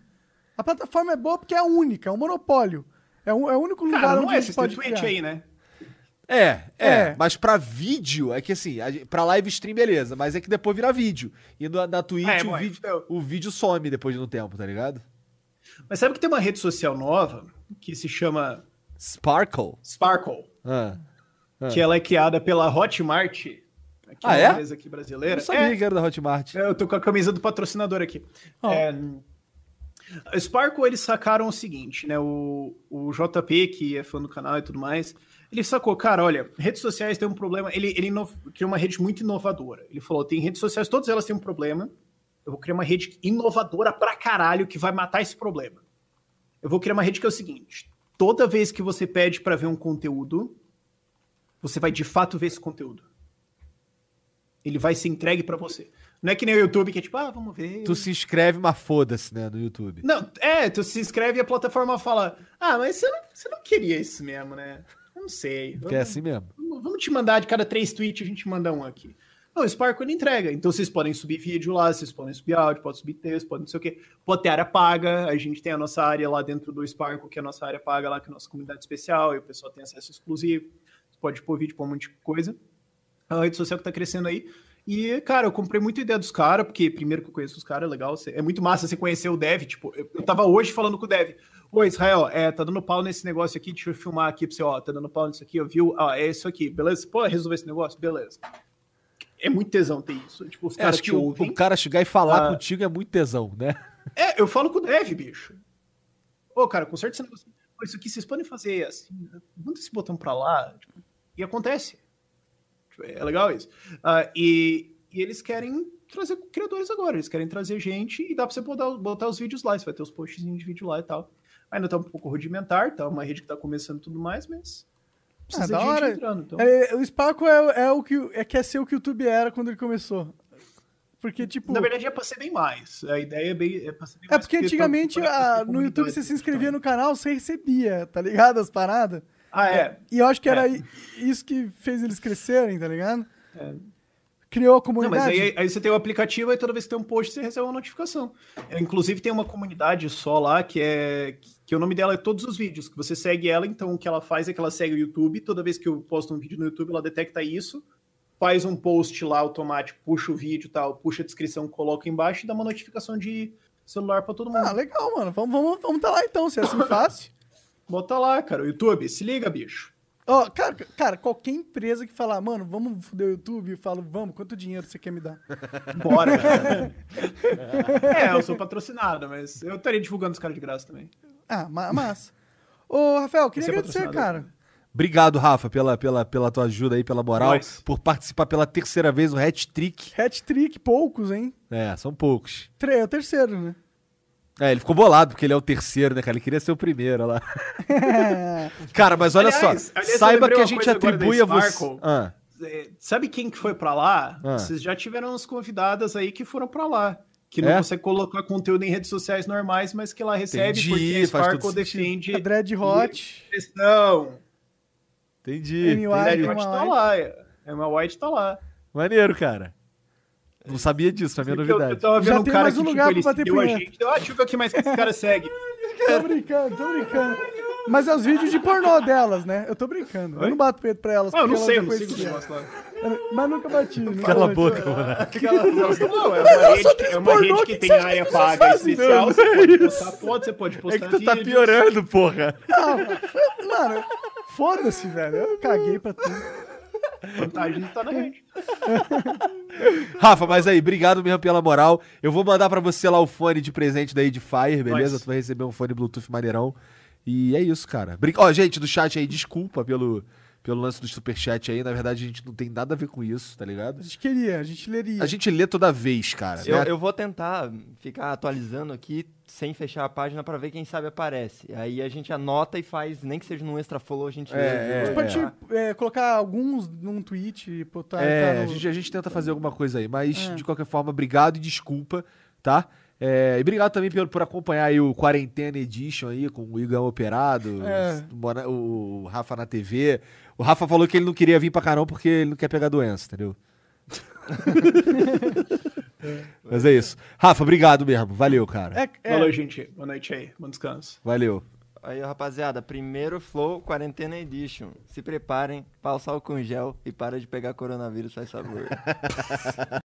A plataforma é boa porque é a única, é um monopólio. É, um, é o único lugar Cara, não onde é, a gente pode Twitch criar. aí, né? É, é, É. Mas pra vídeo, é que assim, pra live stream, beleza. Mas é que depois vira vídeo. E na, na Twitch, É, o, bom, vídeo, então- o vídeo some depois de um tempo, tá ligado? Mas sabe que tem uma rede social nova que se chama Sparkle. Sparkle, Ah. que ela é criada pela Hotmart, que Ah, uma é? empresa aqui brasileira. Eu sabia É, que era da Hotmart. Eu tô com a camisa do patrocinador aqui. Ó. É, a Sparkle, eles sacaram o seguinte, né? O, o JP, que é fã do canal e tudo mais, ele sacou, cara, olha, redes sociais tem um problema. Ele, ele ino- criou uma rede muito inovadora. Ele falou: tem redes sociais, todas elas têm um problema. Eu vou criar uma rede inovadora pra caralho que vai matar esse problema. Eu vou criar uma rede que é o seguinte: toda vez que você pede pra ver um conteúdo, você vai de fato ver esse conteúdo. Ele vai ser entregue pra você. Não é que nem o YouTube que é tipo, ah, vamos ver. Tu se inscreve, mas foda-se, né, no YouTube. Não, é, tu se inscreve e a plataforma fala, ah, mas você não, você não queria isso mesmo, né? Eu não sei. Porque é assim mesmo. Vamos, vamos te mandar de cada três tweets, a gente manda um aqui. Não, o Sparkle ele entrega. Então vocês podem subir vídeo lá, vocês podem subir áudio, pode subir texto, pode não sei o quê. Pode ter área paga, a gente tem a nossa área lá dentro do Sparkle, que é a nossa área paga lá, que é a nossa comunidade especial, e o pessoal tem acesso exclusivo. Você pode pôr vídeo, pôr um monte de coisa. É uma rede social que tá crescendo aí. E, cara, eu comprei muita ideia dos caras, porque primeiro que eu conheço os caras, é legal. É muito massa você conhecer o Dev. Tipo, eu, eu tava hoje falando com o Dev. Ô, Israel, é, tá dando pau nesse negócio aqui, deixa eu filmar aqui pra você, ó. Tá dando pau nisso aqui, ó, viu? Ah, é isso aqui, beleza? Pô, resolver esse negócio? Beleza. É muito tesão ter isso. Tipo, os É, caras acho que o, ouvem. o cara chegar e falar Ah. contigo é muito tesão, né? É, eu falo com o Dev, bicho. Ô, cara, conserta esse negócio. Pô, isso aqui vocês podem fazer assim, manda esse botão pra lá. tipo, e acontece. É legal isso. Ah, e, e eles querem trazer criadores agora, eles querem trazer gente e dá pra você botar, botar os vídeos lá, você vai ter os posts de vídeo lá e tal. Ainda tá um pouco rudimentar, tá uma rede que tá começando tudo mais, mas precisa Ah, da de gente hora. entrando. Então. É, o Sparkle é, é o que é, quer ser o que o YouTube era quando ele começou. Porque, tipo. Na verdade, é pra ser bem mais. A ideia é, bem, é pra ser bem É mais. porque antigamente a- no YouTube você se inscrevia no canal, você recebia, tá ligado? As paradas. Ah, é. E eu acho que era É. isso que fez eles crescerem, tá ligado? Criou a Não, comunidade. mas aí, aí você tem o aplicativo e toda vez que tem um post você recebe uma notificação. É, inclusive tem uma comunidade só lá que é que o nome dela é todos os vídeos, que você segue ela, então o que ela faz é que ela segue o YouTube, toda vez que eu posto um vídeo no YouTube, ela detecta isso, faz um post lá automático, puxa o vídeo e tal, puxa a descrição, coloca embaixo e dá uma notificação de celular pra todo mundo. Ah, legal, mano. Vamos, vamos, vamos tá lá então, se é assim fácil. Bota lá, cara, o YouTube, se liga, bicho. Ó, cara, cara, qualquer empresa que falar, mano, vamos foder o YouTube, eu falo, vamos, quanto dinheiro você quer me dar? Bora. é, eu sou patrocinado, mas eu estaria divulgando os caras de graça também. Ah, ma massa. Ô, Rafael, queria é agradecer, patrocinador. cara. Obrigado, Rafa, pela, pela, pela tua ajuda aí, pela moral, Nós. por participar pela terceira vez no hat-trick. Hat-trick, poucos, hein? É, são poucos. Tre é o terceiro, né? É, ele ficou bolado porque ele é o terceiro, né, cara? Ele queria ser o primeiro olha lá. cara, mas olha Aliás, só, aliás, saiba que a gente atribui a você. Sparkle. Ah, É, Sabe quem que foi pra lá? Ah. Vocês já tiveram uns convidadas aí que foram pra lá. Que não É? consegue colocar conteúdo em redes sociais normais, mas que lá recebe Entendi, porque a Sparkle defende A Dread Hot. questão. entendi. A Emma White tá lá. é. A Emma White tá lá. Maneiro, cara. Não sabia disso, pra mim é Eu, eu novidade. tava Já vendo um tem cara mais que, um tipo, lugar ele pra bater seguiu a gente. Deu, ah, deixa eu ver o que mais que esse cara segue. Tô brincando, tô brincando. Mas é os vídeos de pornô delas, né? Eu tô brincando. Eu não bato peito pra elas. Ah, eu não sei, eu não já sigo os lá. Eu não- Mas nunca bati. nunca Cala a boca, mano. Não, é uma rede, que- é uma rede que que tem área que paga especial. Não, Você não é pode isso. postar foto, você pode postar É que tu tá piorando, porra. Mano, foda-se, velho. Eu caguei pra tudo. Vantagem tá na rede. Rafa, mas aí, obrigado mesmo pela moral. Eu vou mandar pra você lá o fone de presente da Edifier, beleza? Nós. Tu vai receber um fone Bluetooth maneirão. E é isso, cara. Brin- Ó, gente do chat aí, desculpa pelo, pelo lance do superchat aí. Na verdade, a gente não tem nada a ver com isso, tá ligado? A gente queria, a gente leria. A gente lê toda vez, cara. Eu, né? eu vou tentar ficar atualizando aqui sem fechar a página pra ver quem sabe aparece. Aí a gente anota e faz, nem que seja num extra follow, a gente É, é, A pode é, colocar alguns num tweet e botar. É, tá a no- gente, a gente tenta fazer alguma coisa aí, mas É. de qualquer forma, obrigado e desculpa, tá? É, e obrigado também por, por acompanhar aí o Quarentena Edition aí, com o Igão Operado, É. o, o Rafa na TV. O Rafa falou que ele não queria vir pra cá não porque ele não quer pegar doença, entendeu? Mas é isso. Rafa, obrigado mesmo. Valeu, cara. É, é, Valeu, gente. Boa noite aí. Bom descanso. Valeu. Aí, rapaziada, primeiro Flow Quarentena Edition. Se preparem, passa álcool com gel e para de pegar coronavírus, faz sabor.